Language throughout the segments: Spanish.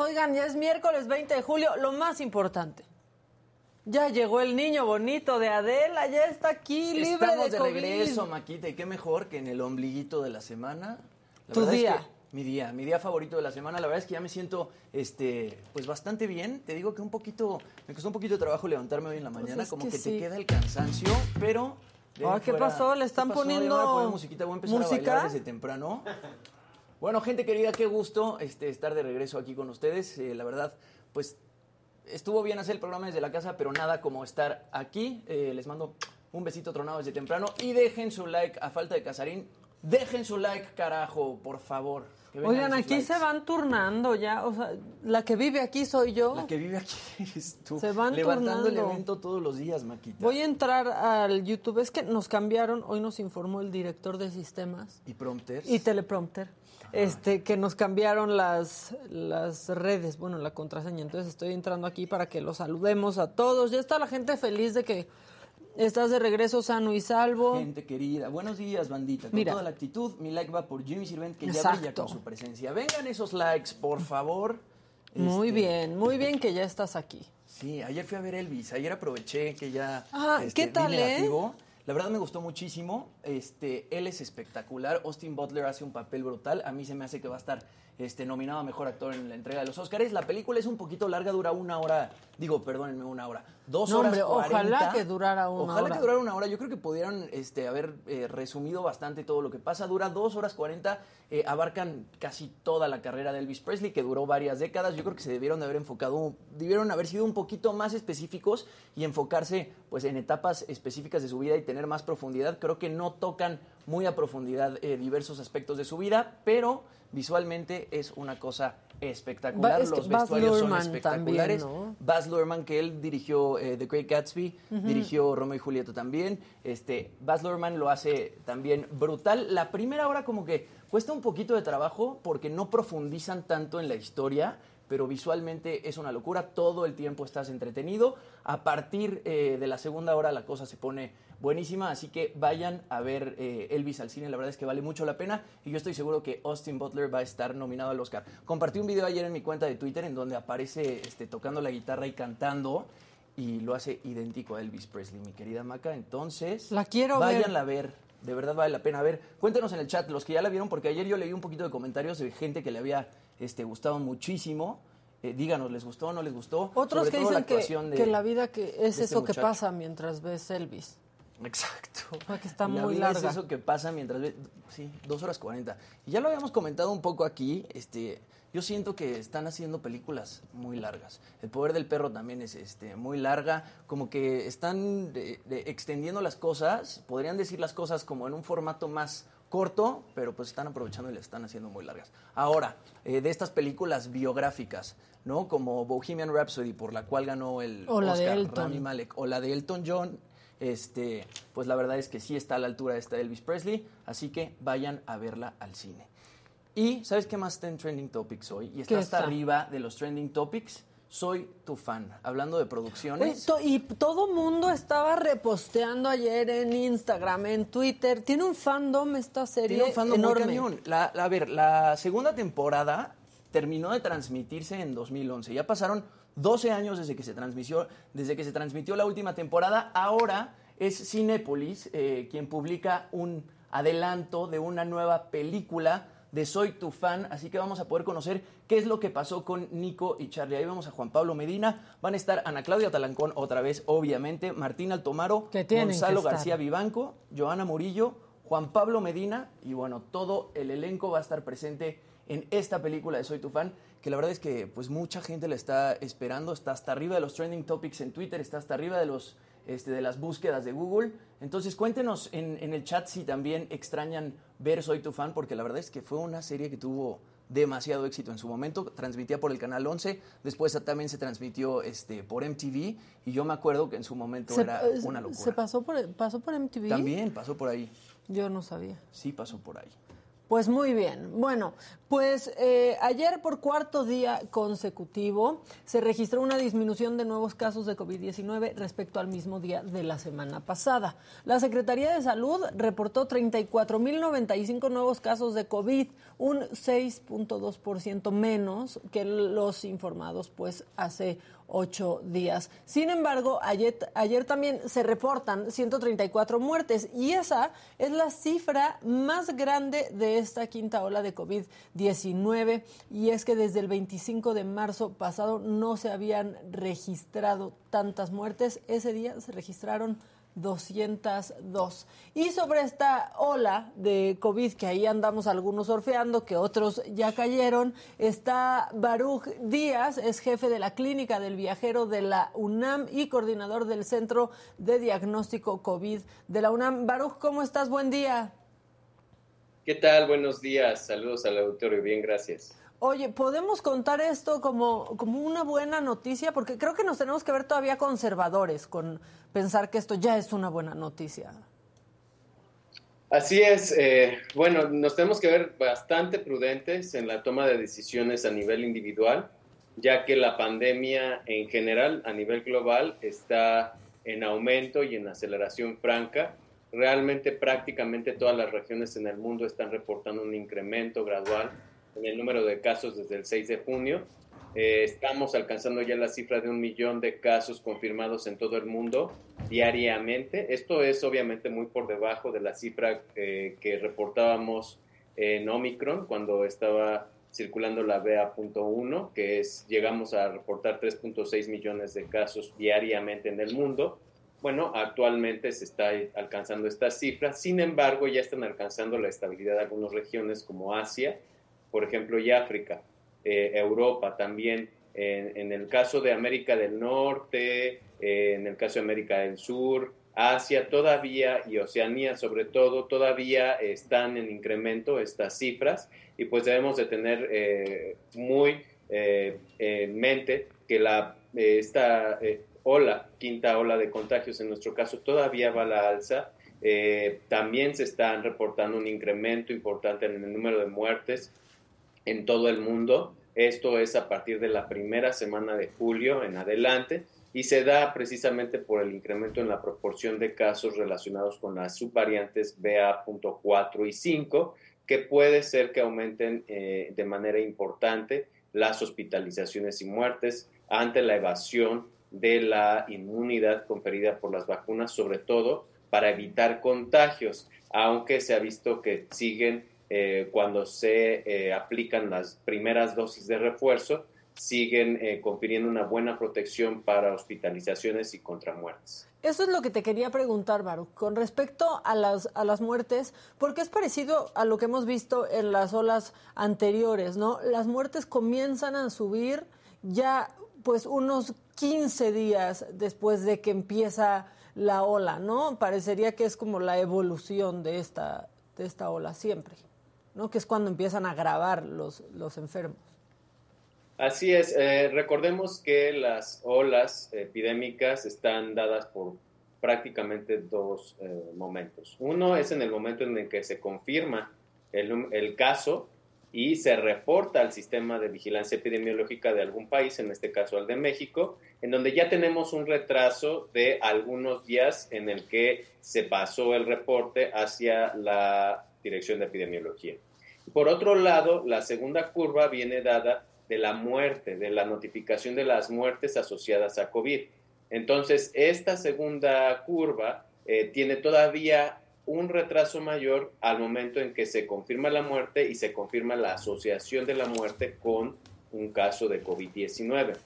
Oigan, ya es miércoles 20 de julio, lo más importante. Ya llegó el niño bonito de Adela, ya está aquí, libre Estamos de de, COVID. regreso, Maquita, y qué mejor que en el ombliguito de la semana. La Tu verdad es día. que mi día, mi día favorito de la semana. La verdad es que ya me siento, este, pues bastante bien. Te digo que un poquito, me costó un poquito de trabajo levantarme hoy en la mañana, Pues es como que que, sí. te queda el cansancio, pero. Ah, ¿qué fuera- pasó? ¿Le están ¿qué pasó? poniendo Ya me voy a poner musiquita, voy a empezar música? a bailar desde temprano. Bueno, gente querida, qué gusto este, estar de regreso aquí con ustedes. Eh, la verdad, pues estuvo bien hacer el programa desde la casa, pero nada como estar aquí. Eh, les mando un besito tronado desde temprano y dejen su like a falta de Casarín. Dejen su like, carajo, por favor. Oigan, aquí likes. se van turnando ya, o sea, la que vive aquí soy yo. La que vive aquí eres tú. Se van Levantando el evento todos los días, Maquita. Voy a entrar al YouTube, es que nos cambiaron, hoy nos informó el director de sistemas Y prompters. y teleprompter, este, que nos cambiaron las, las redes, bueno, la contraseña. Entonces estoy entrando aquí para que los saludemos a todos. Ya está la gente feliz de que estás de regreso sano y salvo. Gente querida, buenos días, bandita. Con Mira. toda la actitud, mi like va por Jimmy Sirvent, que ya brilla con su presencia. Vengan esos likes, por favor. Muy Este, bien, muy bien que ya estás aquí. Sí, ayer fui a ver Elvis, ayer aproveché que ya Ah, este, ¿qué tal, vine eh? La verdad me gustó muchísimo. Este, él es espectacular. Austin Butler hace un papel brutal. A mí se me hace que va a estar este, nominado a mejor actor en la entrega de los Oscars. La película es un poquito larga, dura una hora. Digo, perdónenme, una hora. Dos No, horas. hombre, ojalá 40. que durara una Ojalá hora. que durara una hora. Yo creo que pudieran este, haber eh, resumido bastante todo lo que pasa. Dura dos horas 40. eh, abarcan casi toda la carrera de Elvis Presley, que duró varias décadas. Yo creo que se debieron de haber enfocado, debieron haber sido un poquito más específicos y enfocarse pues en etapas específicas de su vida y tener más profundidad. Creo que no tocan muy a profundidad eh, diversos aspectos de su vida, pero visualmente es una cosa espectacular. Va- es que Los vestuarios son espectaculares. también, ¿no? Baz Luhrmann, que él dirigió eh, The Great Gatsby, dirigió Romeo y Julieta también. Este, Baz Luhrmann lo hace también brutal. La primera hora como que cuesta un poquito de trabajo porque no profundizan tanto en la historia, pero visualmente es una locura. Todo el tiempo estás entretenido. A partir eh, de la segunda hora la cosa se pone buenísima, así que vayan a ver eh, Elvis al cine, la verdad es que vale mucho la pena y yo estoy seguro que Austin Butler va a estar nominado al Oscar. Compartí un video ayer en mi cuenta de Twitter en donde aparece este, tocando la guitarra y cantando y lo hace idéntico a Elvis Presley, mi querida Maca, entonces La quiero ver. váyanla a ver. De verdad vale la pena A ver. Cuéntenos en el chat, los que ya la vieron, porque ayer yo leí un poquito de comentarios de gente que le había este, gustado muchísimo. Eh, díganos, ¿les gustó o no les gustó? Otros Sobre que todo la dicen que, de- que la vida que es este eso que pasa mientras ves Elvis. Exacto. sea, que está La muy vida larga. Es eso que pasa mientras ves. Sí, dos horas cuarenta. Y ya lo habíamos comentado un poco aquí. Este, yo siento que están haciendo películas muy largas. El poder del perro también es este, muy larga. Como que están de- de- extendiendo las cosas. Podrían decir las cosas como en un formato más corto, pero pues están aprovechando y las están haciendo muy largas. Ahora, eh, de estas películas biográficas, ¿no? Como Bohemian Rhapsody, por la cual ganó el O la de Oscar. Rami Malek, o la de Elton John, este, pues la verdad es que sí está a la altura de esta de Elvis Presley, así que vayan a verla al cine. Y ¿sabes qué más está en Trending Topics hoy? Y está ¿Qué hasta está? arriba de los Trending Topics. Soy tu fan. Hablando de Oye, producciones. to- y todo mundo estaba reposteando ayer en Instagram, en Twitter. Tiene un fandom esta serie Tiene un fandom muy enorme. cañón. La, la- a ver, la segunda temporada terminó de transmitirse en 2011. Ya pasaron 12 años desde que se transmitió, desde que se transmitió la última temporada. Ahora es Cinépolis eh, quien publica un adelanto de una nueva película de Soy tu fan, así que vamos a poder conocer qué es lo que pasó con Nico y Charlie. Ahí vemos a Juan Pablo Medina, van a estar Ana Claudia Talancón otra vez, obviamente, Martín Altomaro, Gonzalo. García Vivanco, Joana Murillo, Juan Pablo Medina y bueno, todo el elenco va a estar presente en esta película de Soy tu fan, que la verdad es que pues mucha gente la está esperando, está hasta arriba de los trending topics en Twitter, está hasta arriba de los este, de las búsquedas de Google. Entonces cuéntenos en, en el chat si también extrañan ver Soy tu fan, porque la verdad es que fue una serie que tuvo demasiado éxito en su momento, transmitía por el canal 11, después también se transmitió este, por MTV y yo me acuerdo que en su momento Se, era una locura. ¿Se pasó por, pasó por MTV? También pasó por ahí. Yo no sabía. Sí, pasó por ahí. Pues muy bien. Bueno, pues eh, ayer por cuarto día consecutivo se registró una disminución de nuevos casos de COVID-19 respecto al mismo día de la semana pasada. La Secretaría de Salud reportó 34.095 nuevos casos de COVID, un 6.2% menos que los informados pues hace ocho días. Sin embargo, ayer, ayer también se reportan 134 muertes y esa es la cifra más grande de esta quinta ola de COVID-19 y es que desde el 25 de marzo pasado no se habían registrado tantas muertes. Ese día se registraron 202. Y sobre esta ola de COVID, que ahí andamos algunos orfeando, que otros ya cayeron, está Baruch Díaz, es jefe de la clínica del viajero de la UNAM y coordinador del Centro de Diagnóstico COVID de la UNAM. Baruch, ¿cómo estás? Buen día. ¿Qué tal? Buenos días. Saludos al auditorio. Bien, gracias. Oye, ¿podemos contar esto como, como una buena noticia? Porque creo que nos tenemos que ver todavía conservadores con pensar que esto ya es una buena noticia. Así es. eh, bueno, nos tenemos que ver bastante prudentes en la toma de decisiones a nivel individual, ya que la pandemia en general, a nivel global, está en aumento y en aceleración franca. Realmente prácticamente todas las regiones en el mundo están reportando un incremento gradual en el número de casos desde el 6 de junio. Eh, estamos alcanzando ya la cifra de un millón de casos confirmados en todo el mundo diariamente. Esto es obviamente muy por debajo de la cifra eh, que reportábamos en Omicron cuando estaba circulando la BA.1, que es llegamos a reportar 3.6 millones de casos diariamente en el mundo. Bueno, actualmente se está alcanzando esta cifra, sin embargo ya están alcanzando la estabilidad de algunas regiones como Asia, por ejemplo, y África, eh, Europa también. En, el caso de América del Norte, eh, en el caso de América del Sur, Asia todavía y Oceanía sobre todo, todavía están en incremento estas cifras y pues debemos de tener eh, muy en mente que la, esta ola, quinta ola de contagios en nuestro caso todavía va a la alza. Eh, también se están reportando un incremento importante en el número de muertes en todo el mundo. Esto es a partir de la primera semana de julio en adelante y se da precisamente por el incremento en la proporción de casos relacionados con las subvariantes BA.4 y 5, que puede ser que aumenten eh, de manera importante las hospitalizaciones y muertes ante la evasión de la inmunidad conferida por las vacunas, sobre todo para evitar contagios, aunque se ha visto que siguen eh, cuando se eh, aplican las primeras dosis de refuerzo, siguen eh, confiriendo una buena protección para hospitalizaciones y contra muertes. Eso es lo que te quería preguntar, Baruch, con respecto a las, a las muertes, porque es parecido a lo que hemos visto en las olas anteriores, ¿no? Las muertes comienzan a subir ya pues unos 15 días después de que empieza la ola, ¿no? Parecería que es como la evolución de esta, de esta ola siempre, ¿no? Que es cuando empiezan a agravar los, los enfermos. Así es, eh, recordemos que las olas epidémicas están dadas por prácticamente dos eh, momentos. Uno es en el momento en el que se confirma el, el caso y se reporta al sistema de vigilancia epidemiológica de algún país, en este caso al de México, en donde ya tenemos un retraso de algunos días en el que se pasó el reporte hacia la Dirección de Epidemiología. Por otro lado, la segunda curva viene dada de la muerte, de la notificación de las muertes asociadas a COVID. Entonces, esta segunda curva eh, tiene todavía un retraso mayor al momento en que se confirma la muerte y se confirma la asociación de la muerte con un caso de COVID-19.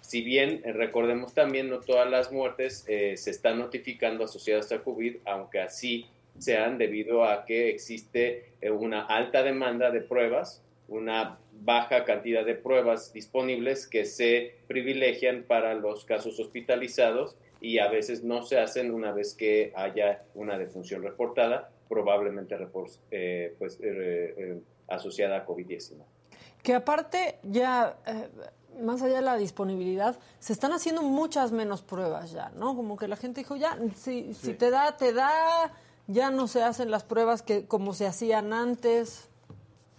Si bien eh, recordemos también, no todas las muertes eh, se están notificando asociadas a COVID, aunque así sean debido a que existe eh, una alta demanda de pruebas, una baja cantidad de pruebas disponibles que se privilegian para los casos hospitalizados y a veces no se hacen una vez que haya una defunción reportada, probablemente eh, pues, eh, eh, asociada a COVID-19. Que aparte ya, más allá de la disponibilidad, se están haciendo muchas menos pruebas ya, ¿no? Como que la gente dijo, ya, si, si te da, te da, ya no se hacen las pruebas que como se hacían antes.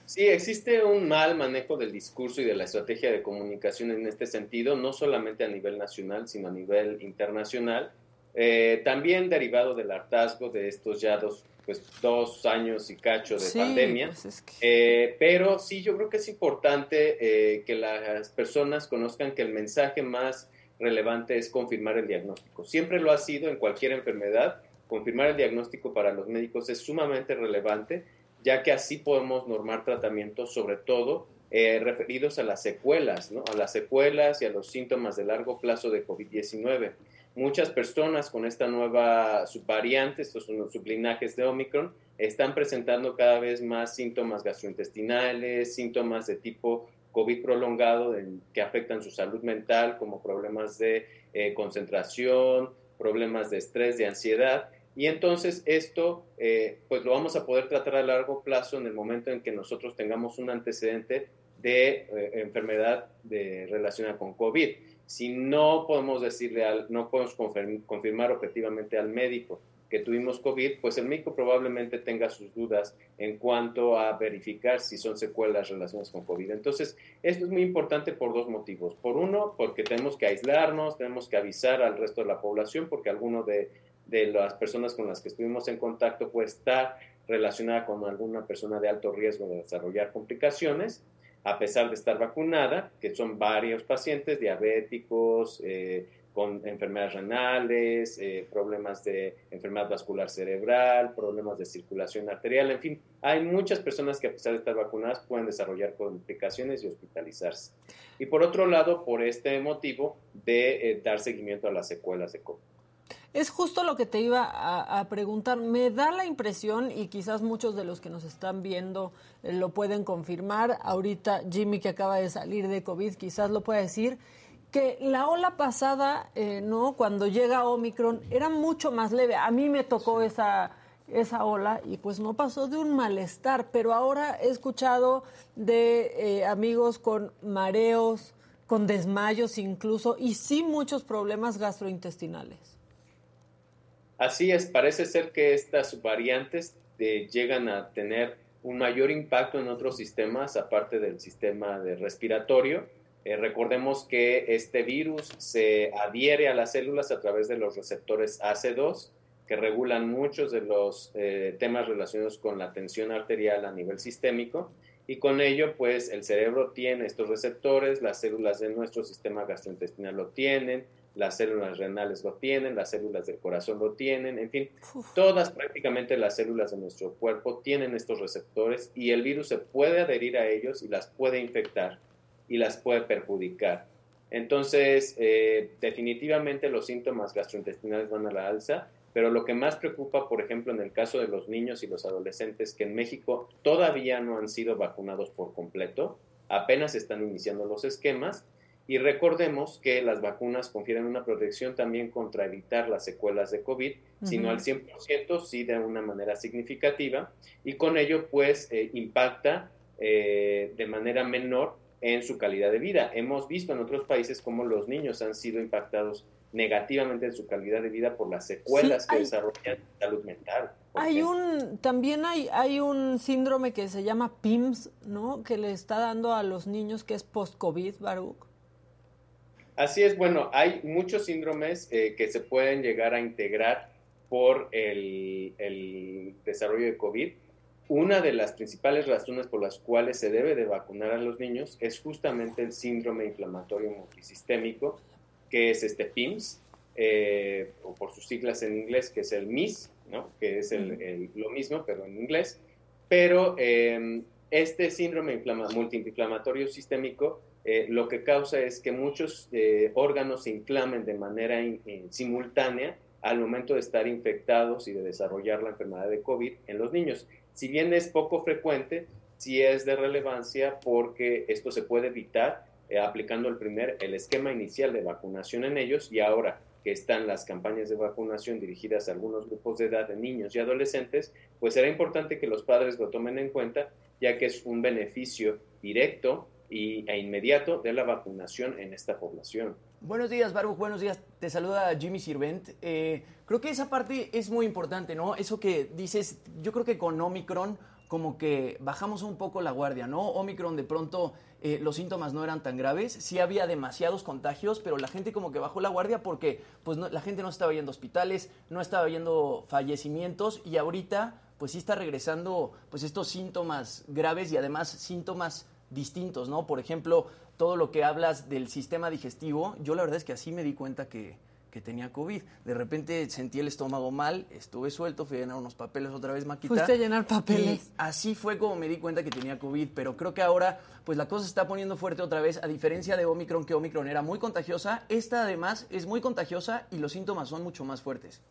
Sí, existe un mal manejo del discurso y de la estrategia de comunicación en este sentido, no solamente a nivel nacional, sino a nivel internacional. Eh, también derivado del hartazgo de estos ya dos, pues, dos años y cacho de pandemia. Pues eh, pero sí, yo creo que es importante eh, que las personas conozcan que el mensaje más relevante es confirmar el diagnóstico. Siempre lo ha sido en cualquier enfermedad. Confirmar el diagnóstico para los médicos es sumamente relevante ya que así podemos normar tratamientos, sobre todo eh, referidos a las secuelas, a las secuelas y a los síntomas de largo plazo de COVID-19. Muchas personas con esta nueva subvariante, estos son los sublinajes de Omicron, están presentando cada vez más síntomas gastrointestinales, síntomas de tipo COVID prolongado que afectan su salud mental, como problemas de eh, concentración, problemas de estrés, de ansiedad, y entonces esto, eh, pues lo vamos a poder tratar a largo plazo en el momento en que nosotros tengamos un antecedente de eh, enfermedad de, relacionada con COVID. Si no podemos decirle al, no podemos confirmar objetivamente al médico que tuvimos COVID, pues el médico probablemente tenga sus dudas en cuanto a verificar si son secuelas relacionadas con COVID. Entonces, esto es muy importante por dos motivos. Por uno, porque tenemos que aislarnos, tenemos que avisar al resto de la población, porque alguno de de las personas con las que estuvimos en contacto puede estar relacionada con alguna persona de alto riesgo de desarrollar complicaciones, a pesar de estar vacunada, que son varios pacientes diabéticos, eh, con enfermedades renales, eh, problemas de enfermedad vascular cerebral, problemas de circulación arterial, en fin, hay muchas personas que a pesar de estar vacunadas pueden desarrollar complicaciones y hospitalizarse. Y por otro lado, por este motivo de eh, dar seguimiento a las secuelas de COVID. Es justo lo que te iba a, preguntar. Me da la impresión, y quizás muchos de los que nos están viendo eh, lo pueden confirmar, ahorita Jimmy que acaba de salir de COVID quizás lo pueda decir, que la ola pasada, eh, ¿no? Cuando llega Omicron, era mucho más leve. A mí me tocó esa, esa ola y pues no pasó de un malestar, pero ahora he escuchado de eh, amigos con mareos, con desmayos incluso, y sí muchos problemas gastrointestinales. Así es, parece ser que estas variantes eh, llegan a tener un mayor impacto en otros sistemas, aparte del sistema de respiratorio. Eh, recordemos que este virus se adhiere a las células a través de los receptores AC2, que regulan muchos de los eh, temas relacionados con la tensión arterial a nivel sistémico. Y con ello, pues el cerebro tiene estos receptores, las células de nuestro sistema gastrointestinal lo tienen, las células renales lo tienen, las células del corazón lo tienen, en fin, todas prácticamente las células de nuestro cuerpo tienen estos receptores y el virus se puede adherir a ellos y las puede infectar y las puede perjudicar. Entonces, eh, definitivamente los síntomas gastrointestinales van a la alza, pero lo que más preocupa, por ejemplo, en el caso de los niños y los adolescentes que en México todavía no han sido vacunados por completo, apenas están iniciando los esquemas, y recordemos que las vacunas confieren una protección también contra evitar las secuelas de COVID, sino al 100%, sí de una manera significativa, y con ello pues eh, impacta eh, de manera menor en su calidad de vida. Hemos visto en otros países cómo los niños han sido impactados negativamente en su calidad de vida por las secuelas que desarrollan salud mental. Hay un, también hay, hay un síndrome que se llama PIMS, ¿no? Que le está dando a los niños que es post-COVID, Baruch. Así es, bueno, hay muchos síndromes eh, que se pueden llegar a integrar por el, el, desarrollo de COVID. Una de las principales razones por las cuales se debe de vacunar a los niños es justamente el síndrome inflamatorio multisistémico, que es este PIMS, eh, o por sus siglas en inglés, que es el MIS, ¿no? que es el, lo mismo, pero en inglés. Pero em, este síndrome multiinflamatorio sistémico eh, lo que causa es que muchos eh, órganos se inflamen de manera simultánea al momento de estar infectados y de desarrollar la enfermedad de COVID en los niños. Si bien es poco frecuente, sí es de relevancia porque esto se puede evitar eh, aplicando el primer, el esquema inicial de vacunación en ellos y ahora que están las campañas de vacunación dirigidas a algunos grupos de edad de niños y adolescentes, pues será importante que los padres lo tomen en cuenta, ya que es un beneficio directo y, e inmediato de la vacunación en esta población. Buenos días, Baruch. Buenos días. Te saluda Jimmy Sirvent. Eh, creo que esa parte es muy importante, ¿no? Eso que dices, yo creo que con Omicron como que bajamos un poco la guardia, ¿no? Omicron de pronto eh, los síntomas no eran tan graves, sí había demasiados contagios, pero la gente como que bajó la guardia porque pues la gente no estaba yendo a hospitales, no estaba yendo fallecimientos y ahorita pues sí está regresando pues estos síntomas graves y además síntomas distintos, ¿no? Por ejemplo, todo lo que hablas del sistema digestivo, yo la verdad es que así me di cuenta que, que tenía COVID. De repente sentí el estómago mal, estuve suelto, fui a llenar unos papeles otra vez, Maquita. Fuiste a llenar papeles. así fue como me di cuenta que tenía COVID, pero creo que ahora pues la cosa se está poniendo fuerte otra vez, a diferencia de Omicron, que Omicron era muy contagiosa, esta además es muy contagiosa y los síntomas son mucho más fuertes.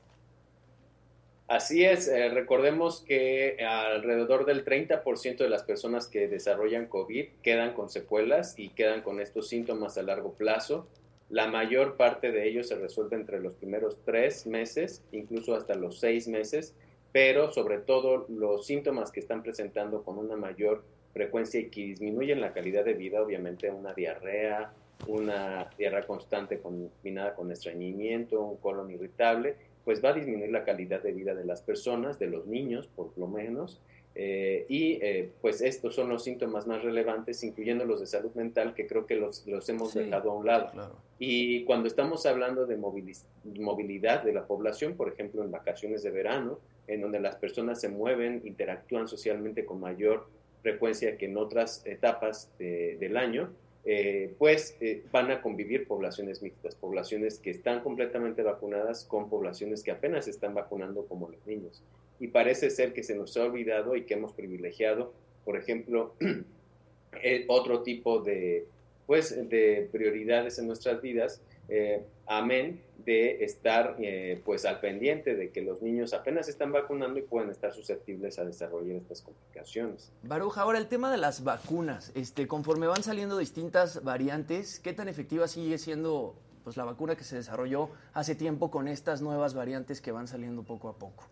Así es, eh, recordemos que alrededor del 30% de las personas que desarrollan COVID quedan con secuelas y quedan con estos síntomas a largo plazo. La mayor parte de ellos se resuelve entre los primeros tres meses, incluso hasta los seis meses, pero sobre todo los síntomas que están presentando con una mayor frecuencia y que disminuyen la calidad de vida, obviamente una diarrea, una diarrea constante combinada con estreñimiento, un colon irritable, pues va a disminuir la calidad de vida de las personas, de los niños por lo menos, eh, y eh, pues estos son los síntomas más relevantes, incluyendo los de salud mental, que creo que los, los hemos dejado a un lado. Y cuando estamos hablando de movilidad de la población, por ejemplo, en vacaciones de verano, en donde las personas se mueven, interactúan socialmente con mayor frecuencia que en otras etapas del año, eh, pues van a convivir poblaciones mixtas, poblaciones que están completamente vacunadas con poblaciones que apenas están vacunando como los niños. Y parece ser que se nos ha olvidado y que hemos privilegiado, por ejemplo, eh, otro tipo de, pues, de prioridades en nuestras vidas, eh, amén de estar eh, pues al pendiente de que los niños apenas están vacunando y pueden estar susceptibles a desarrollar estas complicaciones. Baruja, ahora el tema de las vacunas, este, conforme van saliendo distintas variantes, ¿qué tan efectiva sigue siendo pues la vacuna que se desarrolló hace tiempo con estas nuevas variantes que van saliendo poco a poco?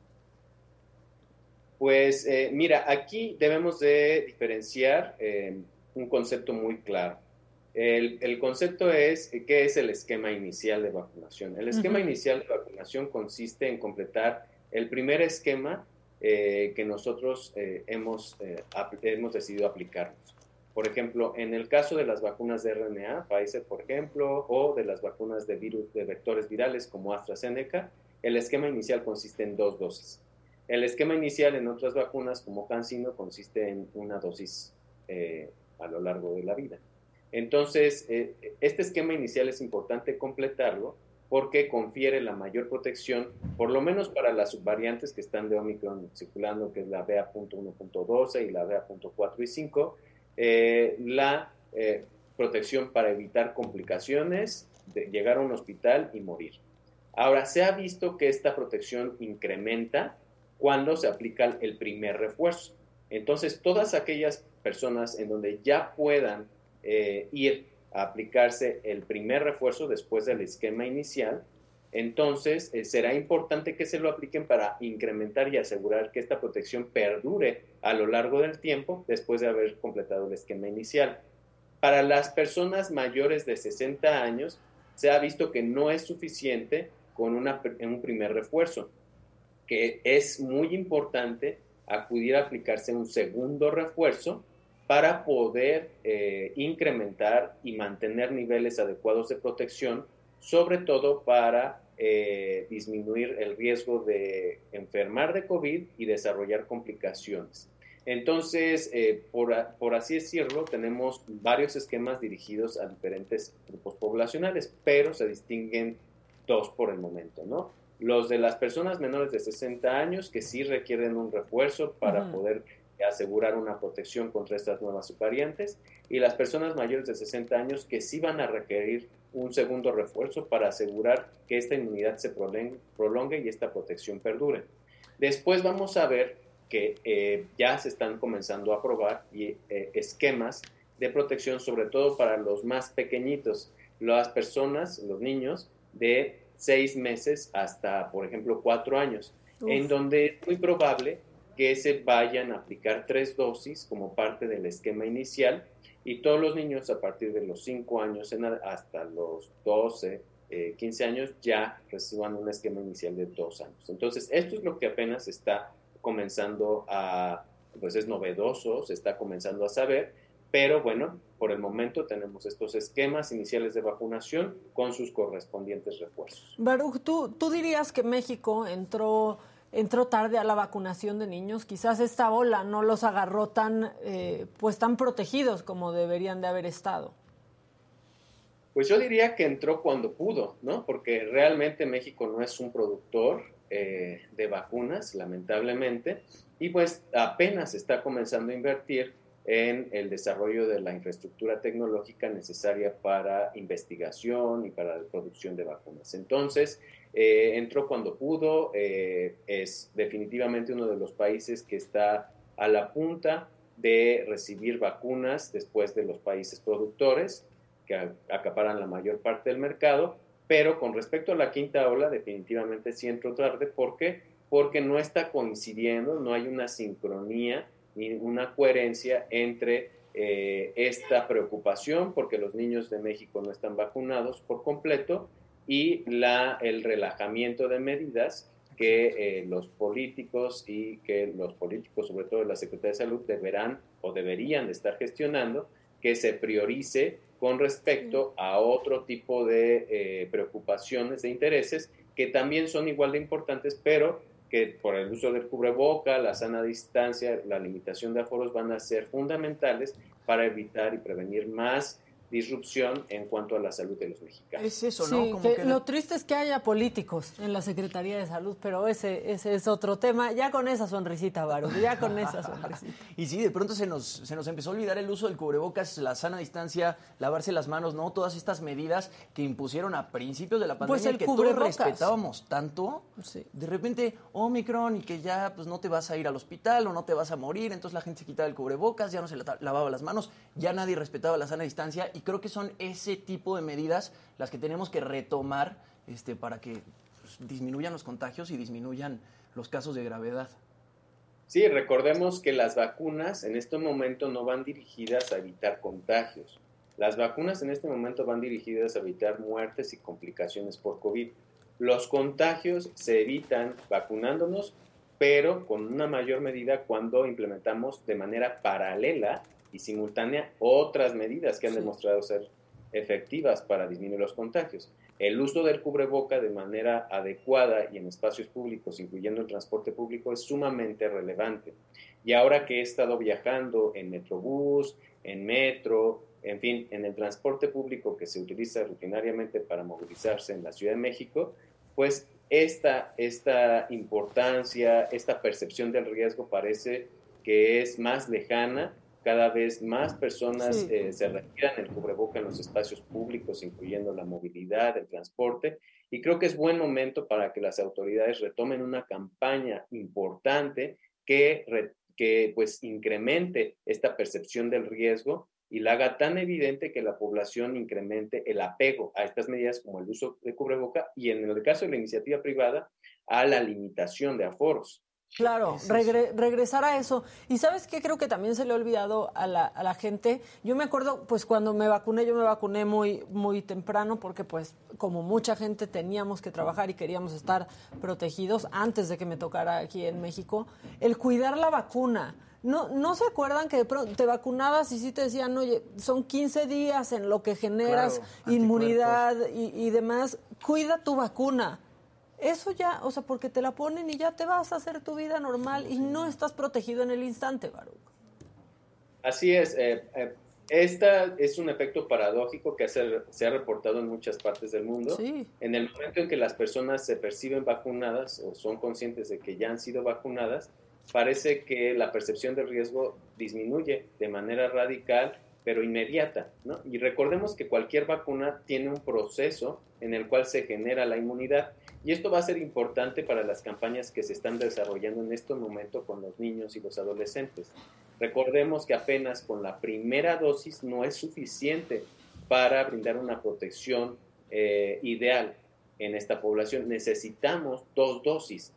Pues eh, mira, aquí debemos de diferenciar eh, un concepto muy claro. El, concepto es qué es el esquema inicial de vacunación. El esquema inicial de vacunación consiste en completar el primer esquema eh, que nosotros hemos, hemos decidido aplicarnos. Por ejemplo, en el caso de las vacunas de RNA, Pfizer, por ejemplo, o de las vacunas de virus de vectores virales como AstraZeneca, el esquema inicial consiste en dos dosis. El esquema inicial en otras vacunas como CanSino consiste en una dosis eh, a lo largo de la vida. Entonces, eh, este esquema inicial es importante completarlo porque confiere la mayor protección, por lo menos para las subvariantes que están de Omicron circulando, que es la BA.1.12 y la BA.4 y 5, eh, la protección para evitar complicaciones, de llegar a un hospital y morir. Ahora, se ha visto que esta protección incrementa cuando se aplica el primer refuerzo. Entonces, todas aquellas personas en donde ya puedan eh, ir a aplicarse el primer refuerzo después del esquema inicial, entonces eh, será importante que se lo apliquen para incrementar y asegurar que esta protección perdure a lo largo del tiempo después de haber completado el esquema inicial. Para las personas mayores de 60 años, se ha visto que no es suficiente con un primer refuerzo, que es muy importante acudir a aplicarse un segundo refuerzo para poder eh, incrementar y mantener niveles adecuados de protección, sobre todo para eh, disminuir el riesgo de enfermar de COVID y desarrollar complicaciones. Entonces, eh, por, por, así decirlo, tenemos varios esquemas dirigidos a diferentes grupos poblacionales, pero se distinguen dos por el momento, ¿no? Los de las personas menores de 60 años que sí requieren un refuerzo para poder asegurar una protección contra estas nuevas variantes y las personas mayores de 60 años que sí van a requerir un segundo refuerzo para asegurar que esta inmunidad se prolongue y esta protección perdure. Después vamos a ver que eh, ya se están comenzando a probar y, eh, esquemas de protección, sobre todo para los más pequeñitos, las personas, los niños de seis meses hasta, por ejemplo, cuatro años, en donde es muy probable que se vayan a aplicar tres dosis como parte del esquema inicial y todos los niños a partir de los cinco años hasta los 12, 15 eh, años ya reciban un esquema inicial de dos años. Entonces, esto es lo que apenas está comenzando a, pues es novedoso, se está comenzando a saber, pero bueno, por el momento tenemos estos esquemas iniciales de vacunación con sus correspondientes refuerzos. Baruch, ¿tú, tú dirías que México entró, entró tarde a la vacunación de niños. Quizás esta ola no los agarró tan, eh, pues tan protegidos como deberían de haber estado. Pues yo diría que entró cuando pudo, ¿no? Porque realmente México no es un productor eh, de vacunas, lamentablemente, y pues apenas está comenzando a invertir en el desarrollo de la infraestructura tecnológica necesaria para investigación y para la producción de vacunas. Entonces, eh, entró cuando pudo, eh, es definitivamente uno de los países que está a la punta de recibir vacunas después de los países productores, que acaparan la mayor parte del mercado, pero con respecto a la quinta ola, definitivamente sí entró tarde. ¿Por qué? Porque no está coincidiendo, no hay una sincronía una coherencia entre eh, esta preocupación porque los niños de México no están vacunados por completo y la, el relajamiento de medidas que eh, los políticos y que los políticos, sobre todo la Secretaría de Salud, deberán o deberían de estar gestionando, que se priorice con respecto a otro tipo de eh, preocupaciones, de intereses, que también son igual de importantes, pero que por el uso del cubreboca, la sana distancia, la limitación de aforos van a ser fundamentales para evitar y prevenir más disrupción en cuanto a la salud de los mexicanos. Es eso, ¿no? Lo triste es que haya políticos en la Secretaría de Salud, pero ese, ese es otro tema. Ya con esa sonrisita, Varo, ya con esa sonrisita. y sí, de pronto se nos, se nos empezó a olvidar el uso del cubrebocas, la sana distancia, lavarse las manos, ¿no? Todas estas medidas que impusieron a principios de la pues pandemia pues el que todos respetábamos tanto. De repente, Omicron y que ya pues no te vas a ir al hospital o no te vas a morir, entonces la gente se quitaba el cubrebocas, ya no se lavaba las manos, ya nadie respetaba la sana distancia y creo que son ese tipo de medidas las que tenemos que retomar este, para que pues, disminuyan los contagios y disminuyan los casos de gravedad. Sí, recordemos que las vacunas en este momento no van dirigidas a evitar contagios. Las vacunas en este momento van dirigidas a evitar muertes y complicaciones por COVID. Los contagios se evitan vacunándonos, pero con una mayor medida cuando implementamos de manera paralela y simultánea otras medidas que han demostrado ser efectivas para disminuir los contagios. El uso del cubreboca de manera adecuada y en espacios públicos, incluyendo el transporte público, es sumamente relevante. Y ahora que he estado viajando en Metrobús, en metro, en fin, en el transporte público que se utiliza rutinariamente para movilizarse en la Ciudad de México, pues esta, esta importancia, esta percepción del riesgo parece que es más lejana cada vez más personas eh, se retiran el cubreboca en los espacios públicos, incluyendo la movilidad, el transporte, y creo que es buen momento para que las autoridades retomen una campaña importante que, que pues incremente esta percepción del riesgo y la haga tan evidente que la población incremente el apego a estas medidas como el uso de cubreboca y en el caso de la iniciativa privada a la limitación de aforos. Claro, regresar a eso. Y sabes qué creo que también se le ha olvidado a la, a la, gente. Yo me acuerdo, pues cuando me vacuné, yo me vacuné muy, muy temprano porque pues como mucha gente teníamos que trabajar y queríamos estar protegidos antes de que me tocara aquí en México. El cuidar la vacuna. No, ¿No se acuerdan que te vacunabas y sí te decían, oye, son 15 días en lo que generas inmunidad y, y demás? Cuida tu vacuna eso ya, o sea, porque te la ponen y ya te vas a hacer tu vida normal y no estás protegido en el instante, Baruch. Así es. Eh, eh esta es un efecto paradójico que se, ha reportado en muchas partes del mundo. En el momento en que las personas se perciben vacunadas o son conscientes de que ya han sido vacunadas, parece que la percepción de riesgo disminuye de manera radical, pero inmediata. ¿no? Y recordemos que cualquier vacuna tiene un proceso en el cual se genera la inmunidad y esto va a ser importante para las campañas que se están desarrollando en este momento con los niños y los adolescentes. Recordemos que apenas con la primera dosis no es suficiente para brindar una protección eh, ideal en esta población. Necesitamos dos dosis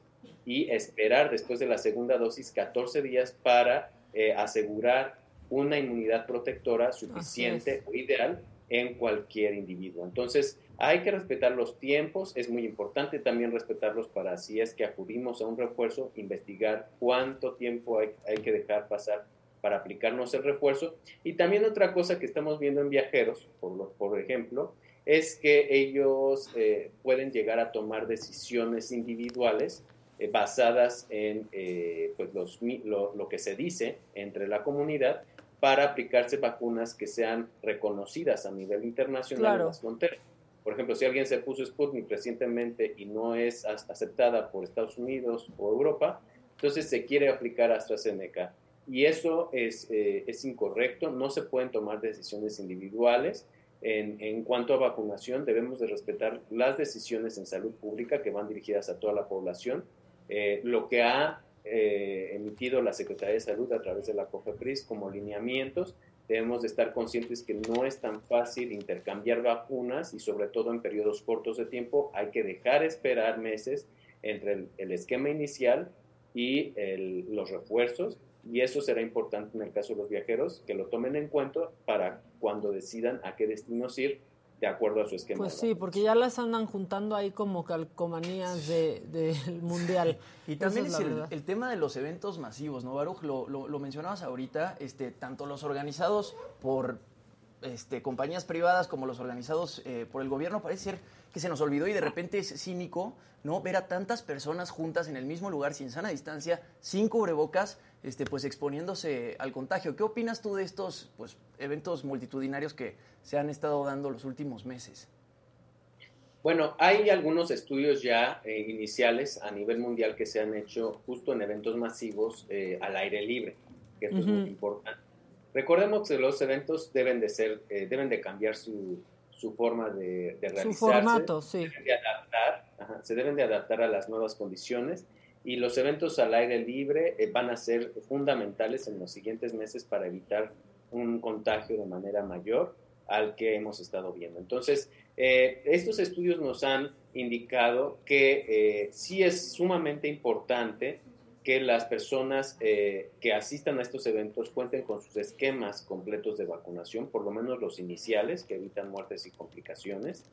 y esperar después de la segunda dosis 14 días para eh, asegurar una inmunidad protectora suficiente o ideal en cualquier individuo. Entonces, hay que respetar los tiempos, es muy importante también respetarlos para si es que acudimos a un refuerzo, investigar cuánto tiempo hay, que dejar pasar para aplicarnos el refuerzo. Y también otra cosa que estamos viendo en viajeros, por, por ejemplo, es que ellos eh, pueden llegar a tomar decisiones individuales eh, basadas en eh, pues los, lo, lo, que se dice entre la comunidad para aplicarse vacunas que sean reconocidas a nivel internacional en las fronteras. Por ejemplo, si alguien se puso Sputnik recientemente y no es aceptada por Estados Unidos o Europa, entonces se quiere aplicar AstraZeneca. Y eso es, eh, es incorrecto, no se pueden tomar decisiones individuales. En, en, cuanto a vacunación, debemos de respetar las decisiones en salud pública que van dirigidas a toda la población. Eh, lo que ha eh, emitido la Secretaría de Salud a través de la COFEPRIS como lineamientos debemos de estar conscientes que no es tan fácil intercambiar vacunas y sobre todo en periodos cortos de tiempo. Hay que dejar esperar meses entre el, esquema inicial y los refuerzos y eso será importante en el caso de los viajeros que lo tomen en cuenta para cuando decidan a qué destinos ir de acuerdo a su esquema. Pues sí, porque ya las andan juntando ahí como calcomanías del de, mundial. y también es, el, tema de los eventos masivos, ¿no, Baruch? Lo, lo, mencionabas ahorita, este, tanto los organizados por este, compañías privadas como los organizados eh, por el gobierno, parece ser que se nos olvidó y de repente es cínico, ¿no? Ver a tantas personas juntas en el mismo lugar, sin sana distancia, sin cubrebocas, este, pues exponiéndose al contagio. ¿Qué opinas tú de estos pues, eventos multitudinarios que se han estado dando los últimos meses? Bueno, hay algunos estudios ya eh, iniciales a nivel mundial que se han hecho justo en eventos masivos eh, al aire libre, que esto es muy importante. Recordemos que los eventos deben de ser, eh, deben de cambiar su, su forma de, de realizarse. Su formato, sí. Se deben de adaptar, se deben de adaptar a las nuevas condiciones y los eventos al aire libre eh, van a ser fundamentales en los siguientes meses para evitar un contagio de manera mayor al que hemos estado viendo. Entonces, eh, estos estudios nos han indicado que eh, sí es sumamente importante que las personas que asistan a estos eventos cuenten con sus esquemas completos de vacunación, por lo menos los iniciales, que evitan muertes y complicaciones.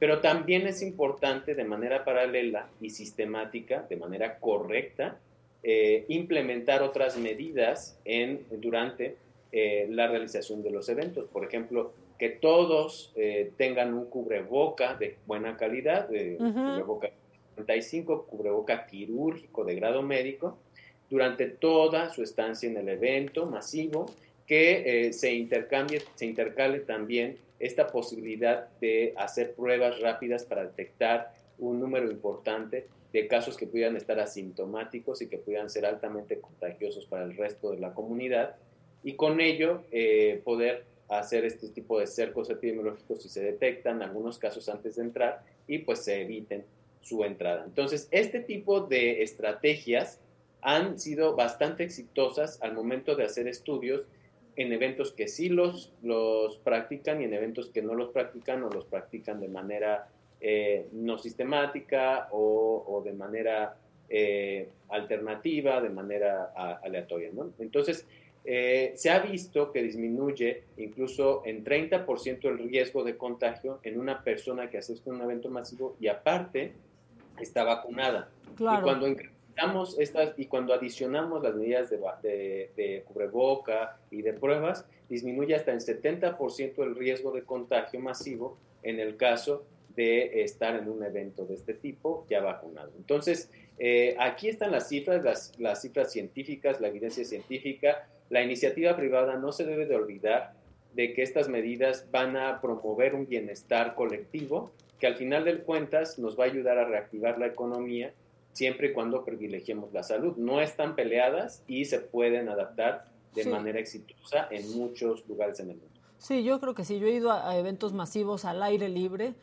Pero también es importante de manera paralela y sistemática, de manera correcta, eh, implementar otras medidas en, durante eh, la realización de los eventos. Por ejemplo, que todos eh, tengan un cubreboca de buena calidad, de cubreboca 35, cubreboca quirúrgico de grado médico, durante toda su estancia en el evento masivo, que se intercambie, se intercale también esta posibilidad de hacer pruebas rápidas para detectar un número importante de casos que pudieran estar asintomáticos y que pudieran ser altamente contagiosos para el resto de la comunidad y con ello eh, poder hacer este tipo de cercos epidemiológicos si se detectan algunos casos antes de entrar y pues se eviten su entrada. Entonces, este tipo de estrategias han sido bastante exitosas al momento de hacer estudios en eventos que sí los, los practican y en eventos que no los practican o los practican de manera eh, no sistemática o, de manera eh, alternativa, de manera aleatoria. Entonces, eh, se ha visto que disminuye incluso en 30% el riesgo de contagio en una persona que asiste a un evento masivo y aparte está vacunada. Y cuando incrementamos estas y cuando adicionamos las medidas de, de, de cubreboca y de pruebas, disminuye hasta en 70% el riesgo de contagio masivo en el caso de estar en un evento de este tipo ya vacunado. Entonces, eh, aquí están las cifras, las, las cifras científicas, la evidencia científica. La iniciativa privada no se debe de olvidar de que estas medidas van a promover un bienestar colectivo que al final del cuentas nos va a ayudar a reactivar la economía siempre y cuando privilegiemos la salud. No están peleadas y se pueden adaptar de manera exitosa en muchos lugares en el mundo. Sí, yo creo que sí. Yo he ido a, eventos masivos al aire libre,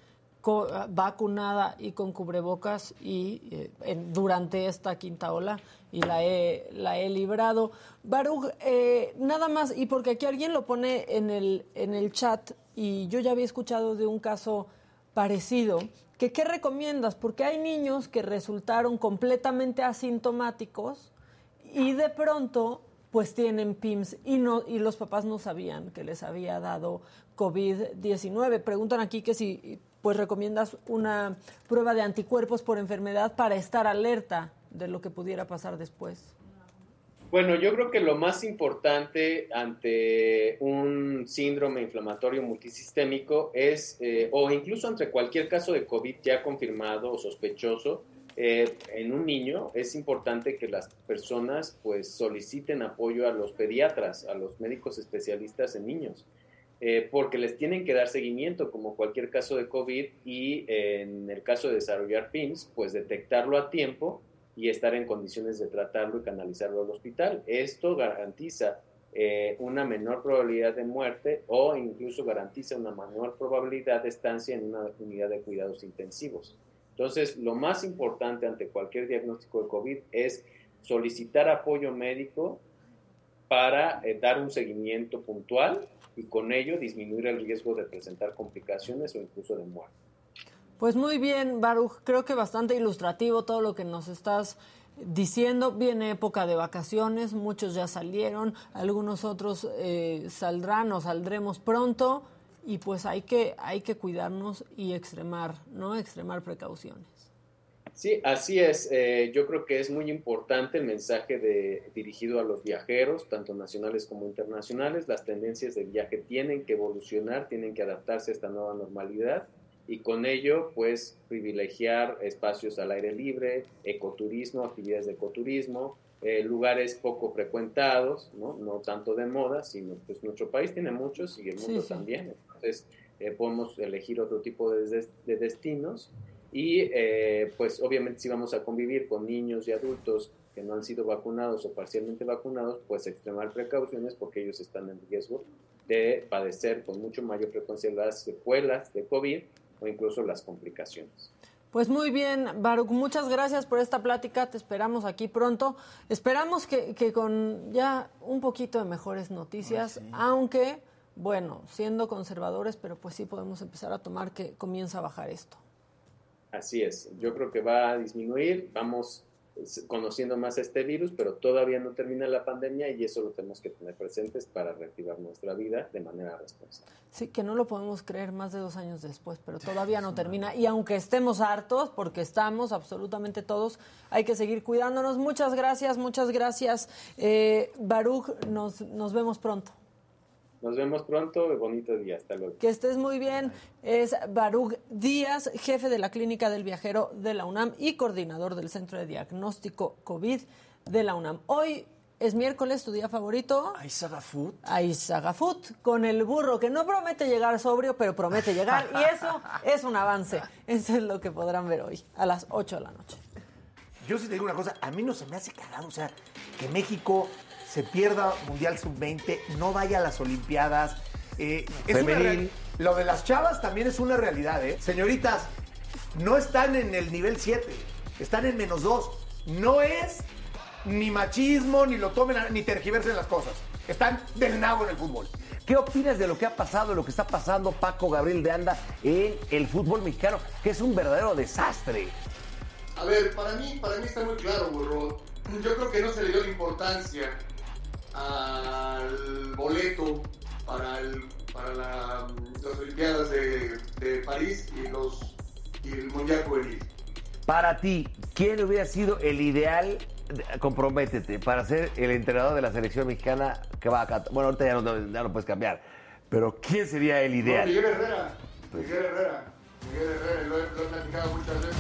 vacunada y con cubrebocas y eh, durante esta quinta ola y la he, la he librado. Baruch, eh, nada más, y porque aquí alguien lo pone en el, en el chat y yo ya había escuchado de un caso parecido, que qué recomiendas, porque hay niños que resultaron completamente asintomáticos y de pronto pues tienen PIMS y, no, y los papás no sabían que les había dado COVID-19. Preguntan aquí que si pues recomiendas una prueba de anticuerpos por enfermedad para estar alerta de lo que pudiera pasar después. Bueno, yo creo que lo más importante ante un síndrome inflamatorio multisistémico es, eh, o incluso ante cualquier caso de COVID ya confirmado o sospechoso, eh, en un niño es importante que las personas pues soliciten apoyo a los pediatras, a los médicos especialistas en niños, eh, porque les tienen que dar seguimiento como cualquier caso de COVID y en el caso de desarrollar PIMS, pues detectarlo a tiempo y estar en condiciones de tratarlo y canalizarlo al hospital. Esto garantiza eh, una menor probabilidad de muerte o incluso garantiza una menor probabilidad de estancia en una unidad de cuidados intensivos. Entonces, lo más importante ante cualquier diagnóstico de COVID es solicitar apoyo médico para eh, dar un seguimiento puntual y con ello disminuir el riesgo de presentar complicaciones o incluso de muerte. Pues muy bien, Baruch, creo que bastante ilustrativo todo lo que nos estás diciendo. Viene época de vacaciones, muchos ya salieron, algunos otros eh, saldrán o saldremos pronto y pues hay que, hay que cuidarnos y extremar, ¿no? Extremar precauciones. Sí, así es. Eh, yo creo que es muy importante el mensaje de, dirigido a los viajeros, tanto nacionales como internacionales. Las tendencias de viaje tienen que evolucionar, tienen que adaptarse a esta nueva normalidad y con ello, pues, privilegiar espacios al aire libre, ecoturismo, actividades de ecoturismo, eh, lugares poco frecuentados, ¿no? no tanto de moda, sino pues nuestro país tiene muchos y el mundo también. Entonces, eh, podemos elegir otro tipo de, destinos y eh, pues obviamente si vamos a convivir con niños y adultos que no han sido vacunados o parcialmente vacunados, pues extremar precauciones porque ellos están en riesgo de padecer con mucho mayor frecuencia las secuelas de COVID o incluso las complicaciones. Pues muy bien, Baruch, muchas gracias por esta plática. Te esperamos aquí pronto. Esperamos que, con ya un poquito de mejores noticias, aunque, bueno, siendo conservadores, pero pues sí podemos empezar a tomar que comienza a bajar esto. Así es. Yo creo que va a disminuir. Vamos conociendo más este virus, pero todavía no termina la pandemia y eso lo tenemos que tener presentes para reactivar nuestra vida de manera responsable. Sí, que no lo podemos creer más de dos años después, pero todavía no termina. Y aunque estemos hartos, porque estamos absolutamente todos, hay que seguir cuidándonos. Muchas gracias, muchas gracias. Eh, Baruch, nos, nos vemos pronto. Nos vemos pronto, bonito día, hasta luego. Que estés muy bien. Es Baruch Díaz, jefe de la Clínica del Viajero de la UNAM y coordinador del Centro de Diagnóstico COVID de la UNAM. Hoy es miércoles, tu día favorito. Aizaga Food. Aizaga Food, con el burro que no promete llegar sobrio, pero promete llegar. y eso es un avance. Eso es lo que podrán ver hoy, a las 8 de la noche. Yo sí te digo una cosa, a mí no se me hace cagado, o sea, que México se pierda Mundial Sub-20, no vaya a las Olimpiadas. Eh, lo de las chavas también es una realidad, ¿eh? Señoritas, no están en el nivel 7, están en menos 2. No es ni machismo, ni lo tomen, ni tergiversen las cosas. Están del nabo en el fútbol. ¿Qué opinas de lo que ha pasado, lo que está pasando Paco Gabriel de Anda en el fútbol mexicano, que es un verdadero desastre? A ver, para mí, para mí está muy claro, burro. Yo creo que no se le dio la importancia al boleto para, el, para la- las Olimpiadas de, de París y, los, y el Mundial Juvenil. Para ti, ¿quién hubiera sido el ideal, de- comprométete, para ser el entrenador de la selección mexicana que va a Qatar? Bueno, ahorita ya no, ya no puedes cambiar, pero ¿quién sería el No, ideal? Miguel Herrera, Miguel Herrera, Miguel Herrera, lo he, lo he platicado muchas veces.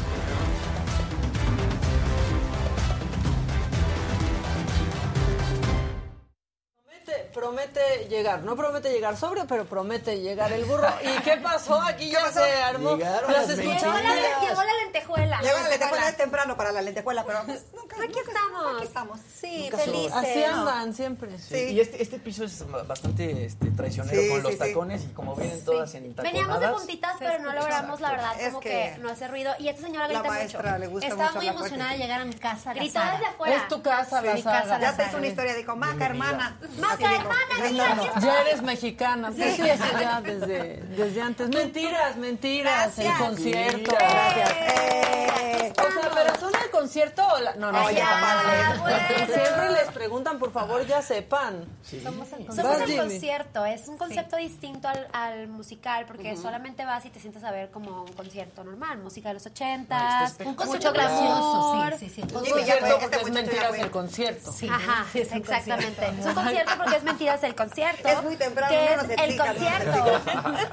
Promete, promete llegar, no promete llegar sobrio, pero promete llegar el burro. ¿Y qué pasó? Aquí ya se armó. Llegaron Las las. Llegó la, llegó la lentejuela. Llegó la lentejuela, es temprano para la lentejuela, pero pues, nunca. Aquí estamos. Aquí estamos. Sí, Nunca felices. Así andan siempre. Sí, Y este, este piso es bastante este, traicionero Sí, con los sí, tacones y como vienen todas en taconadas. Veníamos de puntitas, pero no logramos, la verdad, Es como que que, no hace ruido. Y esta señora La grita maestra mucho. le gusta Estaba mucho muy emocionada de llegar a mi casa. Sara. desde afuera. Es tu casa, la mi casa, saga. Ya te hizo una historia, dijo, maca, hermana. Maca. Hermana, No, no, no. Ya eres mexicana. Pues sí, eso ya desde, desde antes. Mentiras, mentiras. El concierto. Gracias. Eh, O sea, pero son el concierto o la... No, no, Ay, ya, ya, no. bueno. Siempre les preguntan, por favor, ya sepan. Somos el Somos Vas, el concierto, es un concepto distinto al, al musical porque solamente vas y te sientas a ver como un concierto normal, música de los ochentas, está Un mucho concierto gracioso, sí, sí, sí. Un concierto fue, este porque es mentiras el concierto. Sí, Ajá, sí, es un exactamente. concierto. Es un concierto porque es mentiras el concierto. Es muy temprano, que no es nos el concierto.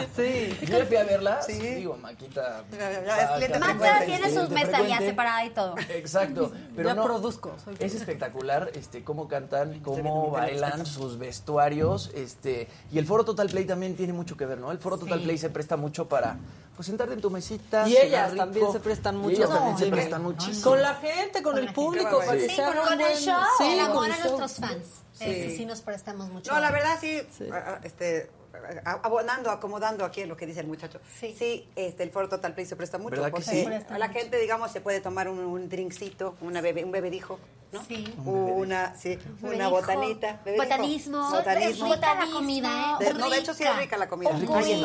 Sí. Yo fui a verla. Sí. Digo, Maquita. Mata tiene sus mesas ya separada y todo. Exacto. Pero Ya no, produzco, soy Es espectacular este, cómo cantan, cómo bailan, sus vestuarios. este Y el Foro Total Play también tiene mucho que ver, ¿no? El Foro Total Play se presta mucho para pues sentarte en tu mesita. Y ellas rico. también se prestan Y mucho. ellas también se prestan muchísimo. Con la gente, con, el público, para que Sí, con un el buen- show. Sí, el con amor el a show. nuestros fans. Ese sí nos prestamos mucho. No, la verdad sí, a- a- este, abonando, acomodando aquí en lo que dice el muchacho. Sí. este, el Foro Total Play se presta mucho. ¿Verdad que porque sí? Presta A la mucho. gente, digamos, se puede tomar un, un drinkcito, una bebé, un bebedijo, ¿no? Sí. Una, sí, una botanita. bebedijo. Botanismo. Botanismo. Es rica la comida, ¿eh? De- no, de hecho sí es rica la comida.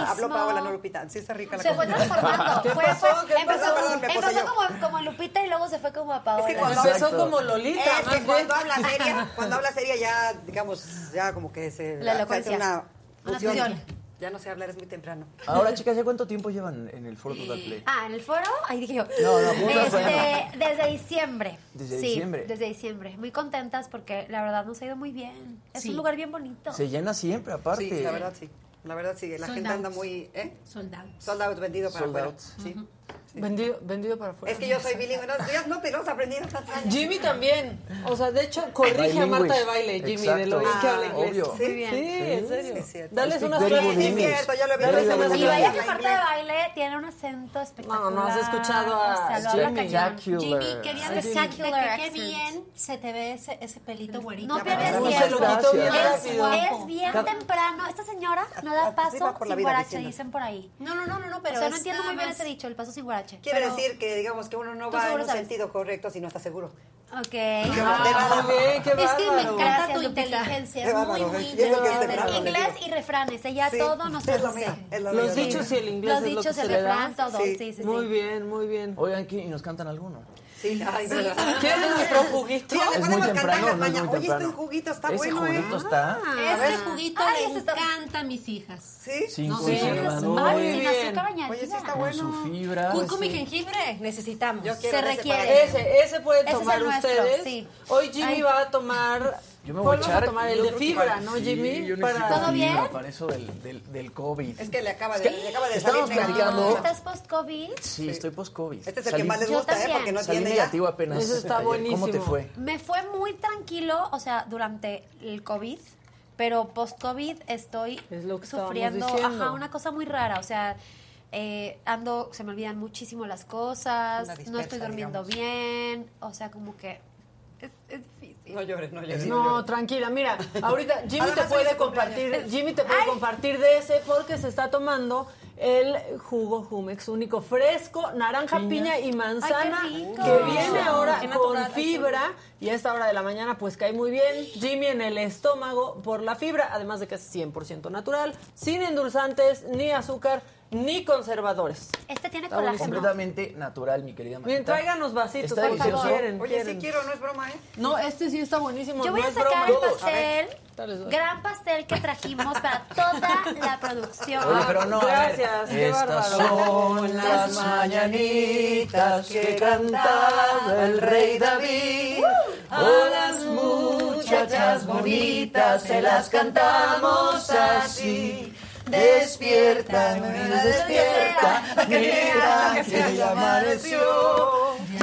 Habló Paola, no Lupita. Sí está rica la Se fue comida. transformando. ¿Qué Fue- pasó? fue- ¿Qué empezó pasó? Perdón, empezó como, como Lupita y luego se fue como a Paola. Es que cuando Empezó Exacto. como Lolita, Es que cuando habla seria, cuando habla seria ya, digamos, ya como que se La se hace una Una fusión. fusión. Ya no sé hablar, es muy temprano. Ahora, chicas, ¿ya cuánto tiempo llevan en el Foro Total Play? Ah, en el foro, ahí dije yo. No, no, juntas, Este, desde diciembre. Desde sí, diciembre. Desde diciembre. Muy contentas porque la verdad nos ha ido muy bien. Es Sí. un lugar bien bonito. Se llena siempre, aparte. Sí, la verdad sí. La verdad sí, la Sold gente anda out. muy, ¿eh? Sold out. Sold out, vendido para Sold afuera. out. Sí. Vendido, vendido para afuera. Es que yo soy bilingüe, no, ya no te lo has aprendido tantos años. Jimmy también. O sea, de hecho, corrige a Marta de baile, Jimmy, de lo bien que Exacto. habla inglés. Obvio. Sí, bien. en serio. Sí, cierto. Dales unas very clases. Sí, es cierto, ya lo vi. Dale ya lo unas vi. Y vaya que. Marta de baile tiene un acento espectacular. No, no has escuchado a O sea, Jimmy. Jimmy, decirte Spectacular que qué bien se te ve ese, ese pelito güerito. No pierdes tiempo. bien. Es bien temprano. Esta señora no da paso sin guarache, dicen por ahí. No, no, no, no, pero o sea, no entiendo muy bien ese dicho, el paso sin guarache. Quiere pero- decir que, digamos, que uno no va en un sabes. sentido correcto si no está seguro. Ok. Ah, muy bien, qué Es que me encanta Gracias, tu Lupita. inteligencia, es muy, bárbaro, muy inteligente. Inglés y refranes, ella Sí, todo nos es lo hace. mío, es lo Los mío. dichos y el inglés Los dichos, el refrán, todo. Sí. Sí, sí, sí. Muy bien, muy bien. Oigan, ¿quién- ¿y nos cantan alguno? Sí, ay, verdad. ¿Quieren nuestro juguito? Sí, le Es muy podemos cantar temprano, no es muy Oye, este temprano. juguito está Ese bueno, juguito ¿eh? está. Ese juguito Ay, le ese está- encanta a mis hijas. ¿Sí? Sí, muy Ay, sin bien. azúcar añadida. Oye, sí está Con bueno. su fibra. Cúrcuma y sí. jengibre necesitamos. Yo quiero Se requiere. Ese, ese pueden Ese es tomar ustedes. sí. Hoy Jimmy Ay. va a tomar. Yo me voy a ¿Cuál vas echar. tomar? El de que fibra, para- ¿no, sí, Jimmy? yo Para- necesito ¿Todo bien? fibra Para eso del, del, del COVID. Es que le acaba Es de, que le acaba de estábamos salir platicando- ¿Estás post-COVID? Sí, estoy post-COVID. Este es el Salí- que más les gusta, ¿eh? Porque no Salí tiene ya. negativo apenas. Ese está ayer. ¿Cómo te buenísimo. fue? Me fue muy tranquilo, o sea, durante el COVID, pero post-COVID estoy Es lo que estábamos sufriendo ajá, una cosa muy rara, o sea, eh, ando, se me olvidan muchísimo las cosas, no estoy durmiendo digamos. bien, o sea, como que es, es difícil. No llores, no llores. No, tranquila, mira, ahorita Jimmy Además, te puede compartir, cumpleaños. Jimmy te puede compartir de ese porque se está tomando el jugo Jumex único fresco, naranja, piña, y manzana Ay, qué rico. que viene ahora Qué con fibra y a esta hora de la mañana pues cae muy bien. Jimmy en el estómago por la fibra, además de que es 100% natural, sin endulzantes ni azúcar ni conservadores. Este tiene Está colágeno. Completamente natural, mi querida Bien, Maquita. tráiganos vasitos, Está por favor. delicioso. Quieren, Oye, sí quiero, no es broma, ¿eh? No, este sí está buenísimo. Yo voy no a es sacar broma. el pastel, dale. gran pastel que trajimos para toda la producción. Oye, pero no, a ver. Gracias, qué Estas bárbaro. son las mañanitas que cantaba el rey David. A las muchachas bonitas se las cantamos así. Despierta, nena, despierta, mira que ya amaneció.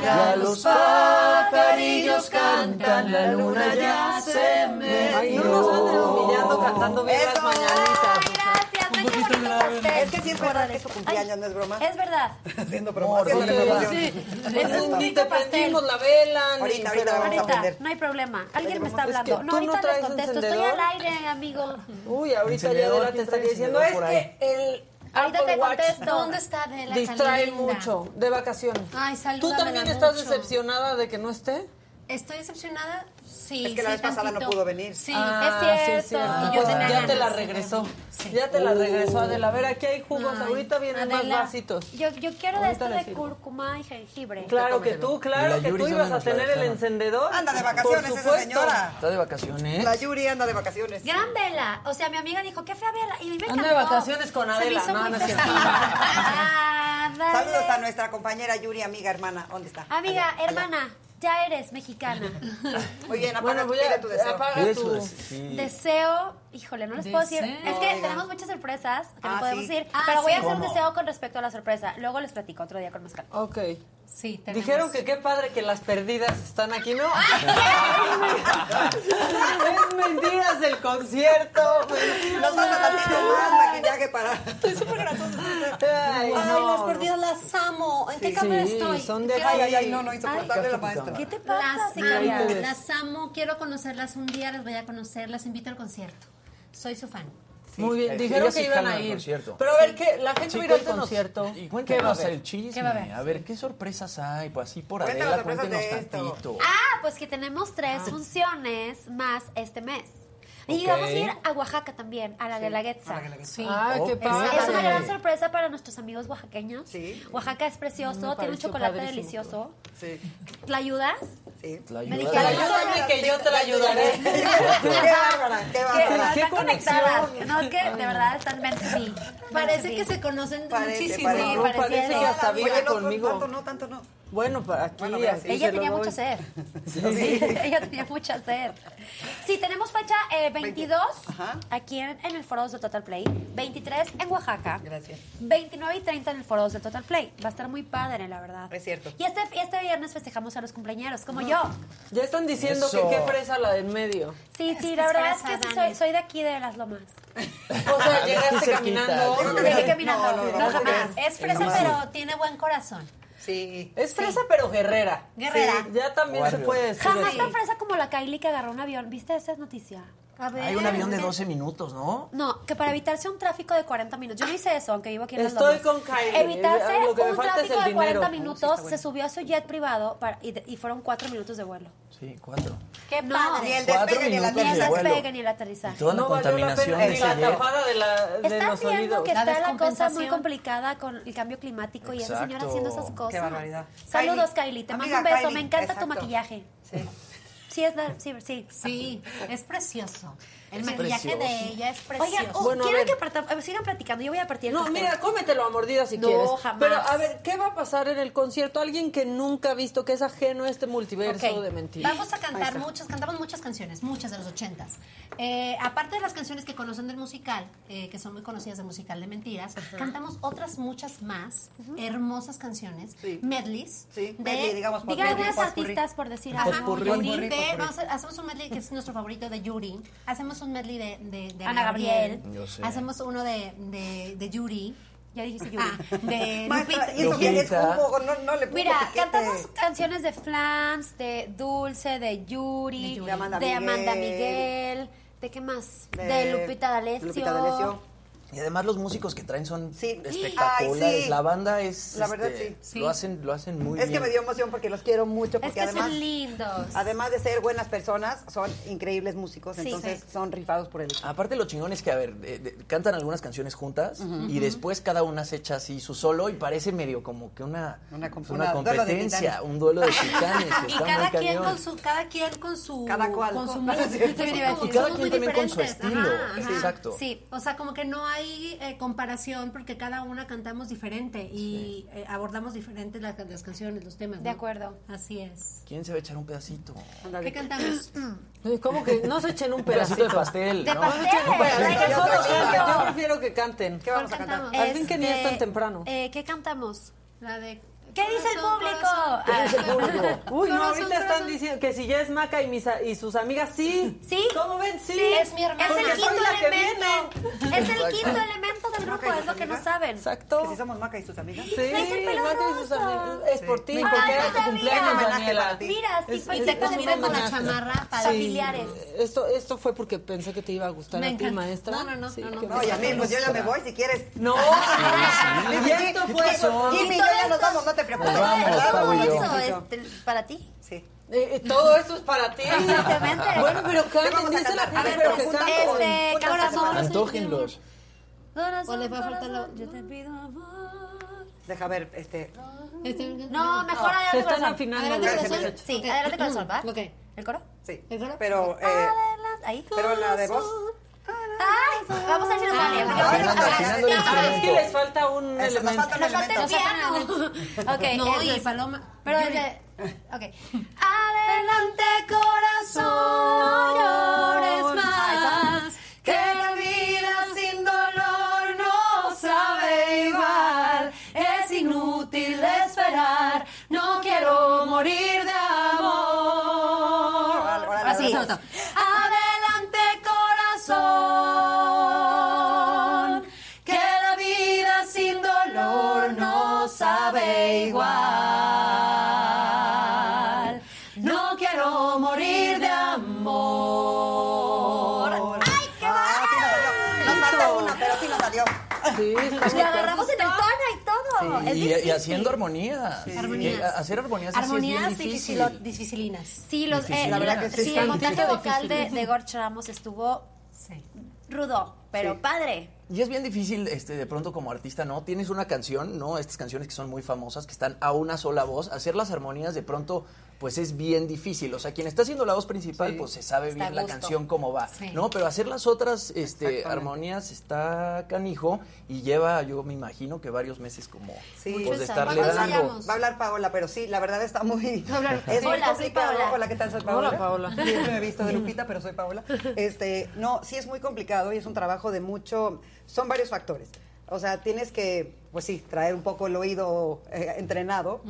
Ya los pajarillos cantan, la luna ya se metió. Ay, no nos anden humillando cantando bien las Eso. Gracias. Es que sí es verdad que es tu cumpleaños, ¿no es broma? Es verdad. Haciendo broma. Amor, haciéndole ¿dónde promoción. Sí, es un ni te prendimos la vela, Ahorita, ahorita vamos a no hay problema. Alguien me está Es que hablando. No, ahorita les contesto. Estoy al aire, amigo. Uy, ahorita Encendedor, Adela te ¿quién estaría diciendo, es que el Ahorita Apple te Watch contesto. ¿Dónde está Adela? tan distrae linda? mucho de vacaciones. Ay, ¿Tú también estás mucho. decepcionada de que no esté? Estoy decepcionada. Sí, Es que la sí, vez pasada no pudo venir. Sí. Ah, sí, es cierto. Ah, pues tenía ya te la regresó. Sí. Ya te la regresó, Adela. A ver, aquí hay jugos. Ay, Ahorita vienen más Adela. vasitos. Yo, yo quiero de esto de cúrcuma y jengibre. Claro que tú, claro la que tú ibas ¿dónde a tener el encendedor. Anda de vacaciones esa supuesto. señora. ¿Está de vacaciones? La Yuri anda de vacaciones. Gran vela. O sea, mi amiga dijo, qué fea vela. Y me Anda de encantó. vacaciones con Adela. No, es cierto. Saludos a nuestra compañera Yuri, amiga, hermana. ¿Dónde está? Amiga, hermana, ya eres mexicana. Muy bien, apaga, Bueno, pide a tu deseo. apaga Eso tu... es, sí. Deseo, híjole, no les puedo decir. Es que Oiga. tenemos muchas sorpresas que no Ah, podemos sí. decir. Ah, pero voy a hacer un ¿Cómo? deseo con respecto a la sorpresa. Luego les platico otro día con más calma. Ok. Sí, tenemos. Dijeron que qué padre que las perdidas están aquí, ¿no? es mentiras el concierto. Nos falta tantito más maquillaje para... Estoy súper grasosa. Ay, Ay, no. las perdidas las amo. ¿En qué cámara Sí, estoy? son de Quiero- Ay, ay, ay, no, no, insoportable la maestra. ¿Qué te pasa, Las amo, las amo, quiero conocerlas un día, las voy a conocer, las invito al concierto. Soy su fan. Muy bien, dijeron que iban a ir. concierto. Pero a ver, ¿qué? La gente a al cuéntanos. concierto. Y ¿Qué va a cuéntanos el chisme. ¿Qué va a? A ver, ¿qué sorpresas hay? Pues así por Cuéntanos Adela, cuéntenos esto. tantito. Ah, pues que tenemos tres funciones más este mes. Y Ok. vamos a ir a Oaxaca también, a la Guelaguetza. Sí. Ay, qué Ok. padre. Es una gran sorpresa para nuestros amigos oaxaqueños. Sí. Oaxaca es precioso, tiene un chocolate padrísimo delicioso. Sí, ¿La ayudas? sí. La Me ayuda dijeron- Ayúdame que yo te la ayudaré. qué bárbara, qué bárbara. ¿Qué están conectadas. No, es que de verdad están meant to be. Parece que se conocen Parece, muchísimo. parece. Sí, parece que hasta vive no, conmigo. Tanto no, tanto no. Bueno, para aquí, Bueno, mira, aquí Ella tenía doy. mucha sed. Sí, ella tenía mucha sed. Sí, tenemos fecha eh, 22 Ajá. aquí en, en el Foro de Total Play, 23 en Oaxaca, Gracias. 29 y 30 en el Foro de Total Play. Va a estar muy padre, la verdad. Es cierto. Y este, y este viernes festejamos a los cumpleaños, como yo. Ya están diciendo Eso. que qué fresa la del medio. Sí, sí, la verdad es que sí, soy, soy de aquí, de Las Lomas. O sea, llegaste caminando. Llegué caminando. No, no, no, jamás. Es fresa, pero tiene buen corazón. Sí. Es fresa, pero guerrera. Guerrera. Ya también se puede decir. Jamás tan fresa como la Kylie que agarró un avión. ¿Viste esa noticia? A ver. Hay un avión de 12 minutos, ¿no? No, que para evitarse un tráfico de 40 minutos. Yo no hice eso, aunque vivo aquí en Estoy Lomas. con Kylie. Evitarse Lo que me un falta es tráfico el de 40 dinero. minutos, se subió a su jet privado para- y, y fueron 4 minutos de vuelo. Sí, cuatro. Qué No. padre. Ni el Cuatro despegue ni la minutos Ni el despegue ni el aterrizaje. Toda la No la contaminación pena de la jet. tapada de, la, de Están los viendo oídos. que La está la cosa muy complicada con el cambio climático y esa señora Exacto. haciendo esas cosas. Qué barbaridad. Saludos, Kylie. Kylie. Te mando Amiga un beso. Kylie, Me encanta tu exacto. maquillaje. Sí. Sí, es la- sí, sí. Sí, es precioso. El Es maquillaje precioso. de ella es precioso. Oigan, oh, Bueno, a ¿quieren ver. que sigan platicando? Yo voy a partir el No, mira, cómetelo a mordida si No, quieres. jamás. Pero a ver, ¿qué va a pasar en el concierto? Alguien que nunca ha visto, que es ajeno a este multiverso de mentiras. Vamos a cantar muchas, cantamos muchas canciones, muchas de los ochentas. Eh, aparte de las canciones que conocen del musical, eh, que son muy conocidas del musical de mentiras, cantamos otras muchas más hermosas canciones, Sí. medleys. Sí, de- medley, digamos, por popurrí. artistas por decir Ajá, algo. Yuri, hacemos un medley que es nuestro favorito de Yuri. Hacemos un medley de, de, de Ana Gabriel. Yo sé. Hacemos uno de, de, de Yuri. Ya dijiste Yuri. Ah, de Maestra, Lupita. y eso que es Lupita. jugo, no, no le pongo Mira, cantamos canciones de Flans, de Dulce, de Yuri, De Amanda de Amanda Miguel. Miguel, ¿de qué más? De, Lupita D'Alessio. Lupita D'Alessio. Y además los músicos que traen son Sí. espectaculares. Ay, sí. La banda es. La verdad, este, sí. Lo hacen, lo hacen muy es bien. que me dio emoción porque los quiero mucho. Es Porque que además, son lindos. además de ser buenas personas, son increíbles músicos. Sí. entonces Sí. son rifados por el equipo. Aparte lo chingón es que, a ver, de- de- cantan algunas canciones juntas y después cada una se echa así su solo y parece medio como que una, Una una competencia, un duelo de titanes. Y está cada muy quien cañón. con su, cada quien con su, Cada cual. con su Y cada quien también con su estilo. Ajá, ajá. Exacto. Sí, o sea, como que no hay eh, comparación porque cada una cantamos diferente y eh, abordamos diferentes las, las canciones, los temas. De ¿no? acuerdo. Así es. ¿Quién se va a echar un pedacito? ¿Qué cantamos? ¿Cómo que no se echen un pedacito de pastel, De ¿no? pastel. Qué solo bonito. canten. Yo prefiero que canten. ¿Qué vamos a cantar? Al fin que ni es tan Este, temprano. eh, ¿Qué cantamos? La de ¿Qué dice el Corazón, público? corazón. Ah. Uy, no, Corazón, ahorita están diciendo que si ya es Maca y, mis, a- y sus amigas, sí. Sí. ¿Cómo ven? Sí. Es mi hermana. Es el quinto elemento. Es el quinto elemento del grupo, es lo que no saben. Exacto. Que si somos Maca y sus amigas. Sí, Es el pelo Maca y sus amigas. Es por ti, Ay, porque era tu cumpleaños, Homenaje Daniela. para ti. Mira, Es- tipo, es- y te conocen con la chamarra para Sí. familiares. Esto, esto fue porque pensé que te iba a gustar Me a ti, encanta. maestra. No, no, no, Sí, no, no. que No, y a mí, pues yo ya me voy si quieres. No. Y Y esto fue eso. Jimmy y yo ya nos vamos, no te yo. Eso es para ti. Sí. Eh, eh, todo esto es para ti. Exactamente. Bueno, pero ¿Qué canten, vamos a dice la gente, ver, pero que canten. Este, corazón. Antójenlos. Corazón, O le va a faltar lo- yo te pido amor. Deja ver, este. Este- No, mejor Se adelante están corazón. afinando. Adelante, corazón. Sí, adelante corazón, ¿va? Ok. ¿El coro? Sí. ¿El coro? Pero, eh, Adelante. Ahí. pero la de voz. Ay, vamos a el Ah, es que les falta un Eso, nos elemento. falta un Nos falta el piano. Ok, No, y Paloma. Pero. Ok. Adelante, corazón. Es Y, haciendo armonías. Armonías. Que hacer armonías, Armonías es bien difícil. dificilinas. Sí, los, eh, La verdad que sí. sí, el montaje vocal de, de Gorch Ramos estuvo Sí. rudo, pero Sí. padre. Y es bien difícil, este, de pronto como artista, ¿no? Tienes una canción, ¿no? Estas canciones que son muy famosas, que están a una sola voz. Hacer las armonías de pronto, pues es bien difícil. O sea, quien está haciendo la voz principal, pues se sabe Está bien la canción cómo va, Sí. ¿no? Pero hacer las otras, este, armonías está canijo y lleva, yo me imagino que varios meses como, Sí. pues de estarle dando. Va a hablar Paola, pero sí, la verdad está muy. Va a hablar- Es muy Hola, soy complicado. Paola. Hola, ¿qué tal? Soy Paola. Hola, Paola. Siempre me he visto de Lupita, pero soy Paola. Este, no, sí es muy complicado y es un trabajo de mucho. Son varios factores. O sea, tienes que, pues sí, traer un poco el oído eh, entrenado.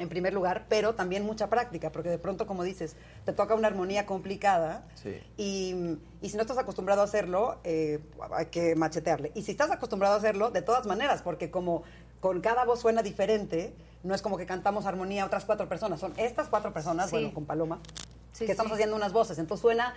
En primer lugar, pero también mucha práctica, porque de pronto, como dices, te toca una armonía complicada Sí. y, y si no estás acostumbrado a hacerlo, eh, hay que machetearle. Y si estás acostumbrado a hacerlo, de todas maneras, porque como con cada voz suena diferente, no es como que cantamos armonía a otras cuatro personas, son estas cuatro personas, Sí. bueno, con Paloma, Sí, que estamos haciendo unas voces. Entonces suena,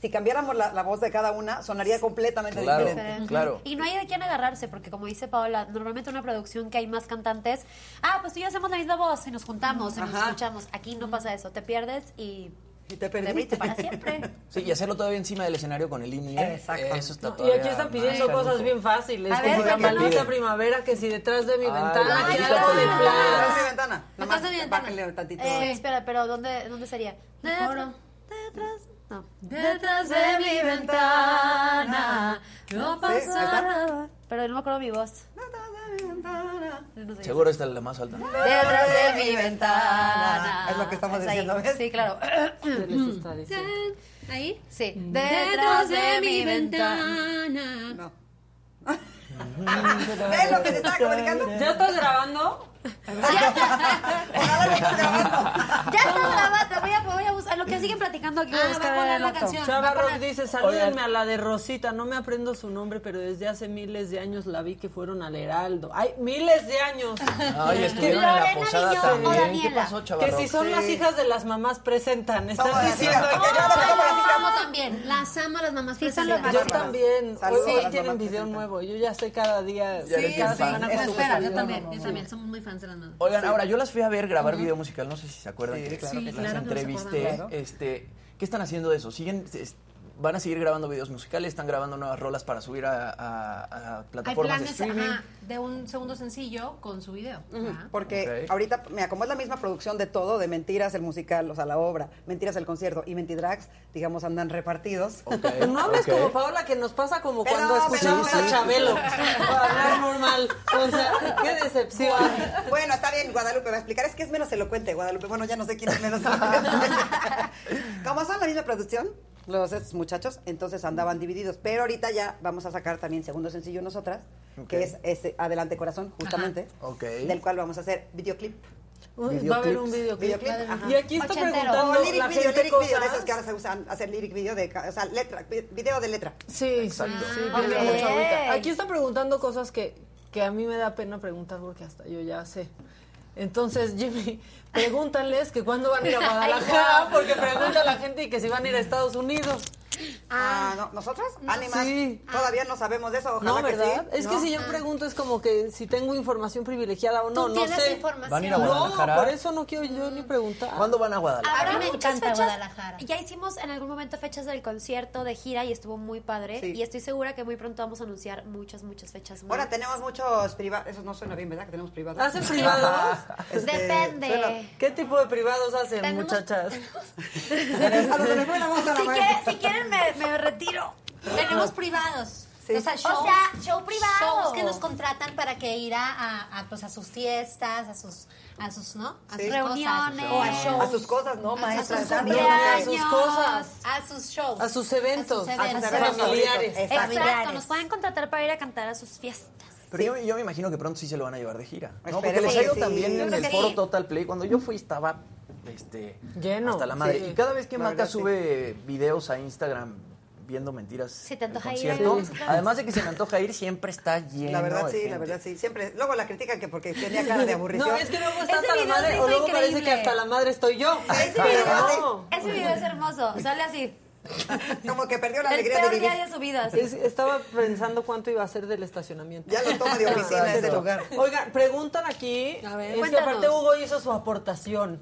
si cambiáramos la, la voz de cada una, sonaría completamente Claro. diferente. Claro. Y no hay de quién agarrarse, porque como dice Paola, normalmente una producción que hay más cantantes, ah, pues tú y yo hacemos la misma voz y nos juntamos y nos escuchamos. Aquí no pasa eso, te pierdes y Y te te perdiste. para siempre. Sí, y hacerlo todavía encima del escenario con el INE. Exacto. Eso está Y todavía aquí están pidiendo cosas bien fáciles, A ver, como la ¿qué malvita piden? primavera, que si detrás de mi Ay, ventana, primavera. Detrás de mi ventana. Detrás de mi ventana. tantito. Eh, espera, pero ¿dónde, dónde sería? coro. Detrás, no. Detrás de mi ventana no pasa nada. Pero no me acuerdo mi voz. No sé. Seguro esta es la más alta. Detrás de mi ventana. Es lo que estamos Es diciendo, ¿ves? Sí, claro. ¿Qué les está diciendo? Ahí. Sí. Detrás de mi ventana. No. ¿Ves lo que se está comunicando? ¿Ya estás grabando? Ya está grabando, voy a, voy a buscar. Lo que siguen platicando aquí, voy a Ah, buscar va a poner la otro. canción. Chava Rock dice, salúdenme a la de Rosita, no me aprendo su nombre, pero desde hace miles de años la vi que fueron al Heraldo. ¡Ay, miles de años! Ay, estuvieron en la Lorena posada también. ¿Qué Daniela. pasó, chaval? Que si son las hijas de las mamás presentan, están diciendo que ya-. Las amo también. Las amo a las mamás Sí. Yo también. Saludos Hoy, tienen video presentan. nuevo. Yo ya sé cada día, Eso cuando espera, yo también, yo también, somos muy fans de las mamás. Oigan, ahora yo las fui a ver grabar video musical, no sé si se acuerdan Sí, que claro que las que entrevisté. Este, ¿qué están haciendo de eso? ¿Siguen van a seguir grabando videos musicales? ¿Están grabando nuevas rolas para subir a, a- a Hay plataformas de streaming? ajá, de un segundo sencillo con su video. Porque ahorita, mira, como es la misma producción de todo, de Mentiras el musical, o sea, la obra, Mentiras el concierto y Mentidrags, digamos, andan repartidos. Ok, No hables como Paola, que nos pasa como Pero, cuando pero, escuchamos pero- a Chabelo. Para hablar normal. O sea, qué decepción. Bueno, está bien, Guadalupe va a explicar. Es que es menos elocuente, Guadalupe. Bueno, ya no sé quién es menos elocuente. Como son la misma producción, los estos muchachos, entonces andaban divididos. Pero ahorita ya vamos a sacar también segundo sencillo nosotras, que es ese Adelante Corazón, justamente, Ok. del cual vamos a hacer videoclip. Uy, va a haber un videoclip. Videoclip. Y aquí está Ochentero. preguntando O lyric la video, gente lyric video, de esos que ahora se usan, hacer lyric video, de, o sea, letra, vi- video de letra. Sí, sí, sí, Ah, mucho ahorita. Aquí está preguntando cosas que, que a mí me da pena preguntar porque hasta yo ya sé. Entonces, Jimmy, pregúntales que cuándo van a ir a Guadalajara, porque pregunta a la gente y que si van a ir a Estados Unidos. Ah, ¿no? ¿nosotras? Ánimas. Sí. Todavía no sabemos de eso, ojalá No, que ¿verdad? sí. Es ¿no? que si yo pregunto es como que si tengo información privilegiada o no, ¿Tú no tienes sé. información? ¿Van a ir a No, Guadalajara? por eso no quiero yo ni preguntar. ¿Cuándo van a Guadalajara? Habrá A mí me muchas encanta fechas. Guadalajara. Ya hicimos en algún momento fechas del concierto de gira y estuvo muy padre. Sí. Y estoy segura que muy pronto vamos a anunciar muchas, muchas fechas más. Ahora tenemos muchos privados, eso no suena bien, ¿verdad? Que tenemos privados. ¿Hacen privados? Este, Depende. suena- ¿Qué tipo de privados hacen, Tenemos- muchachas? A la Si, maestra. Quieren, me, me retiro. Tenemos privados. Sí. O sea, O shows, sea, show privado. shows que nos contratan para que ir a, a, a, pues, a sus fiestas, a sus, a sus, ¿no? A Sí. sus Reuniones. cosas. O a shows. A sus cosas, no, maestra. sus dando- cumpleaños. A sus cosas. A sus shows. A sus eventos. A sus A sus eventos. familiares. Exacto, nos pueden contratar para ir a cantar a sus fiestas. Pero yo, yo me imagino que pronto sí se lo van a llevar de gira. ¿no? Porque les ha ido también en el foro sí. Total Play. Cuando yo fui estaba este, Lleno, hasta la madre. sí. Y cada vez que Maca sube videos a Instagram viendo mentiras. Si te antoja ir. Además de que se me antoja ir, siempre está lleno. La verdad de sí, la verdad sí. Siempre, luego la critican que porque tenía cara de aburrición. No, es que luego está hasta la madre, se o luego parece que hasta la madre estoy yo. Ese Pero video, no. Ese video es hermoso. Sale así. Como que perdió la El alegría de peor vivir. día de su vida. Es- estaba pensando cuánto iba a ser del estacionamiento. Ya lo toma de oficina ese lugar. Oigan, preguntan aquí, A ver, es que aparte Hugo hizo su aportación.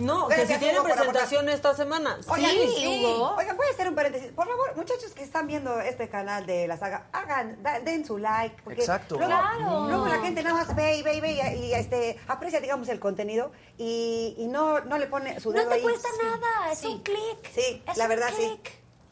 No, que si tienen presentación esta semana. Oigan, sí, sí. Hugo. Oigan, voy a hacer un paréntesis. Por favor, muchachos que están viendo este canal de la saga, hagan, da- den su like. Porque Exacto. Luego, Claro. luego la gente nada más ve y ve y ve y, y, este, aprecia, digamos, el contenido y, y no, no le pone su No dedo te ahí. cuesta Sí. nada, es Sí. un clic. Sí, Es la un verdad sí.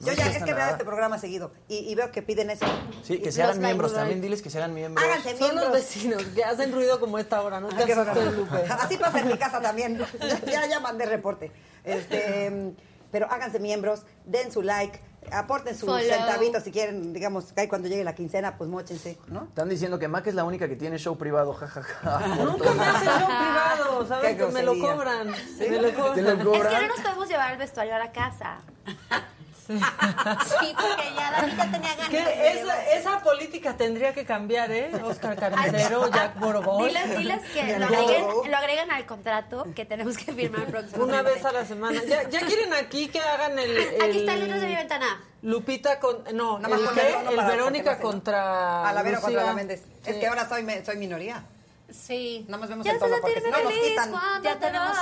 Yo No ya es que veo nada. este programa seguido y, y veo que piden eso. Sí, que se hagan miembros también. Diles que se hagan miembros. Háganse Son los miembros. vecinos que hacen ruido como esta hora, no Ah, te. Lupe. Así pasa en mi casa también. Ya, ya mandé reporte. Este, pero háganse miembros, den su like, aporten sus Follow. centavitos si quieren, digamos, que ahí cuando llegue la quincena, pues móchense, ¿no? Están diciendo que Mac es la única que tiene show privado, jajaja. Nunca me hacen show privado, ¿sabes? Que me lo cobran. ¿Sí? Me lo ¿Te cobran. lo Es que cobran? no nos podemos llevar el vestuario a la casa. Sí, porque ya David ya tenía ganas. de esa, política tendría que cambiar, ¿eh? Oscar Carnicero, Jack Boroboy. Diles, diles que lo agreguen, lo agreguen al contrato que tenemos que firmar próximamente. Una vez a la semana. ¿Ya, ya quieren aquí que hagan el, el- Aquí está el letras de mi ventana. Lupita con... No, Nada más ¿el con qué? el tono El para- Verónica no contra A la Vero contra la Méndez. Es que ahora soy, me- soy minoría. Sí. Nada más vemos Ya el tono porque si sentirme no nos feliz quitan. cuando Ya te tenemos-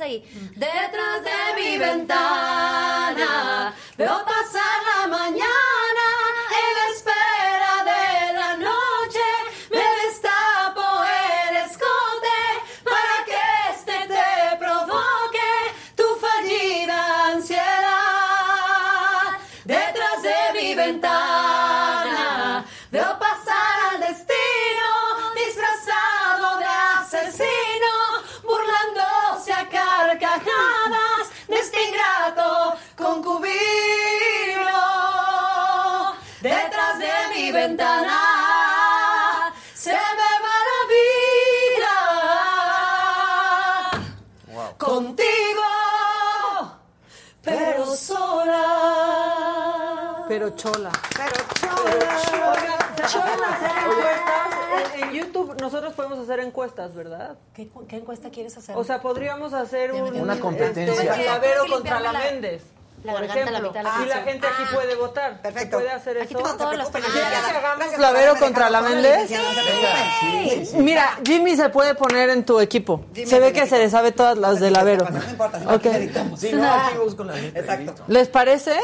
ahí. Detrás de mi ventana veo pasar la mañana Ah, se me va la vida. Contigo, pero sola. Pero chola. Pero chola. Chola. en YouTube nosotros podemos hacer encuestas, ¿verdad? ¿Qué, encuesta quieres hacer? O sea, podríamos hacer un, una competencia. Este, pues contra la Méndez la por garganta, la ejemplo. mitad de la y la gente aquí Ah. puede votar. Perfecto. ¿Se puede hacer Aquí eso? tengo todos los preocupes, temas. ¿Quieres que hagamos Gracias, Lavero Fernanda, contra la Méndez? se Mira, Jimmy se puede poner en tu equipo. Jimmy se ve que se le sabe todas las de Lavero. No importa, no Ok. editamos. Sí, no, aquí busco la letra. Exacto. ¿Les parece?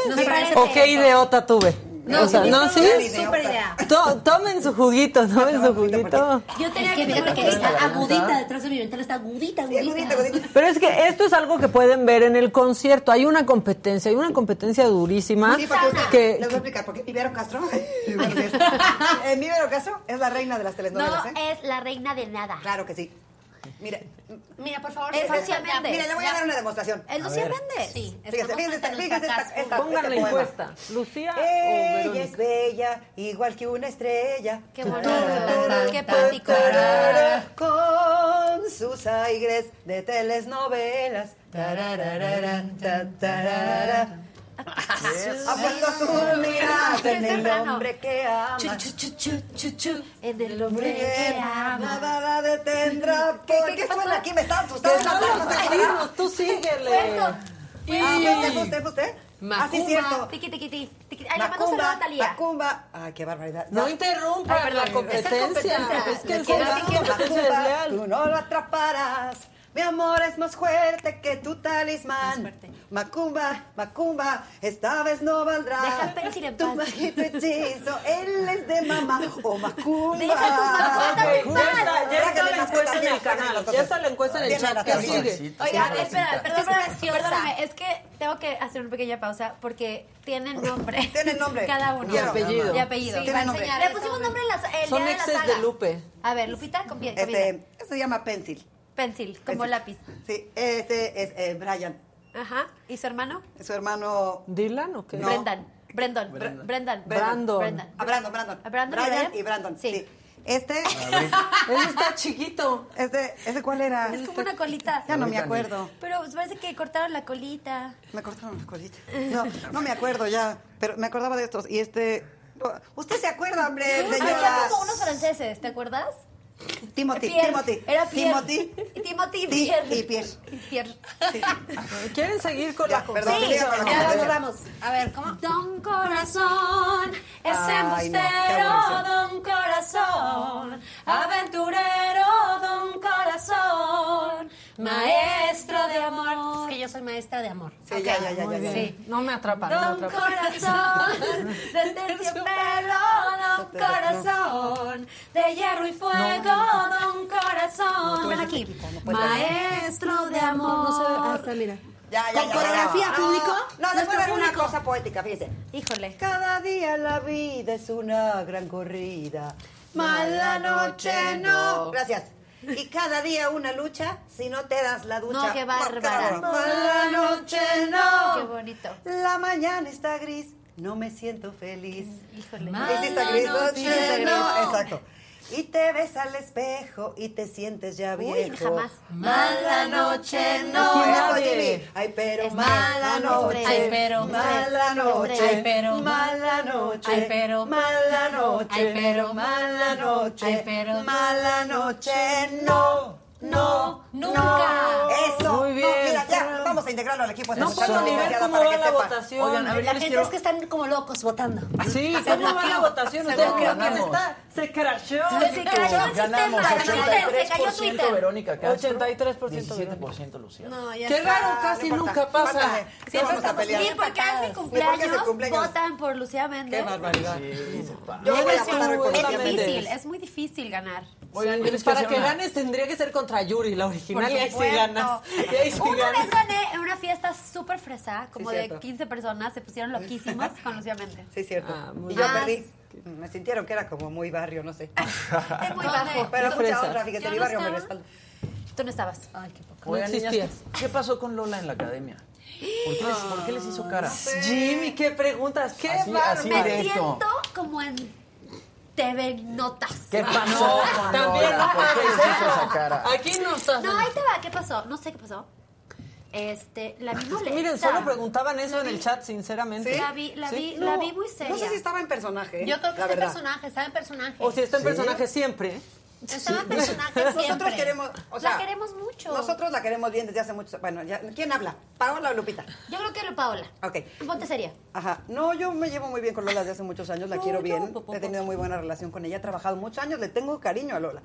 ¿O qué idiota tuve? O sea, ¿no? ¿Sí? Súper idea. To- tomen su juguito, tomen su juguito. Yo tenía que fíjate que está agudita detrás de mi ventana, está agudita, Sí, agudita. Pero es que esto es algo que pueden ver en el concierto. Hay una competencia, hay una competencia durísima. Sí, porque usted- que, les voy a explicar, porque Ibero Castro, mi Ibero Castro es la reina de las No telenovelas, ¿eh? es la reina de nada. Claro que sí. Mire, Mira, por favor, Es Lucía Méndez. Mire, le voy a dar una demostración. ¿Es Lucía Méndez? Sí, Fíjese, fíjese, frente a fíjese esta- esta- pongan la poema. encuesta. ¿Lucía Ella es bella, igual que una estrella. Qué bonito. Qué poético. Con sus aires de telenovelas. Tarararán, ta, tarara. Ha puesto su mirada en Es el hombre que ama. Chu, chu, chu, chu, chu, chu, En el hombre que ama. Nada la detendrá. ¿Qué- ¿Por qué- qué qué pasó? suena aquí? Me está asustando. No tú síguele. Ah, ¿fue usted, usted, usted? Ah, sí, cierto. Tiqui, tiqui, tiqui. Ay, le mando un saludo Macumba, a Talía. Macumba. Ay, qué barbaridad. No Ay, perdón, la esa competencia. competencia. Es que Macumba, Macumba. Tú no lo atraparás. Mi amor es más fuerte que tu talismán. Macumba, Macumba, esta vez no valdrá. Deja al Pencil en Tu paz. mágico hechizo, él es de mamá. Oh, Macumba. Deja tus mascotas en ya está, ya está la encuesta en el canal. Ya está la encuesta en el chat. ¿Qué sigue? Oigan, Sí, espera, perdón, perdóname, es que tengo que hacer una pequeña pausa porque tienen nombre. Tienen nombre. Cada uno. Y apellido. Y apellido. Sí, Tiene va a nombre. enseñar Le pusimos nombre en la, el Son día de la exes saga. de Lupe. A ver, Lupita, con pie, Este, este se llama Pencil. Pencil, como Pencil. lápiz. Sí, este es eh, Brian. Ajá. ¿Y su hermano? Su hermano. ¿Dylan o qué? No. Brendan. Brendan. Brendan. Brendan. Brandon. Brendan. Ah, Brandon, Brandon. ¿A Brandon Brian? y Brandon. Sí. Sí. Este, Él está chiquito. este, ¿ese cuál era? Es como una colita. Ya no me acuerdo. Pero parece que cortaron la colita. Me cortaron la colita. No, no me acuerdo ya, pero me acordaba de estos. Y este, ¿usted se acuerda, hombre, Había señora? como unos franceses, ¿te acuerdas? Timothy, Pierre. Timothy. Era Pierre. Timothy. Timothy y Ti- Pierre. y Pierre. ¿Quieren seguir con Ya, la perdón, competencia? siga con la Ya, vamos, competencia. vamos. A ver, ¿cómo? Don Corazón, ese Ay, no, qué embustero, aburrición. Don Corazón, aventurero, Don Corazón, maestro de amor. Es que yo soy maestra de amor. Sí, ya, ya, ya, Muy ya, ya. bien. No me atrapan, no Don atrapan. Corazón, de terciopelo, Don Corazón, de hierro y fuego, Don Corazón. Ven aquí, maestro de amor. No sé, hasta mira. Ya, ya, ¿Con ya, coreografía, no, público? No, no, después ver una cosa poética, fíjese. Híjole. Cada día la vida es una gran corrida. Mala noche no. Gracias. Y cada día una lucha si no te das la ducha. No, qué bárbara. Mala noche no. Qué bonito. La mañana está gris, no me siento feliz. Híjole. Y sí está gris, no, está gris. Exacto. Y te ves al espejo y te sientes ya Uy, viejo. jamás. Mala noche no. Ay, pero mala noche. Ay, pero- Mala noche. Ay, pero- Mala noche. Ay, pero- Mala noche. Ay, pero- Mala noche. Ay, pero- Mala noche. No. No. Nunca. no. Eso. Muy No, bien. mira, ya, vamos a integrarlo al equipo. No puedo ni ver cómo va la votación. Oigan, a ver, La gente quiero- es que están como locos votando. Sí, ¿cómo va la votación? ¿Ustedes creen que está? Se crashó. Se cayó el Ganamos sistema. Se cayó 83% Twitter. Verónica Castro. 83% 17% Lucía. No, ya Qué está. raro, casi no nunca pasa. Siempre Vamos a estamos bien porque porque cumpleaños, cumpleaños. votan por Lucía Méndez. Qué barbaridad. Yo voy a Vienes votar por Es Lucía Méndez. difícil, es muy difícil ganar. Oigan, yo Para que ganes tendría que ser contra Yuri, la original, y ahí sí supuesto. ganas. Y ahí sí Una ganas. vez gané en una fiesta súper fresa, como Sí, de cierto. 15 personas, se pusieron loquísimos con Lucía Méndez. Sí, cierto. Ah, muy y yo perdí. Me sintieron que era como muy barrio, no sé. Es muy bajo. Pero mucha otra, fíjate, mi no barrio me estaba. respalda. Tú no estabas. Ay, qué poco. Oigan, No niñas, ¿qué, pasó con Lola en la academia? ¿Por qué les, por qué les hizo cara? Jimmy, qué preguntas, qué Así- así Me directo. siento como en TV Notas. ¿Qué pasó No, también no ¿Por qué hizo esa cara? Aquí no estás. No, ahí te va. ¿Qué pasó? No sé qué pasó. Este, la vi molesta. miren, solo preguntaban eso en el chat, sinceramente. La vi, la ¿Sí? vi, No, la vi muy seria. No sé si estaba en personaje. Yo creo que está en personaje, estaba en personaje. O si está en personaje siempre. Estaba en personaje siempre. Nosotros queremos, o sea, la queremos mucho. Nosotros la queremos bien desde hace mucho. Bueno, ya, ¿quién habla? ¿Paola o Lupita? Yo creo que lo Paola. Ok. Ponte seria. Ajá. No, yo me llevo muy bien con Lola desde hace muchos años, la No, quiero bien. po, po, He tenido muy buena relación con ella, he trabajado muchos años, le tengo cariño a Lola.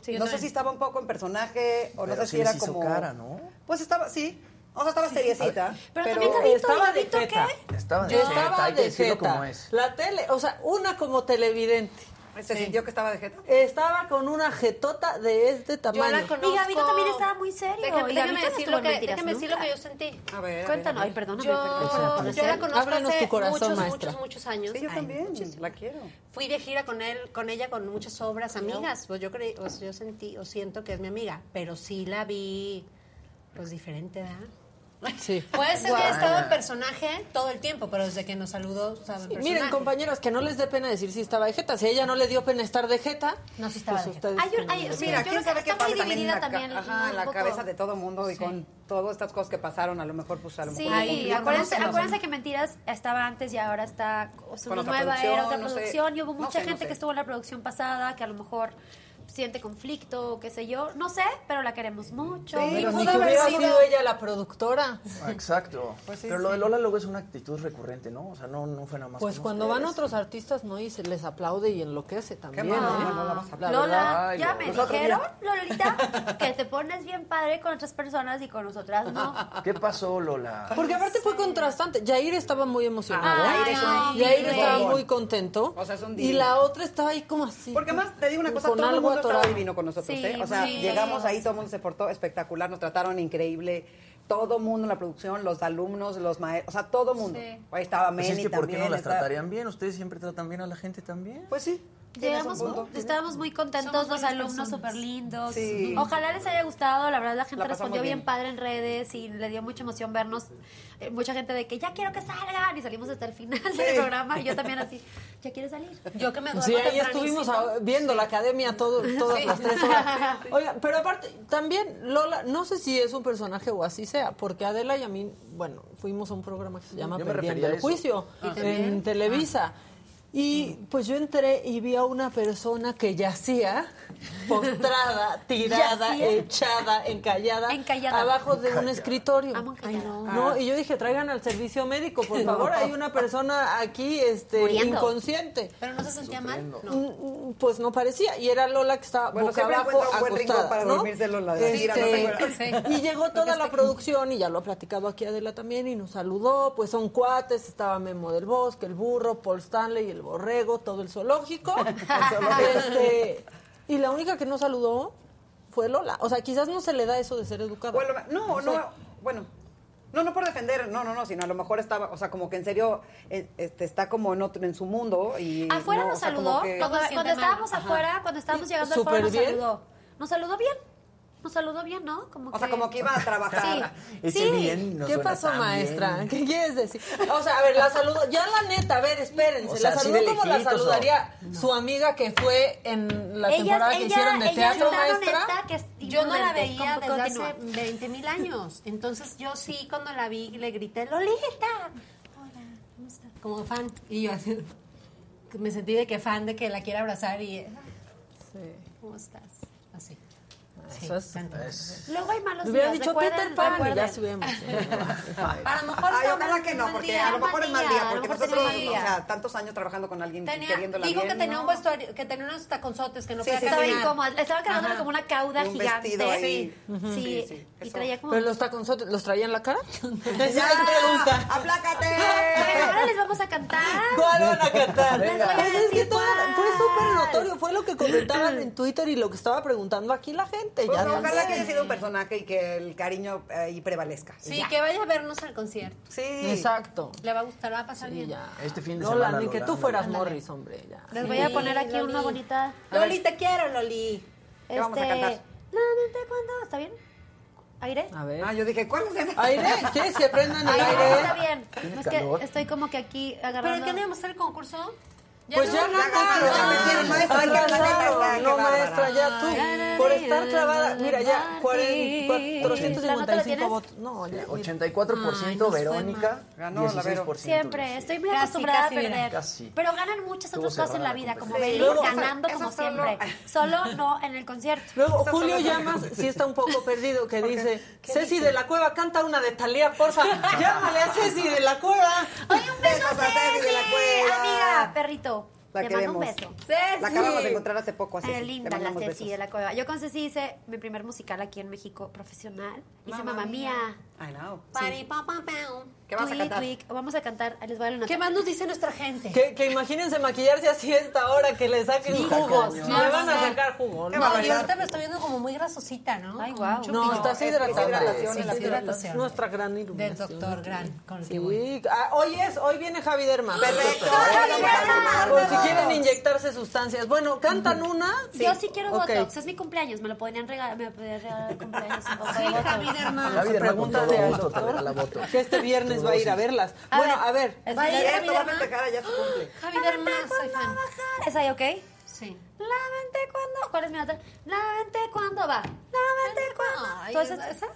Sí, no sé si estaba un poco en personaje o no Pero sé sí si era hizo como. cara, ¿no? Pues estaba, sí. O sea, estaba seriecita. Pero, pero también Gabito, estaba ¿y de jeta. qué? Estaba de Yo estaba hay que de como es. La tele, o sea, una como televidente. ¿Se sintió que estaba de jeta? Estaba con una jetota de este Yo tamaño. la conozco. Y Gabito también estaba muy serio. Déjame, y déjame no decir, lo que, mentiras déjame decir lo que yo sentí. A ver, a ver, Cuéntanos. a ver. Ay, perdóname. Yo, yo la conozco Ábrenos hace tu corazón, muchos, maestra. muchos, muchos años. Sí, yo Ay, también, muchísimo. la quiero. Fui de gira con él, con ella, con muchas obras, amigas. Pues yo creí, pues yo sentí, o siento que es mi amiga, pero sí la vi, pues diferente, ¿verdad? Sí. Puede ser que haya estado en personaje todo el tiempo, pero desde que nos saludó estaba en personaje. Miren, compañeros, que no les dé pena decir si estaba de jeta. Si a ella no le dio pena estar de jeta, No, sí estaba pues de jeta. ustedes Hay un- hay- sí, Mira, yo quién sabe qué está muy pasa también en dividida la, también, ajá, en la poco. cabeza de todo mundo y con todas estas cosas que pasaron, a lo mejor, pues a lo Sí, mejor. complican, acuérdense, no sé, no sé. acuérdense que Mentiras estaba antes y ahora está o sea, una nueva era, otra no sé. producción. Y hubo No mucha sé, no gente sé. que estuvo en la producción pasada que a lo mejor siente conflicto, qué sé yo. No sé, pero la queremos mucho. Sí, Pero ni que hubiera sido- sido ella la productora. Exacto. Pues sí, Pero lo de Lola luego es una actitud recurrente, ¿no? O sea, no, no fue nada más. Pues cuando van ustedes. otros artistas, ¿no? Y se les aplaude y enloquece también. ¿eh? no, no la Lola. Ay, ya Lola. me dijeron, Lolita, que te pones bien padre con otras personas y con nosotras no. ¿Qué pasó, Lola? Porque aparte fue contrastante. Jair estaba muy emocionado. Ay, Jair estaba muy contento. O sea, es un y la otra estaba ahí como así. Porque más te digo una cosa, Con todo mundo estaba divino con nosotros, Sí, ¿eh? O sea, sí. llegamos ahí, todo el mundo se portó espectacular, nos trataron increíble. Todo el mundo en la producción, los alumnos, los maestros, o sea, todo el mundo. Sí. Ahí estaba Pues Meni es que ¿por qué no las estaba- tratarían bien? ¿Ustedes siempre tratan bien a la gente también? Pues sí. Llegamos, punto. estábamos muy contentos, Somos los alumnos súper lindos. Sí. Ojalá les haya gustado, la verdad la gente La respondió bien. bien. padre en redes y le dio mucha emoción vernos. Eh, mucha gente de que ya quiero que salgan y salimos hasta el final del programa y yo también así, ¿ya quieres salir? Yo que me duermo Sí, ahí estuvimos a- viendo la academia todo, todas las tres horas. Oiga, pero aparte, también Lola, no sé si es un personaje o así sea, porque Adela y a mí, bueno, fuimos a un programa que se llama Yo me Perdiendo el. Juicio en Televisa. Y pues yo entré y vi a una persona que yacía postrada, tirada, Yacía. echada, encallada, Encallada. abajo de un escritorio. Amo encallada. No, y yo dije, traigan al servicio médico, por favor, hay una persona aquí este, Muriendo. inconsciente. Pero no se sentía mal. No. Mm, Pues no parecía, y era Lola que estaba Bueno, boca abajo, un buen acostada, para ¿no? dormirse Lola, de ¿no Este, acuerdas? Y llegó toda la producción, y ya lo ha platicado aquí Adela también, y nos saludó, pues son cuates, estaba Memo del Bosque, el burro, Paul Stanley, el borrego, todo el zoológico. Este, y la única que no saludó fue Lola. O sea, quizás no se le da eso de ser educada. Bueno, no, sé. no, bueno. No, no por defender, no, no, no, sino a lo mejor estaba, o sea, como que en serio eh, este, está como en, otro, en su mundo y... Afuera no, nos o sea, como saludó, que- cuando, estábamos afuera, cuando estábamos llegando al nos bien. saludó. Nos saludó bien, nos saludó bien, ¿no? Como O sea, como que iba a trabajar. Sí, Ese sí. bien no ¿Qué suena pasó, tan maestra? bien. ¿Qué quieres decir? O sea, a ver, la saludo. Ya la neta, a ver, espérense. O sea, la de como la saludaría su amiga que fue en la temporada que hicieron de ella teatro, maestra. que Yo no la veía desde hace 20 mil años. Entonces yo sí, cuando la vi, le grité, Lolita. Hola, ¿cómo estás? Como fan. Y yo así, me sentí de que fan, de que la quiere abrazar y... Sí. ¿Cómo estás? Eso es-. Luego hay malos días, dicho recuerden, Peter Pan y ya emocionado. A lo mejor Ay, ojalá que no, porque día, a lo mejor es mal día, porque nosotros, o sea, tantos años trabajando con alguien Tenía, queriéndola bien, que tenía ¿no? un vestuario, que tenía unos taconzotes que no Sí, podía Estaba le estaba Ajá. como una cauda un gigante. ahí. Sí, y traía como... Pero los taconzotes, ¿los traía en la cara? Esa es ¡Ya! pregunta. ¡Aplácate! Pero ahora les vamos a cantar. ¿Cuál van a cantar? Les voy a decir fue súper notorio, fue lo que comentaban en Twitter y lo que estaba preguntando aquí la gente. Pues ya no, ojalá que haya sido un personaje y que el cariño eh, ahí prevalezca. Sí, Ya. que vaya a vernos al concierto. Sí. Exacto. Le va a gustar, va a pasar Sí, bien. ya. Este fin de Lola, semana, ni que tú fueras. Morris, hombre, ya. Les voy a poner aquí Loli. una bonita... Loli, te quiero, Loli. ¿Qué vamos a cantar? Nuevamente cuando... ¿Está bien? ¿Aire? A ver. Ah, yo dije, ¿cuál es ese? Aire, ¿quieres que prendan el Aire, aire? está bien. Tiene Es que estoy como que aquí ¿Pero agarrando... qué no íbamos a hacer el concurso? Pues ya qué No, maestra, ya tú. Por estar clavada. Mira, ya 40, 455 votos. No, ya. mira. 84% Ay, nos fue Verónica, Ganó la. 16% Siempre, estoy muy acostumbrada a perder. Pero ganan muchas otras cosas en la vida, como Luego, ganando como siempre. Solo no en el concierto. Luego Julio Llamas sí está un poco perdido, que dice, Ceci de la Cueva, canta una de Talía, porfa. Llámale a Ceci de la Cueva. Oye, un beso, a Ceci de la Ceci. Cueva. Amiga, perrito. La te mando un beso. La acabamos de encontrar hace poco, así. Eh, linda la Ceci de la Cueva. Yo con Ceci hice mi primer musical aquí en México, profesional. Hice Mamá Mía. I know. Pari, pa, pa, pam. ¿Qué vas a cantar? tweet. Vamos a cantar. Les voy a dar ¿Qué más nos dice nuestra gente? Que, que imagínense maquillarse así a esta hora, que le saquen Sí, jugos. Le van a Sí. sacar jugo, ¿no? No, ahorita lo estoy viendo como muy grasosita, ¿no? Ay, mucho No, brillo. estás es hidratada. hidratación Sí. Nuestra gran Del iluminación. doctor Gran. Con el. Sí, ah, hoy es, hoy viene Javi Derma. Perfecto. Si quieren inyectarse sustancias. Bueno, cantan una. Yo sí quiero Ok. Botox. Es mi cumpleaños. Me lo podrían regalar. Me podrían regalar de cumpleaños un poco de Sí. Javi Derma. Javi Derma con Pregúntale al doctor que este viernes va a ir a verlas. A bueno, ver. a ver. Es Va a ir va a festejar allá su cumple. Javi Derma. ¿Es ahí ok? Sí. La mente cuando. ¿Cuál es mi otra? La mente cuando va. La mente cuando. ¿Tú haces ¿esa?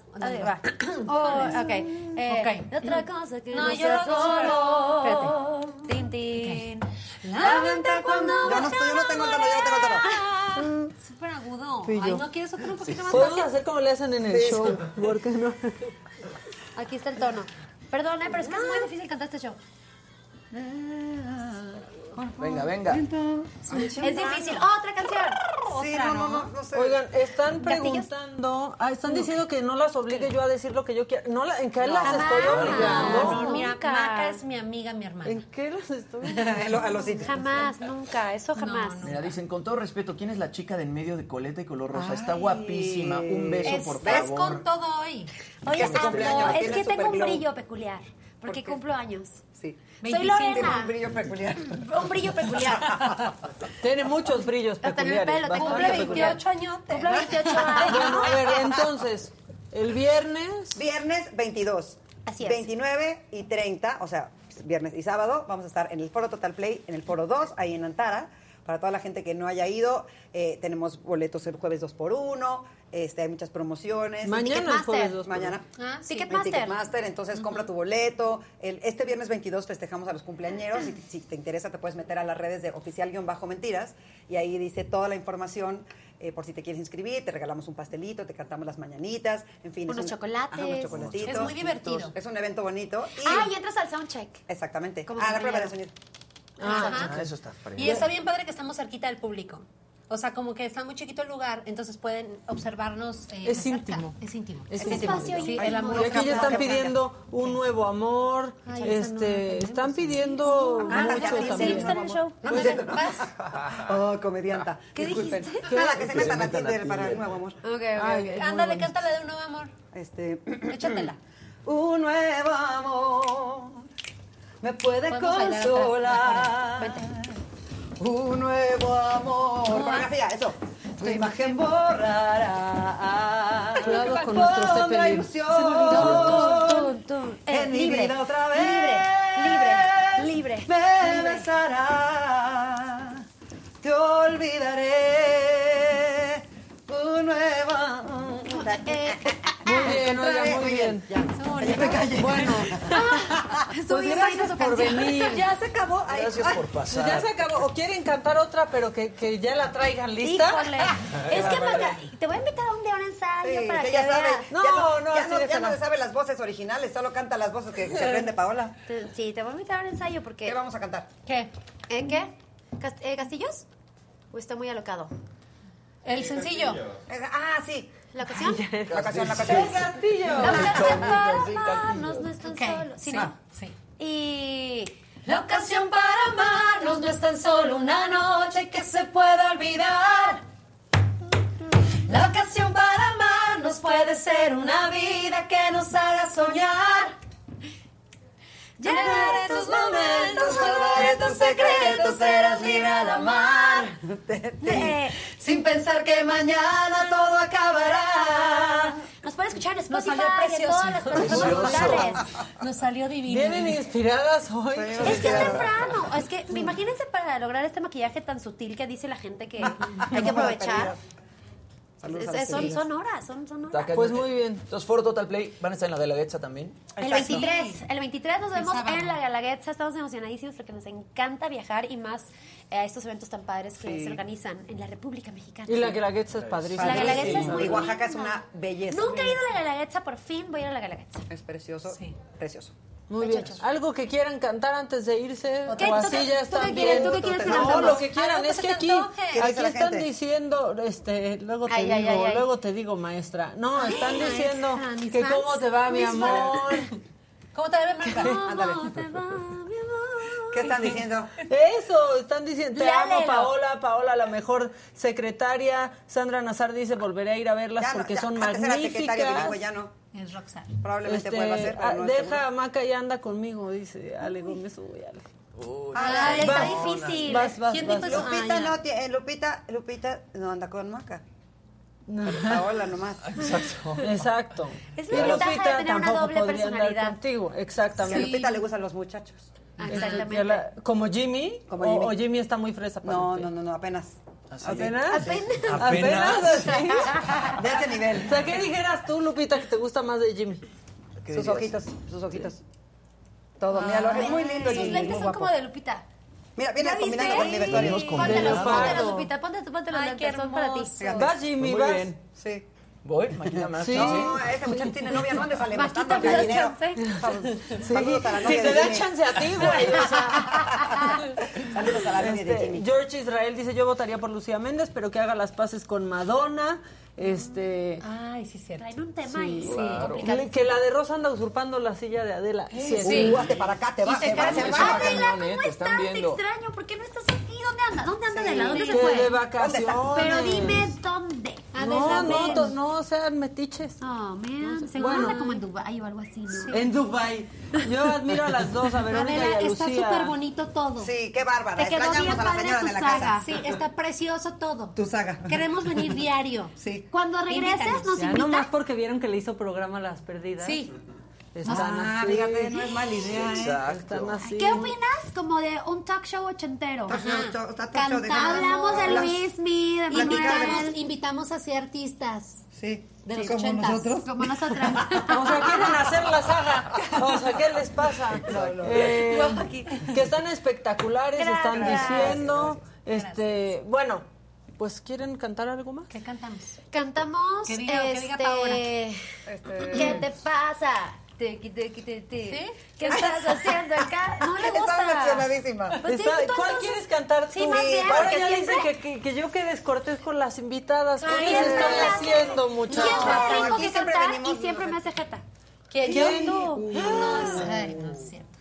va. Oh, ok. Eh, Ok. Otra cosa que No, yo solo. Tin, tin. La mente cuando Yo no, estoy, yo no tengo el tono, yo no tengo el tono. Súper agudo. Ay. ¿no quieres otro un poquito más Podemos hacer como le hacen en el show. ¿Por qué no? Aquí está el tono. Perdón, eh, pero es que es muy difícil cantar este show. Venga, venga. Es difícil. Otra canción. Sí, Otra, no, no, ¿no? no, no sé. Oigan, están preguntando, ah, están diciendo que no las obligue yo a decir lo que yo quiero. No, la- ¿En qué las jamás. estoy obligando? No, no, mira, Nunca. Maca es mi amiga, mi hermana. ¿En qué las estoy A lo- a los sitios. Jamás, nunca. Eso jamás. Mira, dicen, con todo respeto, ¿quién es la chica de en medio de coleta y color rosa? Está guapísima. Un beso, por Estás favor. con todo hoy. Oye, Es tu cumpleaños, es tienes que tengo un superglow. brillo peculiar. Porque cumplo años. Sí. Soy 25. Tiene Lorena. un brillo peculiar. Un brillo peculiar. Tiene muchos brillos Hasta en el peculiares. pelo, Cumple peculiares. 28 añotes. Cumplo 28 años. Bueno, a ver, entonces, el viernes... Viernes 22. Así es. 29 y 30, o sea, viernes y sábado, vamos a estar en el Foro Total Play, en el Foro 2, ahí en Antara. Para toda la gente que no haya ido, eh, tenemos boletos el jueves 2 por 1 este, hay muchas promociones. Mañana jueves Mañana. Ah, sí. Ticketmaster. Ticketmaster, entonces compra tu boleto. El- este viernes 22 festejamos a los cumpleañeros. y si te interesa, te puedes meter a las redes de oficial-mentiras y ahí dice toda la información. eh, por si te quieres inscribir, te regalamos un pastelito, te cantamos las mañanitas, en fin. Unos un- chocolates. Ajá, unos chocolatitos. Es muy divertido. Es un evento bonito. Y, Ah, y entras al soundcheck. Exactamente. Como Ah, la prueba de sonido. Ajá. Ah, eso está fresco. Y está bien padre que estamos cerquita del público. O sea, como que está muy chiquito el lugar, entonces pueden observarnos. eh, Es íntimo. Es íntimo. Es íntimo. espacio Sí, el amor. Y aquí ya están pidiendo un nuevo amor, Ay, no este, están pidiendo Ah, mucho ya, Sí, también. está en el show. Ándale, vas. Oh, comedianta. ¿Qué Disculpen. dijiste? Nada, que se Que se metan a Tinder para el nuevo amor. Ok, ok, Ay, ok. Ándale, cántale de un nuevo amor. Este, Échatela. un nuevo amor me puede consolar. Un nuevo amor. Coreografía, eso. Tu imagen borrará. Cuidado con nuestro ilusión. Eh, En mi libre, vida otra vez. Libre, libre, libre. Me libre. besará. Te olvidaré. Un nuevo amor. Eh, Muy bien, oiga, muy bien. Ya, ya me callé. Bueno, Estuvo pues bien gracias por canción. venir. Ya se acabó. Ay, Gracias ay. por Pues pasar. ya se acabó. ¿O quieren cantar otra, pero que, que ya la traigan lista? Híjole. Es que te voy a invitar a un día a un ensayo Sí, para que que, ya sabe. veas. No, ya no, ya no, ya se sabe las voces originales, solo canta las voces que se aprende Paola. Sí, te voy a invitar a un ensayo porque... ¿Qué vamos a cantar? ¿Qué? ¿Eh, qué? Eh, ¿Castillos? ¿O está muy alocado? El sencillo. Eh, Ah, sí. ¿La ocasión? La ocasión, la ocasión. Castillo. La ocasión para amarnos no es tan Ok, solo... Sí, sí, ¿no? sí. Y... La ocasión para amarnos no es tan solo una noche que se pueda olvidar. La ocasión para amarnos puede ser una vida que nos haga soñar. Llenaré tus momentos, guardaré tus secretos, serás libre al amar. Sin pensar que mañana todo acabará. Nos puede escuchar en Nos Spotify en precioso. todas las plataformas. Nos salió divino. Vienen inspiradas hoy. Es que es temprano. Es que imagínense para lograr este maquillaje tan sutil que dice la gente que hay que aprovechar. Saludos Es- es- son, son horas, son, son horas. Pues muy bien. Entonces, Foro Total Play van a estar en la Guelaguetza también. El 23, el 23 nos vemos en la Galaguetza, estamos emocionadísimos porque nos encanta viajar y más a estos eventos tan padres que se organizan en la República Mexicana. Y la Guelaguetza es padrísima. La Guelaguetza es muy Y Oaxaca es bonita. una belleza. Nunca he ido a la Galaguetza, por fin voy a ir a la Galaguetza. Es precioso. Sí. Precioso. Muy bien. ¿Algo que quieran cantar antes de irse? ¿Qué? O ¿Tú así qué- ya tú están qué quieres? bien. ¿Tú qué quieres que No, lo que quieran. Es que aquí, antoje. ¿Qué aquí están gente? diciendo, este, luego te Ay, digo, ay, ay. luego te digo, maestra. No, están Maestra, diciendo mis que fans, cómo te va, mi amor. ¿Cómo te va, mi amor? ¿Qué están diciendo? Eso, están diciendo, te amo. Paola, Paola, la mejor secretaria. Sandra Nazar dice, volveré a ir a verlas Ya no, porque ya, son antes era secretaria, magníficas. ya no. Es Roxanne. Probablemente Este, vuelva a ser, ah, pero no deja a Maca y anda conmigo, dice Ale Gómez. Uy, Ale. Ay, está Vas, difícil. vas, vas. Lupita Ah, no tiene, Lupita, Lupita no anda con Maca. Paola nomás. Exacto. Exacto. Es Y la ventaja de tener una tampoco doble podría andar personalidad. contigo, Si a exactamente. Lupita le gustan los muchachos. Ah, Exactamente. como Jimmy, Como o, Jimmy. o Jimmy está muy fresa para No, no, no, no, apenas. ¿Apenas? Apenas. ¿Apenas? así? De ese nivel. O sea, ¿qué dijeras tú, Lupita, que te gusta más de Jimmy? Sus ojitos, sus ojitos. Todo, míralo, es muy lindo Sus Jimmy, lentes son guapo. como de Lupita. Mira, viene ¿Ya combinando viste? con mi vestuario. Póntelos, póntelos, Lupita. Ponte, ponte los Ay, qué son para ti. Vas, Jimmy, Muy vas. bien. Sí. Voy, Maquita más. Sí. No, ese muchacho tiene novia, no andes Maquita, al ¿me das gallinero. chance? Sí, Saludos a la si te da chance a ti, güey. O sea. Saludos a la novia de Este, Jimmy. George Israel dice, yo votaría por Lucía Méndez, pero que haga las paces con Madonna. Este... Ay, sí, cierto. Traen un tema Sí, ahí, claro. Que, que la de Rosa anda usurpando la silla de Adela. Sí, Sí. Uh, hazte para acá, te vas, te vas, te vas. Adela, ¿cómo estás? Te extraño. ¿Por qué no estás aquí? ¿Dónde anda? ¿Dónde anda Adela? ¿Dónde se Que fue? de vacaciones. Pero dime dónde. No, no, to- no sean metiches. Oh, man. Seguro Bueno. anda como en Dubái o algo así, ¿no? En Dubai. Yo admiro a las dos, a Verónica y Adela, a está Lucía. súper bonito todo. Sí, qué bárbara. Te quedó bien Extrañamos a la padre señora tu de la saga. casa. Sí, está precioso todo. Tu saga. Queremos venir diario. Sí. Cuando regreses Invítanos. nos Ya invitas. nomás porque vieron que le hizo programa a Las Perdidas. Sí. Están Ah, así. fíjate, no es mala idea, ¿eh? Están Exacto. así. ¿Qué opinas? Como de un talk show ochentero. Talk show, talk- talk show de Canta, hablamos de Luis Mi, de Manuel. Invitamos así artistas. Sí. De Sí, los como ochentas. nosotros. Como nosotras. O sea, quieren hacer la saga. O sea, ¿qué les pasa? Eh, que están espectaculares, están Gracias. diciendo. Este, bueno, pues ¿quieren cantar algo más? ¿Qué cantamos? Cantamos. Que diga- que diga este, Paola. ¿Qué te pasa? Tequi, tequi, te, te. ¿Sí? ¿Qué estás haciendo acá? No le gusta. emocionadísima. Pues Está- ¿Cuál quieres cantar tú? Sí, más bien, Ahora porque ya le siempre- dicen que, que, que yo quedé descortés con las invitadas. ¿Qué Ay, les es están haciendo, muchachos? Siempre tengo que cantar y siempre me hace jeta. ¿Quién? ¿Quién? No,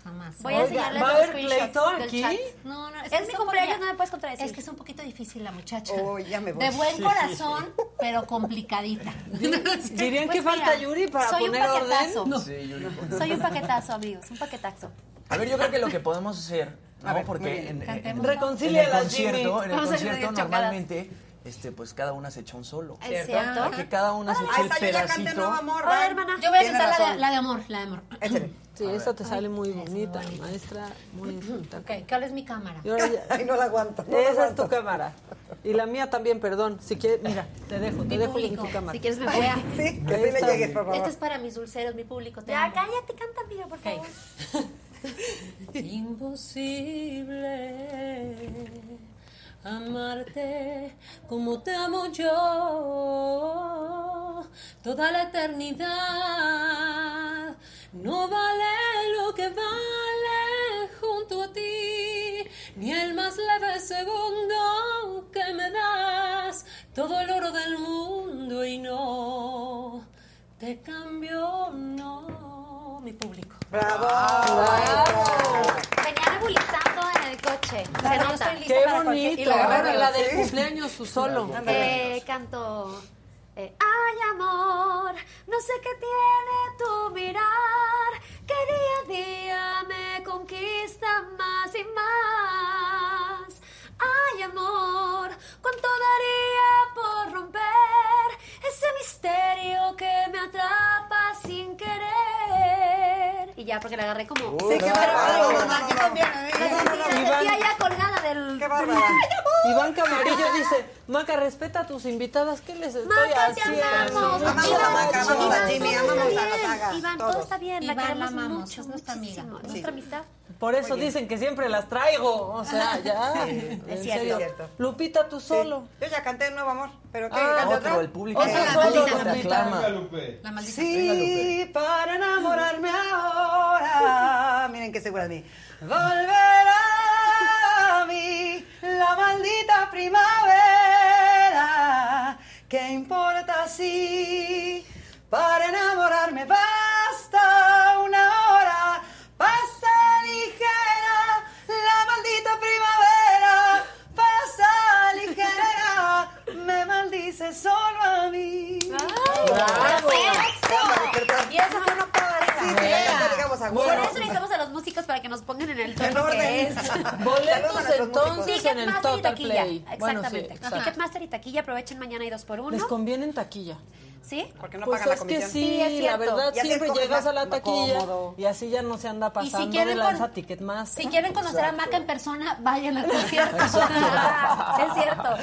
jamás. Voy a enseñarles ¿va a los haber screenshots pleito del aquí? chat. No, no, Es que mi un cumpleaños, no me puedes contradecir. Es que es un poquito difícil la muchacha. Oh, ya me voy. De buen corazón, pero complicadita. ¿Dirían Pues que falta mira, Yuri para soy poner un paquetazo. orden? Sí, Yuri. Soy un paquetazo, amigos, un paquetazo. A ver, yo creo que lo que podemos hacer, ¿no? Ver, muy Porque bien. en, en- Cantemos. en Reconcilia el concierto, Jimmy. en el Vamos a concierto chocadas. normalmente, este, pues cada una se echa un solo. ¿Es cierto? Que cada una se echa Ahí el está, yo ya canté pedacito. Nuevo Amor. Hola, va. hermana. Yo voy a Tiene cantar la de, la de amor, la de amor. Échale. Sí, esa te sale muy bonita, maestra. Muy espectacular. Ok, ¿cuál es mi cámara? Y ahora ya- Ay, no la aguanto. no la Esa es tu cámara. Y la mía también, perdón. Si quieres, mira, te dejo, te Mi dejo en tu cámara. Si quieres me voy a... Sí, que sí le llegues, por favor. Esto es para mis dulceros, mi público. Te Ya, amo. cállate, canta, mira, por favor. Imposible amarte como te amo yo toda la eternidad. No vale lo que vale junto a ti, ni el más leve segundo que me das, todo el oro del mundo y no te cambio, no, mi público. Bravo. Venía nebulizando en el coche. Se nota. Qué bonito. y la agarraron, la del sí. cumpleaños, su solo. Eh, canto... Eh, Ay, amor, no sé qué tiene tu mirar, que día a día me conquista más y más. Ay, amor, cuánto daría por romper ese misterio que me atrapa sin querer. Y ya, porque la agarré como. Sí, qué bárbaro. Yo también. sentía ya colgada del. Qué. Iván Camarillo dice, Maca, respeta a tus invitadas, ¿qué les estoy Maca, te haciendo? amamos. Amamos Iván, a Maca, amamos a Jimmy, amamos a la saga, Iván, todo está bien. Iván, la la queremos amamos, mucho, es nuestra amiga. Sí. Nuestra amistad. Por eso dicen que siempre las traigo, o sea, ya. en es cierto, serio. es cierto. Lupita, tú solo. Yo ya canté Nuevo Amor, pero ¿qué? Ah, ¿Cante Otro, otra? el público. Otro el solo, público te Lupita. La maldita. Sí, para enamorarme ahora. Miren qué segura de mí. Volverá la maldita primavera. ¿Qué importa si para enamorarme basta una hora? Pasa ligera la maldita primavera. Pasa ligera, me maldice solo a mí. ¡Bravo! Y eso fue una Por eso necesitamos a los músicos para que nos pongan en el En tono orden. que es. Boletos entonces en el Ticketmaster y Total taquilla. Play. Bueno, sí, Exactamente. Ticketmaster y taquilla aprovechen mañana y dos por uno. Les conviene en taquilla. ¿Sí? Porque no pues pagan la es que comisión. sí, Sí, es la verdad siempre llegas a la taquilla cómodo. y así ya no se anda pasando quieren de lanza Ticketmaster. Si quieren conocer a Maca en persona, vayan al concierto. es cierto.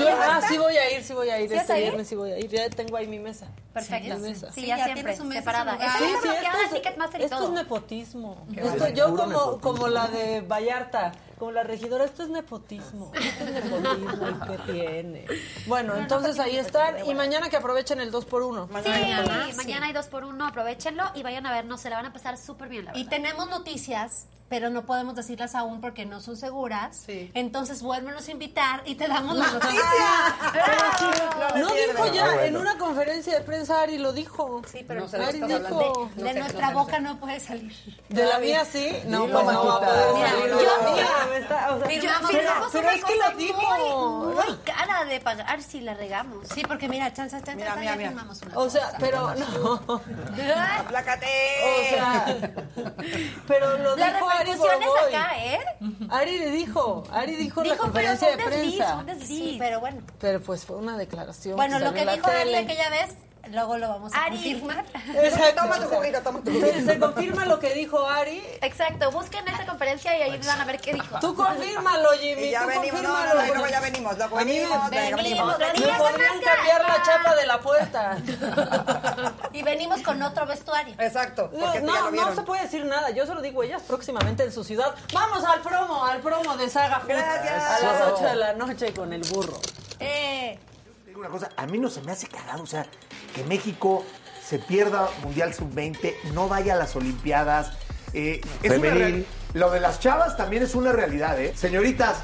Yo- ah, sí voy a ir, sí voy a ir. ¿Sí Este a ir? viernes sí voy a ir. Ya tengo ahí mi mesa. Perfecto. Sí, mesa. Sí, Sí, ya, ya siempre, separada. Está Sí, sí, bloqueada esto Ticketmaster es, y esto todo. Nepotismo. Qué Esto, yo como, nepotismo. como la de Vallarta, como la regidora, esto es nepotismo. Esto es nepotismo y qué tiene. Bueno, entonces ahí están. Y mañana que aprovechen el 2 por 1 Sí, Mañana, mañana, sí. hay dos por uno, aprovechenlo y vayan a vernos, se la van a pasar súper bien, la Y tenemos noticias, pero no podemos decirlas aún porque no son seguras. Sí. Entonces vuélvenos a invitar y te damos la noticia. No dijo ya, en una conferencia de prensa Ari lo dijo. Sí, pero No Ari dijo. hablando. de No nuestra boca no puede salir. De la mía sí. No, pues no va a poder Mira, salir yo- la mía. me está- o sea, pero, pero es que lo dijo. Muy, muy cara de pagar si la regamos. Sí, porque mira, chance, chance, Mira, chance, mira, ya mira. firmamos una O sea, cosa. pero no. ¡Aplácate! O sea, pero lo dijo Ari repercusión es Boroboy. acá, ¿eh? Ari le dijo, Ari dijo en la pero conferencia fue de un desliz, prensa. un desliz. Sí, pero bueno. Pero pues fue una declaración. Bueno, que lo que dijo Ari aquella vez, luego lo vamos a Ari. confirmar. Exacto, Toma tu juguito, toma tu se, juguito. se confirma lo que dijo Ari. Exacto, busquen esa conferencia y ahí van a ver qué dijo. Tú confírmalo, Jimmy. Y ya tú venimos, no, confírmalo. no, no, y luego ya venimos, luego venimos, luego venimos. venimos, Me venimos. podrían cambiar la chapa de la puerta. Y venimos con otro vestuario. Exacto, No, ya no, se puede decir nada. Yo se lo digo ellas próximamente en su ciudad. Vamos al promo, al promo de Saga Food. Gracias. A las 8 de la noche con el burro. Eh, una cosa, a mí no se me hace cagado, o sea, que México se pierda Mundial Sub-20, no vaya a las Olimpiadas. eh, es una real- Lo de las chavas también es una realidad, ¿eh? Señoritas,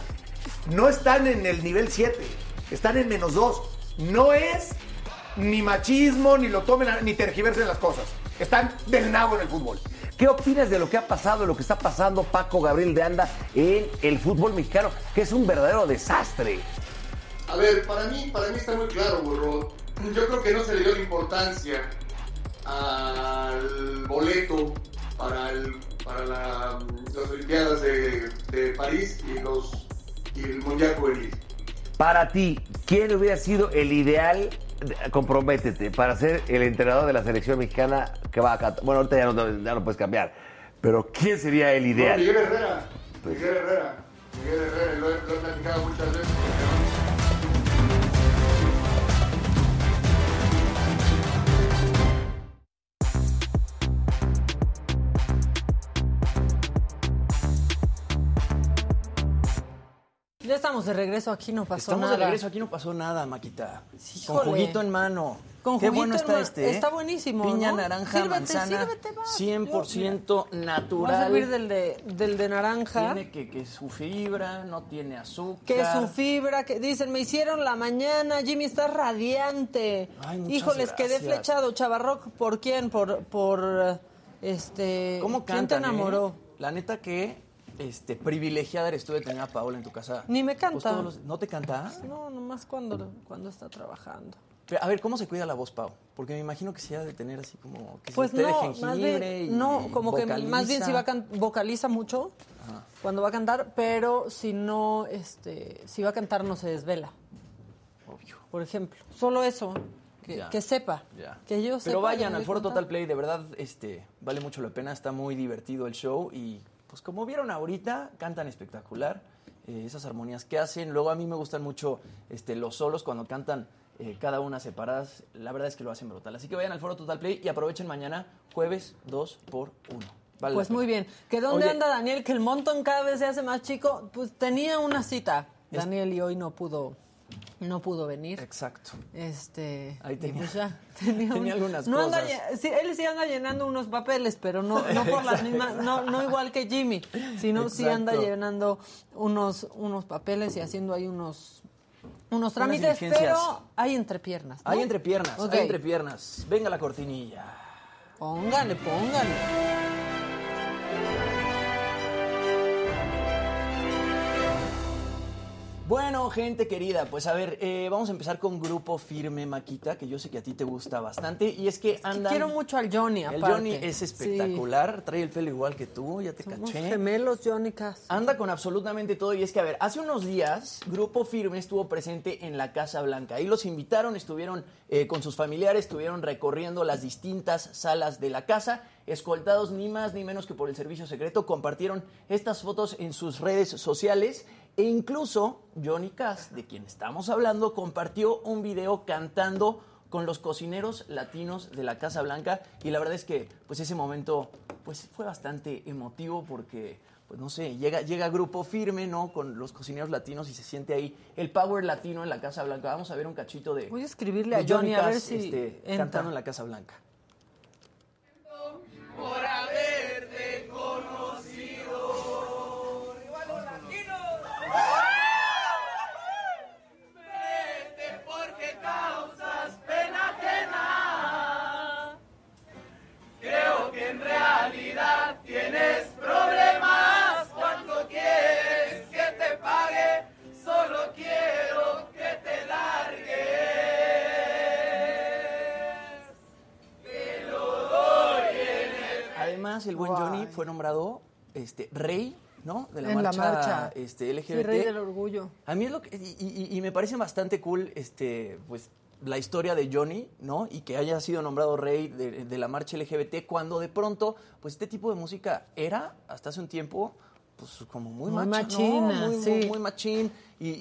no están en el nivel 7, están en menos 2. No es ni machismo, ni lo tomen, ni tergiversen las cosas. Están del nabo en el fútbol. ¿Qué opinas de lo que ha pasado, lo que está pasando Paco Gabriel de Anda en el fútbol mexicano, que es un verdadero desastre? A ver, para mí, para mí está muy claro, burro. Yo creo que no se le dio la importancia al boleto para, el, para la- las Olimpiadas de, de París y, los, y el Mundial Juvenil. Para ti, ¿quién hubiera sido el ideal, de- comprométete, para ser el entrenador de la selección mexicana que va a Qatar? Bueno, ahorita ya no, ya no puedes cambiar, pero ¿quién sería el No, ideal? Miguel Herrera, Miguel Herrera, Miguel Herrera, lo he, lo he platicado muchas veces. Estamos de regreso, aquí no pasó Estamos nada. de regreso, aquí no pasó nada, Maquita. Con juguito en mano. Con Qué juguito bueno en está mano. este, ¿eh? Está buenísimo, Piña, ¿no? naranja, Sírvete, manzana. sírvete, va. 100% Voy a natural. servir del de, del de naranja. Tiene que, que su fibra, no tiene azúcar. Que su fibra, que dicen, me hicieron la mañana, Jimmy, estás radiante. Ay, Híjoles, quedé gracias. flechado, Chavarroc, ¿por quién? Por, por, este... ¿Cómo ¿Quién te cantan, enamoró? eh? La neta que este, privilegiada eres tú de tener a Paola en tu casa. Ni me Pues canta. todos los- ¿No te canta? No, nomás cuando, cuando está trabajando. Pero, a ver, ¿cómo se cuida la voz, Pau? Porque me imagino que se ha de tener así como que Pues se té de no, más jengibre bien, y no, como que más bien vocaliza. si va a can- vocaliza mucho Ajá. cuando va a cantar, pero si no, este, si va a cantar no se desvela. Obvio. Por ejemplo, solo eso, que, Ya. que sepa, Ya. que yo sepa. Pero vayan al Foro. Total Play, de verdad, este, vale mucho la pena, está muy divertido el show y pues como vieron ahorita, cantan espectacular, eh, esas armonías que hacen. Luego a mí me gustan mucho este, los solos cuando cantan eh, cada una separadas, la verdad es que lo hacen brutal. Así que vayan al Foro Total Play y aprovechen mañana, jueves 2 por 1. Vale Pues muy bien. ¿Que dónde Oye, anda Daniel? Que el montón cada vez se hace más chico. Pues tenía una cita, Daniel, y hoy no pudo, no pudo venir. Exacto. Este, Ahí tenía- pues ya, tenía, tenía un- algunas no anda cosas. lle- sí, él sí anda llenando unos papeles, pero no, no por las mismas, no, no igual que Jimmy, sino sí anda llenando unos, unos papeles y haciendo ahí unos, unos trámites, pero hay entrepiernas. ¿no? Hay entrepiernas, Ok. hay entrepiernas. Venga la cortinilla. Póngale, póngale. Bueno, gente querida, pues a ver, eh, vamos a empezar con Grupo Firme Maquita, que yo sé que a ti te gusta bastante. Y es que andan... Quiero mucho al Johnny, El aparte. Johnny es espectacular, trae el pelo igual que tú, ya te Somos caché. gemelos, Johnny Cass. Anda con absolutamente todo y es que, a ver, hace unos días Grupo Firme estuvo presente en la Casa Blanca. Ahí los invitaron, estuvieron eh, con sus familiares, estuvieron recorriendo las distintas salas de la casa, escoltados ni más ni menos que por el servicio secreto, compartieron estas fotos en sus redes sociales e incluso Johnny Cass, de quien estamos hablando, compartió un video cantando con los cocineros latinos de la Casa Blanca y la verdad es que pues ese momento pues fue bastante emotivo porque pues no sé, llega llega grupo firme, ¿no? con los cocineros latinos y se siente ahí el power latino en la Casa Blanca. Vamos a ver un cachito de Voy a escribirle a Johnny a ver Cass, si este, entra. cantando en la Casa Blanca. por haberte conocido. El buen Johnny fue nombrado este rey, ¿no? De la En la marcha, marcha. este, LGBT. Sí, rey del orgullo. A mí es lo que, y, y- y me parece bastante cool, este, pues, la historia de Johnny, ¿no? Y que haya sido nombrado rey de, de la marcha LGBT cuando de pronto, pues, este tipo de música era, hasta hace un tiempo, pues, como muy, Muy machina, muy, muy- sí. muy machín. Y, y-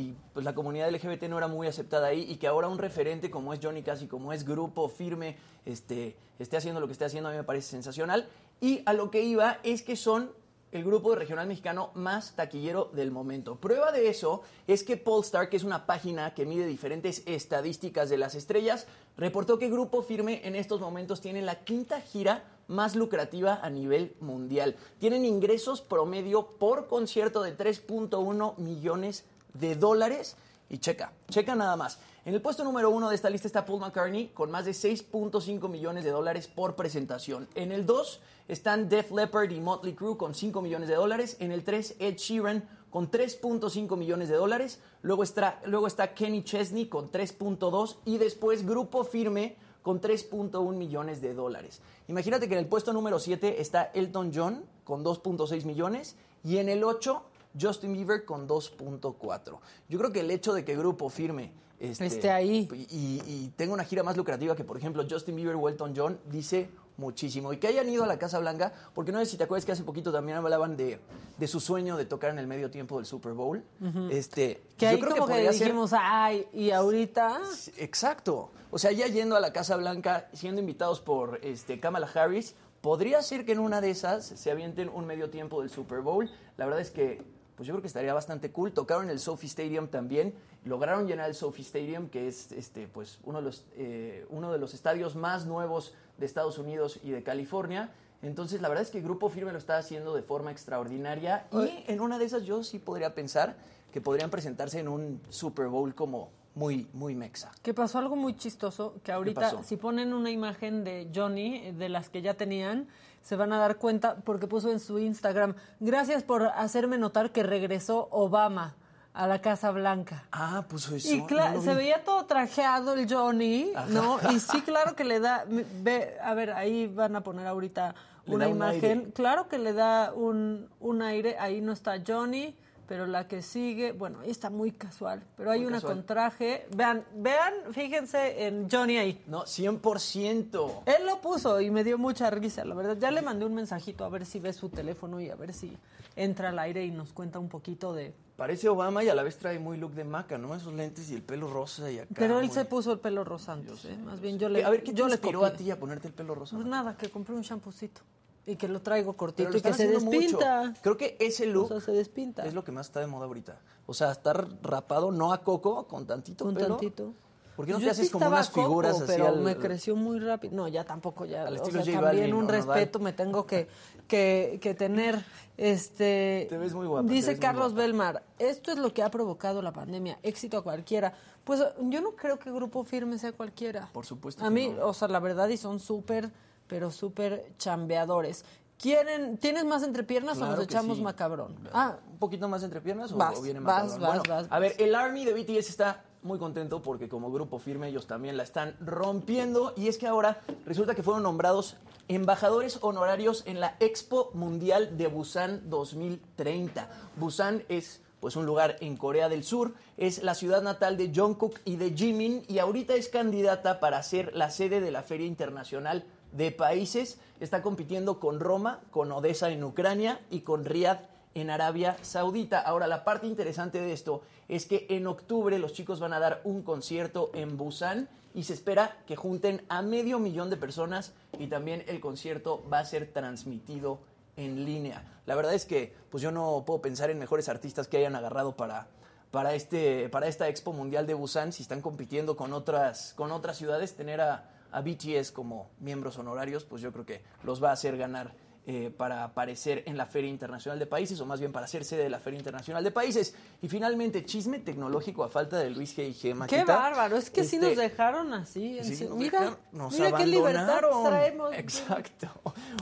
y, pues, la comunidad LGBT no era muy aceptada ahí y que ahora un referente como es Johnny Cass y como es grupo firme, este, esté haciendo lo que esté haciendo, a mí me parece sensacional. Y a lo que iba es que son el grupo de regional mexicano más taquillero del momento. Prueba de eso es que Polestar, que es una página que mide diferentes estadísticas de las estrellas, reportó que Grupo Firme en estos momentos tiene la quinta gira más lucrativa a nivel mundial. Tienen ingresos promedio por concierto de 3.1 millones de dólares. Y checa, checa nada más. En el puesto número uno de esta lista está Paul McCartney con más de 6.5 millones de dólares por presentación. En el 2 están Def Leppard y Motley Crue con 5 millones de dólares. En el 3 Ed Sheeran con 3.5 millones de dólares. Luego está, luego está Kenny Chesney con 3.2 y después Grupo Firme con 3.1 millones de dólares. Imagínate que en el puesto número 7 está Elton John con 2.6 millones y en el 8 Justin Bieber con 2.4. Yo creo que el hecho de que Grupo Firme este, Esté ahí. Y, y tenga una gira más lucrativa que, por ejemplo, Justin Bieber o Elton John, dice muchísimo. Y que hayan ido a la Casa Blanca, porque no sé si te acuerdas que hace poquito también hablaban de, de su sueño de tocar en el medio tiempo del Super Bowl. Este, Que yo creo como que, ser- dijimos, ay, y ahorita... Exacto. O sea, ya yendo a la Casa Blanca, siendo invitados por este, Kamala Harris, podría ser que en una de esas se avienten un medio tiempo del Super Bowl. La verdad es que, pues yo creo que estaría bastante cool. Tocaron el Sophie Stadium también. Lograron llenar el Sophie Stadium, que es este, pues, uno, de los, eh, uno de los estadios más nuevos de Estados Unidos y de California. Entonces, la verdad es que el Grupo Firme lo está haciendo de forma extraordinaria. Y en una de esas yo sí podría pensar que podrían presentarse en un Super Bowl como muy, muy mexa. Que pasó algo muy chistoso, que ahorita si ponen una imagen de Johnny, de las que ya tenían, se van a dar cuenta porque puso en su Instagram, gracias por hacerme notar que regresó Obama a la Casa Blanca. Ah, pues eso. Y no se veía todo trajeado el Johnny, ¿no? Y sí, claro que le da, ve, a ver, ahí van a poner ahorita Le una un imagen, claro que le da un, un aire, ahí no está Johnny, pero la que sigue, bueno, ahí está muy casual, pero hay Muy una casual. con traje, vean, vean, fíjense en Johnny ahí. No, 100%. Él lo puso y me dio mucha risa, la verdad. Ya le mandé un mensajito a ver si ve su teléfono y a ver si entra al aire y nos cuenta un poquito de... Parece Obama y a la vez trae muy look de maca, ¿no? Esos lentes y el pelo rosa y acá. Pero él muy- se puso el pelo rosa antes, ¿eh? Más bien yo le A ver, ¿qué te yo le inspiró copié. a ti a ponerte el pelo rosa? Pues nada, que compré un champucito y que lo traigo cortito lo y que se mucho. despinta. Creo que ese look O sea, se despinta. es lo que más está de moda ahorita. O sea, estar rapado, no a coco, con tantito Con pelo. tantito. ¿Por qué no Yo te sí haces como unas figuras así pero al- me creció muy rápido. No, ya tampoco ya. Al o sea, también Balvin, un respeto me tengo que, que, que tener. Este, Te ves muy guapa, Dice Carlos guapa. Belmar, esto es lo que ha provocado la pandemia, éxito a cualquiera. Pues yo no creo que Grupo Firme sea cualquiera. Por supuesto A mí, no. o sea, la verdad, y son súper, pero súper chambeadores. ¿Quieren, ¿Tienes más entrepiernas o Claro nos que echamos sí. macabrón? Ah, ¿Un poquito más entre piernas o, Vas, o viene vas, macabrón? vas, Bueno, vas, A ver, el Army de BTS está muy contento porque como grupo firme ellos también la están rompiendo y es que ahora resulta que fueron nombrados embajadores honorarios en la Expo Mundial de Busan 2030. Busan es pues un lugar en Corea del Sur, es la ciudad natal de Jungkook y de Jimin y ahorita es candidata para ser la sede de la Feria Internacional de Países. Está compitiendo con Roma, con Odessa en Ucrania y con Riyadh en Arabia Saudita. Ahora, la parte interesante de esto es que en octubre los chicos van a dar un concierto en Busan y se espera que junten a medio millón de personas y también el concierto va a ser transmitido en línea. La verdad es que pues yo no puedo pensar en mejores artistas que hayan agarrado para, para, este, para esta Expo Mundial de Busan si están compitiendo con otras, con otras ciudades, tener a, a BTS como miembros honorarios, pues yo creo que los va a hacer ganar eh, para aparecer en la Feria Internacional de Países, o más bien para ser sede de la Feria Internacional de Países. Y finalmente, chisme tecnológico a falta de Luis G. y G. qué bárbaro, es que sí Este, nos dejaron así. Sí, nos mira, dejaron- nos mira qué libertad traemos. Exacto.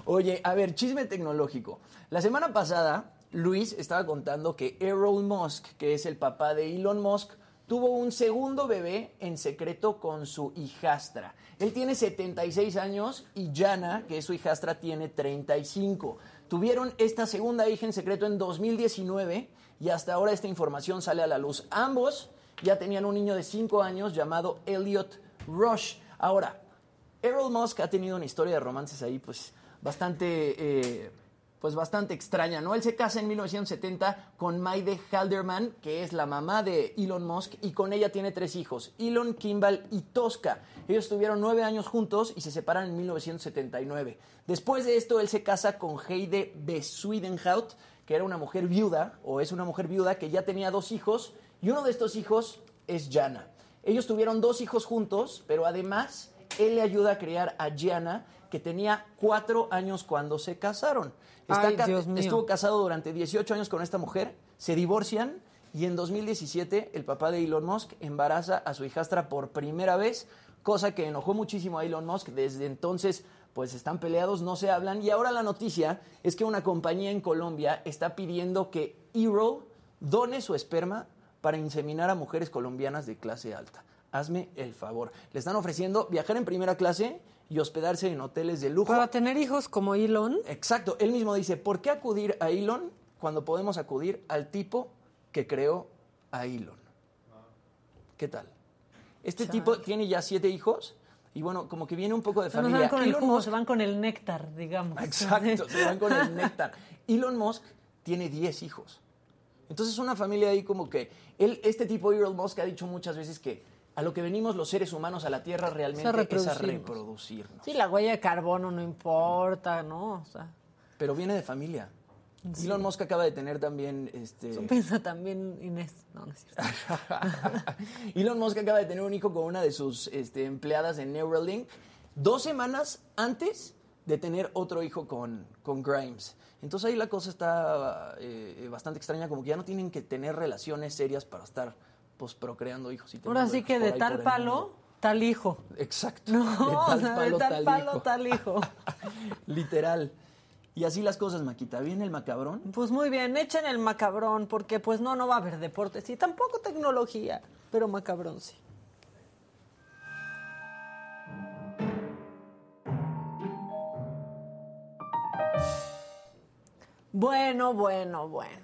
Oye, a ver, chisme tecnológico. La semana pasada, Luis estaba contando que Errol Musk, que es el papá de Elon Musk, tuvo un segundo bebé en secreto con su hijastra. Él tiene 76 años y Jana, que es su hijastra, tiene 35. Tuvieron esta segunda hija en secreto en 2019 y hasta ahora esta información sale a la luz. Ambos ya tenían un niño de 5 años llamado Elliot Rush. Ahora, Errol Musk ha tenido una historia de romances ahí, pues, bastante, eh, pues, bastante extraña, ¿no? Él se casa en 1970 con Maide Halderman, que es la mamá de Elon Musk, y con ella tiene tres hijos, Elon, Kimball y Tosca. Ellos estuvieron nueve años juntos y se separan en 1979. Después de esto, él se casa con Heide Besuidenhout, que era una mujer viuda, o es una mujer viuda, que ya tenía dos hijos, y uno de estos hijos es Jana. Ellos tuvieron dos hijos juntos, pero además él le ayuda a criar a Gianna, que tenía cuatro años cuando se casaron. Está Ay, ca- Dios mío. Estuvo casado durante 18 años con esta mujer, se divorcian y en 2017 el papá de Elon Musk embaraza a su hijastra por primera vez, cosa que enojó muchísimo a Elon Musk. Desde entonces, pues están peleados, no se hablan. Y ahora la noticia es que una compañía en Colombia está pidiendo que Errol done su esperma para inseminar a mujeres colombianas de clase alta. Hazme el favor. Le están ofreciendo viajar en primera clase y hospedarse en hoteles de lujo. Para tener hijos como Elon. Exacto. Él mismo dice, ¿por qué acudir a Elon cuando podemos acudir al tipo que creó a Elon? ¿Qué tal? Este tipo tiene ya siete hijos y bueno, como que viene un poco de no se familia. van con el jugo, Musk- se van con el néctar, digamos. Exacto, se van con el néctar. Elon Musk tiene 10 hijos. Entonces una familia ahí como que él, este tipo Elon Musk ha dicho muchas veces que a lo que venimos los seres humanos a la Tierra realmente es a reproducirnos. reproducirnos. Sí, la huella de carbono no importa, ¿no? O sea, Pero viene de familia. Sí. Elon Musk acaba de tener también este eso piensa también Inés. No, no es cierto. Elon Musk acaba de tener un hijo con una de sus este, empleadas en Neuralink dos semanas antes de tener otro hijo con, con Grimes. Entonces ahí la cosa está eh, bastante extraña, como que ya no tienen que tener relaciones serias para estar pues, procreando hijos. Y Ahora sí que de tal palo, tal hijo. Exacto. No, de o tal sea, palo, de tal, tal palo, hijo. tal hijo. Literal. Y así las cosas, Maquita. ¿Viene el macabrón? Pues muy bien, echen el macabrón, porque pues no, no va a haber deportes y tampoco tecnología, pero macabrón sí. Bueno, bueno, bueno.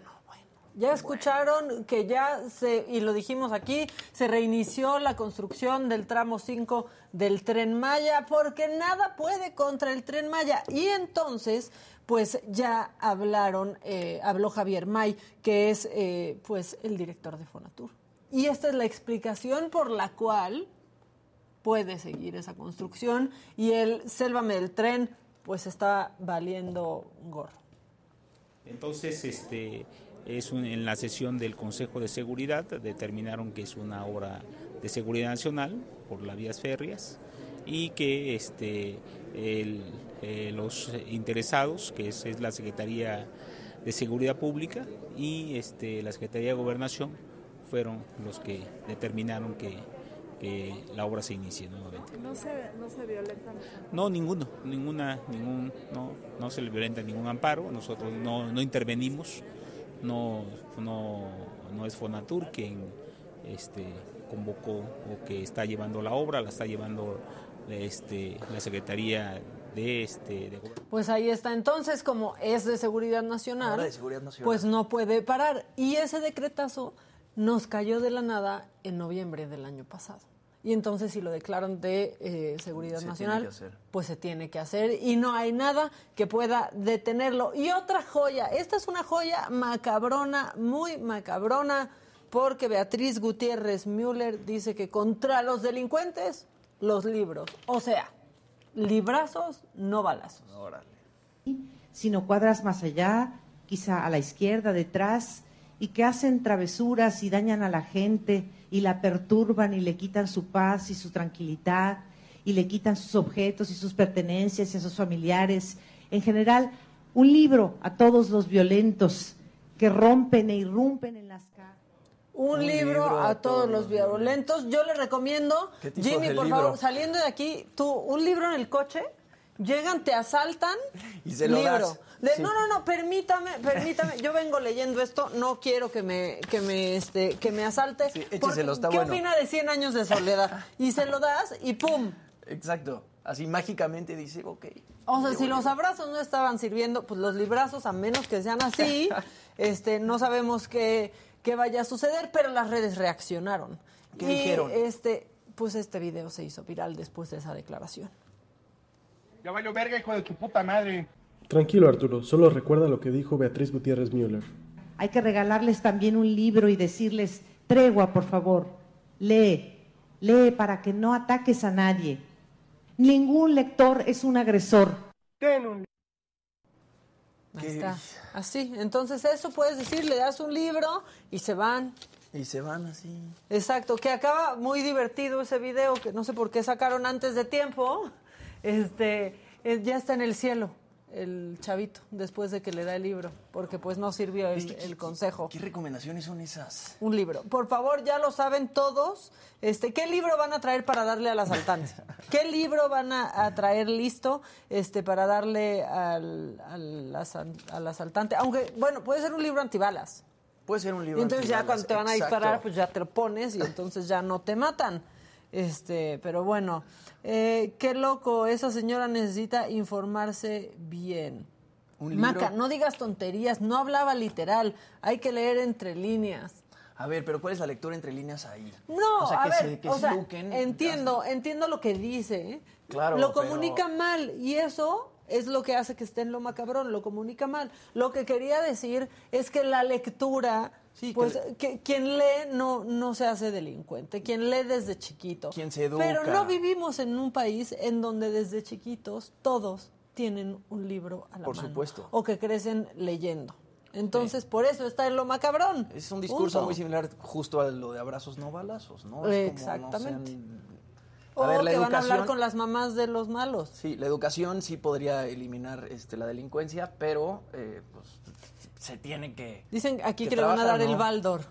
Ya escucharon que ya se, y lo dijimos aquí, se reinició la construcción del tramo 5 del tren Maya, porque nada puede contra el tren Maya. Y entonces, pues ya hablaron, eh, habló Javier May, que es eh, pues el director de Fonatur. Y esta es la explicación por la cual puede seguir esa construcción y el Sélvame del tren pues está valiendo gorro. Entonces, este, es un- en la sesión del Consejo de Seguridad determinaron que es una obra de seguridad nacional por las vías férreas y que este, el- eh, los interesados, que es, es la Secretaría de Seguridad Pública y este, la Secretaría de Gobernación, fueron los que determinaron que, que la obra se inicie nuevamente. No se, no se violentan. No, ninguno, ninguna, ningún, no, no se le violenta ningún amparo, nosotros no, no intervenimos, no, no, no es Fonatur quien este, convocó o que está llevando la obra, la está llevando este, la Secretaría de, este, de. Pues ahí está. Entonces, como es de seguridad nacional, Ahora de seguridad nacional. pues no puede parar. Y ese decretazo nos cayó de la nada en noviembre del año pasado. Y entonces, si lo declaran de eh, seguridad Se nacional, pues se tiene que hacer y no hay nada que pueda detenerlo. Y otra joya, esta es una joya macabrona, muy macabrona, porque Beatriz Gutiérrez Müller dice que contra los delincuentes, los libros. O sea, librazos, no balazos. sino cuadras más allá, quizá a la izquierda, detrás, y que hacen travesuras y dañan a la gente y la perturban y le quitan su paz y su tranquilidad y le quitan sus objetos y sus pertenencias y a sus familiares. En general, un libro a todos los violentos que rompen e irrumpen en las calles. Un, libro, a, todos los violentos. Yo le recomiendo, ¿Qué tipo Jimmy, por libro? favor, saliendo de aquí, tú, un libro en el coche, llegan, te asaltan, Y se lo libro. das. De- Sí. No, no, no, permítame, permítame. Yo vengo leyendo esto, no quiero que me, que me, este, que me asalte. écheselo, Porque, está ¿Qué bueno. opina de 100 años de soledad? Y se lo das y ¡pum! Exacto. Así mágicamente dice, ok. O sea, si los abrazos no estaban sirviendo, pues los librazos, a menos que sean así, este, no sabemos qué, qué vaya a suceder, pero las redes reaccionaron. ¿Qué y dijeron? este, pues este video se hizo viral después de esa declaración. Ya valió verga, hijo de tu puta madre. Tranquilo, Arturo, solo recuerda lo que dijo Beatriz Gutiérrez Müller. Hay que regalarles también un libro y decirles, tregua, por favor, lee, lee para que no ataques a nadie. Ningún lector es un agresor. Ahí está. Así. Entonces, eso puedes decir, le das un libro y se van. Y se van así. Exacto, que acaba muy divertido ese video, que no sé por qué sacaron antes de tiempo. Este, eh, ya está en el cielo el chavito después de que le da el libro, porque pues no sirvió el, el consejo. ¿Qué recomendaciones son esas? Un libro. Por favor, ya lo saben todos. Este, ¿qué libro van a traer para darle al asaltante? ¿Qué libro van a, a traer listo este, para darle al, al, asal- al asaltante? Aunque, bueno, puede ser un libro antibalas. Puede ser un libro Y entonces ya cuando te van a exacto. disparar, pues ya te lo pones y entonces ya no te matan. Este, pero bueno, eh, qué loco, esa señora necesita informarse bien. Un libro- Maca, no digas tonterías, no hablaba literal, hay que leer entre líneas. A ver, pero ¿cuál es la lectura entre líneas ahí? No, o sea, a que ver, se, que o se sea, eduquen. entiendo, entiendo lo que dice, ¿eh? Claro, Lo pero- comunica mal y eso es lo que hace que esté en lo macabrón, lo comunica mal. Lo que quería decir es que la lectura, pues que, quien lee no, no se hace delincuente, quien lee desde chiquito. Quien se educa. Pero no vivimos en un país en donde desde chiquitos todos tienen un libro a la Por mano. supuesto. O que crecen leyendo. Entonces, por eso está en lo macabrón. Es un discurso Punto. muy similar justo a lo de abrazos no balazos, ¿no? Es como, no Exactamente. O A ver, la que van a hablar con las mamás de los malos. Sí, la educación sí podría eliminar este, la delincuencia, pero eh, pues, se tiene que... Dicen aquí que, que le van a dar el. Baldor.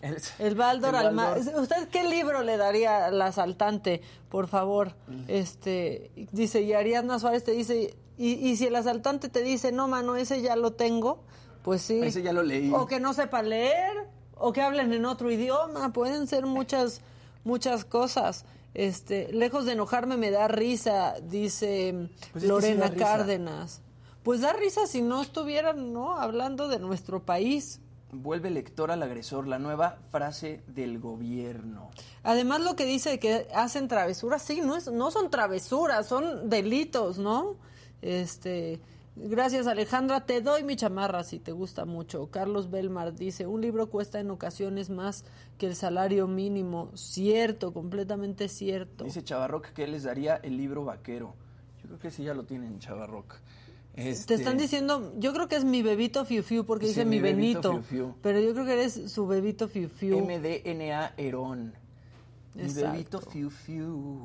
El, El Baldor el al ma- Baldor. ¿Usted qué libro le daría al asaltante, por favor? Mm. Este dice, y Ariadna Suárez te dice, Y, y si el asaltante te dice, no, mano, ese ya lo tengo, pues sí. Ese ya lo leí. O que no sepa leer, o que hablen en otro idioma, pueden ser muchas, muchas cosas. Este, lejos de enojarme me da risa, dice Pues Lorena risa. Pues da risa si no estuvieran, ¿no? Hablando de nuestro país. Vuelve lector al agresor, la nueva frase del gobierno. Además lo que dice que hacen travesuras, sí, no es, no son travesuras, son delitos, ¿no? Este, gracias Alejandra, te doy mi chamarra si te gusta mucho. Carlos Belmar dice, un libro cuesta en ocasiones más que el salario mínimo. Cierto, completamente cierto. Dice Chavarroc que él les daría el libro vaquero. Yo creo que sí ya lo tienen, Chavarroc. Te Este, están diciendo, yo creo que es mi bebito Fiu Fiu porque Sí, dice mi Benito, Fiu Fiu. pero yo creo que eres su bebito Fiu Fiu. MDNA Herón. Mi bebito Fiu Fiu.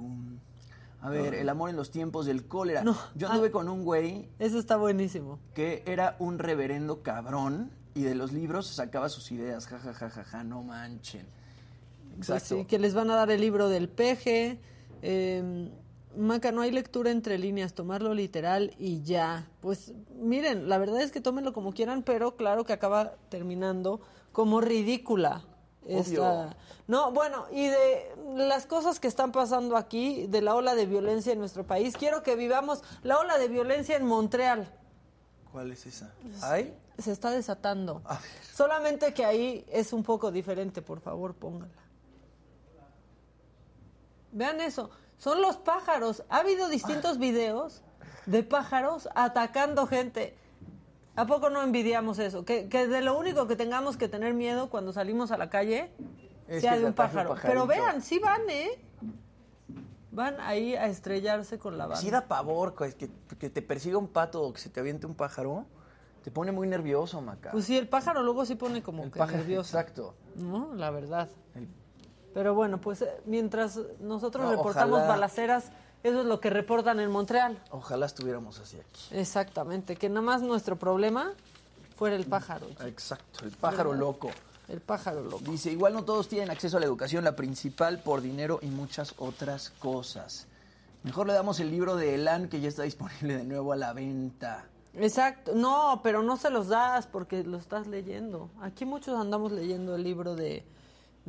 A ver, el amor en los tiempos del cólera. No. Yo anduve Ah. con un güey Eso está buenísimo. que era un reverendo cabrón y de los libros sacaba sus ideas. Ja, ja, ja, ja, ja, no manchen. Pues Exacto. sí, que les van a dar el libro del peje. Eh, Maca, no hay lectura entre líneas, tomarlo literal y ya. Pues miren, la verdad es que tómenlo como quieran, pero claro que acaba terminando como ridícula. esta- No, bueno, y de las cosas que están pasando aquí, de la ola de violencia en nuestro país, quiero que vivamos la ola de violencia en Montreal. ¿Cuál es esa? ¿Ay? Se está desatando. A ver. Solamente que ahí es un poco diferente, por favor, póngala. Vean eso, son los pájaros. Ha habido distintos videos de pájaros atacando gente. ¿A poco no envidiamos eso? Que, que de lo único que tengamos que tener miedo cuando salimos a la calle Es sea de un pájaro. Pero vean, sí van, ¿eh? Van ahí a estrellarse con la banda. Sí da pavor que, que te persiga un pato o que se te aviente un pájaro. Te pone muy nervioso, Maca. Pues sí, el pájaro luego sí pone como El que pájaro, nervioso. exacto. ¿no? La verdad. El- Pero bueno, pues eh, mientras nosotros No, reportamos ojalá. balaceras, eso es lo que reportan en Montreal. Ojalá estuviéramos así aquí. Exactamente, que nada más nuestro problema fuera el pájaro. Exacto, el pájaro loco. El pájaro loco. Dice, igual no todos tienen acceso a la educación, la principal por dinero y muchas otras cosas. Mejor le damos el libro de Elan que ya está disponible de nuevo a la venta. Exacto, no, pero no se los das porque lo estás leyendo. Aquí muchos andamos leyendo el libro de,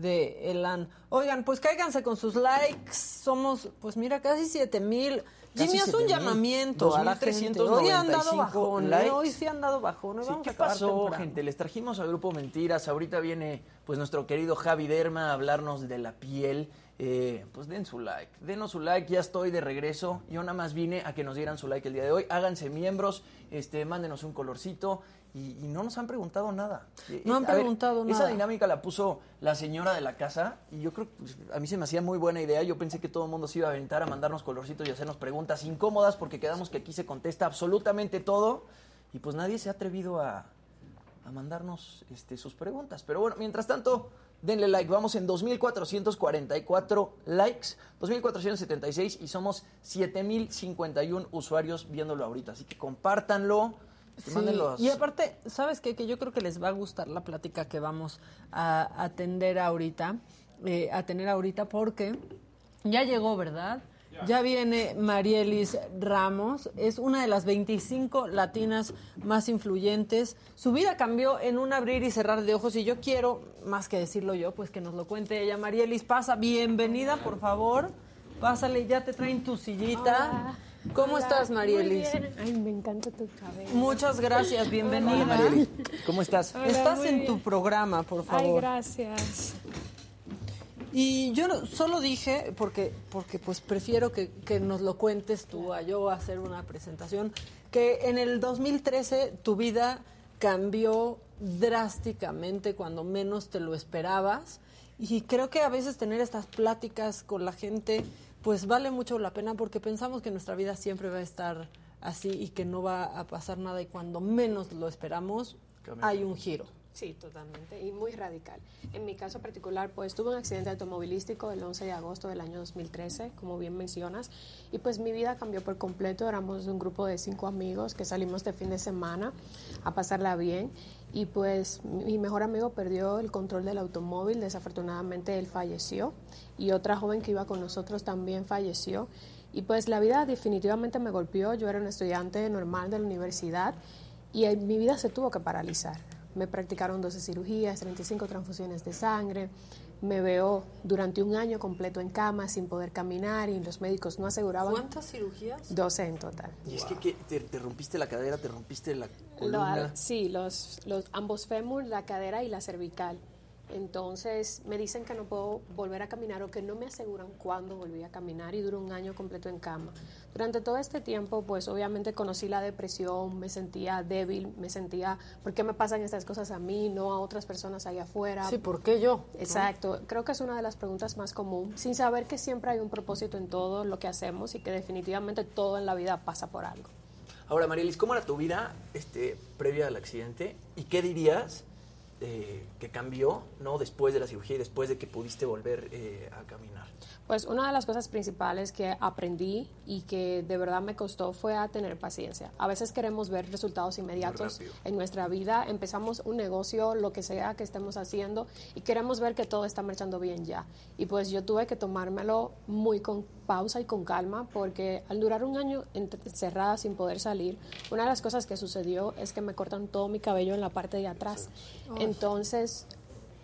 de Elan. Oigan, pues cáiganse con sus likes. Somos, pues mira, casi siete mil. Casi Jimmy, haz un 7,000. llamamiento a la gente. Hoy han dado 2,395 bajón, ¿eh? likes. Hoy sí han dado bajón. Sí, ¿Qué pasó, temprano. gente? Les trajimos al grupo Mentiras. Ahorita viene pues nuestro querido Javi Derma a hablarnos de la piel. Eh, pues den su like, denos su like, ya estoy de regreso. Yo nada más vine a que nos dieran su like el día de hoy. Háganse miembros, este, mándenos un colorcito y, y no nos han preguntado nada. Eh, No han a ver, preguntado Esa nada. dinámica la puso la señora de la casa y yo creo que pues, a mí se me hacía muy buena idea. Yo pensé que todo el mundo se iba a aventar a mandarnos colorcitos y hacernos preguntas incómodas porque quedamos que aquí se contesta absolutamente todo y pues nadie se ha atrevido a, a mandarnos este, sus preguntas. Pero bueno, mientras tanto, denle like. Vamos en 2.444 likes, 2.476 y somos 7.051 usuarios viéndolo ahorita. Así que compártanlo. Sí. Y aparte, ¿sabes qué? Que yo creo que les va a gustar la plática que vamos a atender ahorita, eh, a tener ahorita, porque ya llegó, ¿verdad? Ya viene Marielis Ramos, es una de las 25 latinas más influyentes. Su vida cambió en un abrir y cerrar de ojos y yo quiero, más que decirlo yo, pues que nos lo cuente ella. Marielis, pasa, bienvenida, por favor. Pásale, ya te traen tu sillita. ¿Cómo Hola, estás, Marielis? Ay, me encanta tu cabello. Muchas gracias, bienvenida. Hola, Marielis. ¿Cómo estás? Hola, Estás en bien. tu programa, por Ay, favor. gracias. y yo no- solo dije, porque, porque pues prefiero que, que nos lo cuentes tú a yo hacer una presentación, que en el 2013 tu vida cambió drásticamente cuando menos te lo esperabas. Y creo que a veces tener estas pláticas con la gente, pues vale mucho la pena porque pensamos que nuestra vida siempre va a estar así y que no va a pasar nada y cuando menos lo esperamos hay un giro. Sí, totalmente. Y muy radical. En mi caso particular, pues tuve un accidente automovilístico el 11 de agosto del año 2013, como bien mencionas, y pues mi vida cambió por completo. Éramos un grupo de cinco amigos que salimos de fin de semana a pasarla bien. Y pues mi mejor amigo perdió el control del automóvil, desafortunadamente él falleció. Y otra joven que iba con nosotros también falleció. Y pues la vida definitivamente me golpeó. Yo era un estudiante normal de la universidad y mi vida se tuvo que paralizar. Me practicaron 12 cirugías, 35 transfusiones de sangre. Me veo durante un año completo en cama sin poder caminar y los médicos no aseguraban. ¿Cuántas cirugías? 12 en total. Y es que, te, rompiste la cadera, te rompiste la columna. sí, los, los, ambos fémur, la cadera y la cervical. Entonces me dicen que no puedo volver a caminar o que no me aseguran cuándo volví a caminar y duró un año completo en cama. Durante todo este tiempo, pues obviamente conocí la depresión, me sentía débil, me sentía, ¿por qué me pasan estas cosas a mí, no a otras personas allá afuera? Sí, ¿por qué yo? Exacto, creo que es una de las preguntas más comunes, sin saber que siempre hay un propósito en todo lo que hacemos y que definitivamente todo en la vida pasa por algo. Ahora, Marielis, ¿cómo era tu vida este, previa al accidente y qué dirías eh, que cambió no después de la cirugía y después de que pudiste volver eh, a caminar? Pues una de las cosas principales que aprendí y que de verdad me costó fue a tener paciencia. A veces queremos ver resultados inmediatos en nuestra vida, empezamos un negocio, lo que sea que estemos haciendo y queremos ver que todo está marchando bien ya. Y pues yo tuve que tomármelo muy con pausa y con calma porque al durar un año encerrada sin poder salir, una de las cosas que sucedió es que me cortan todo mi cabello en la parte de atrás. Entonces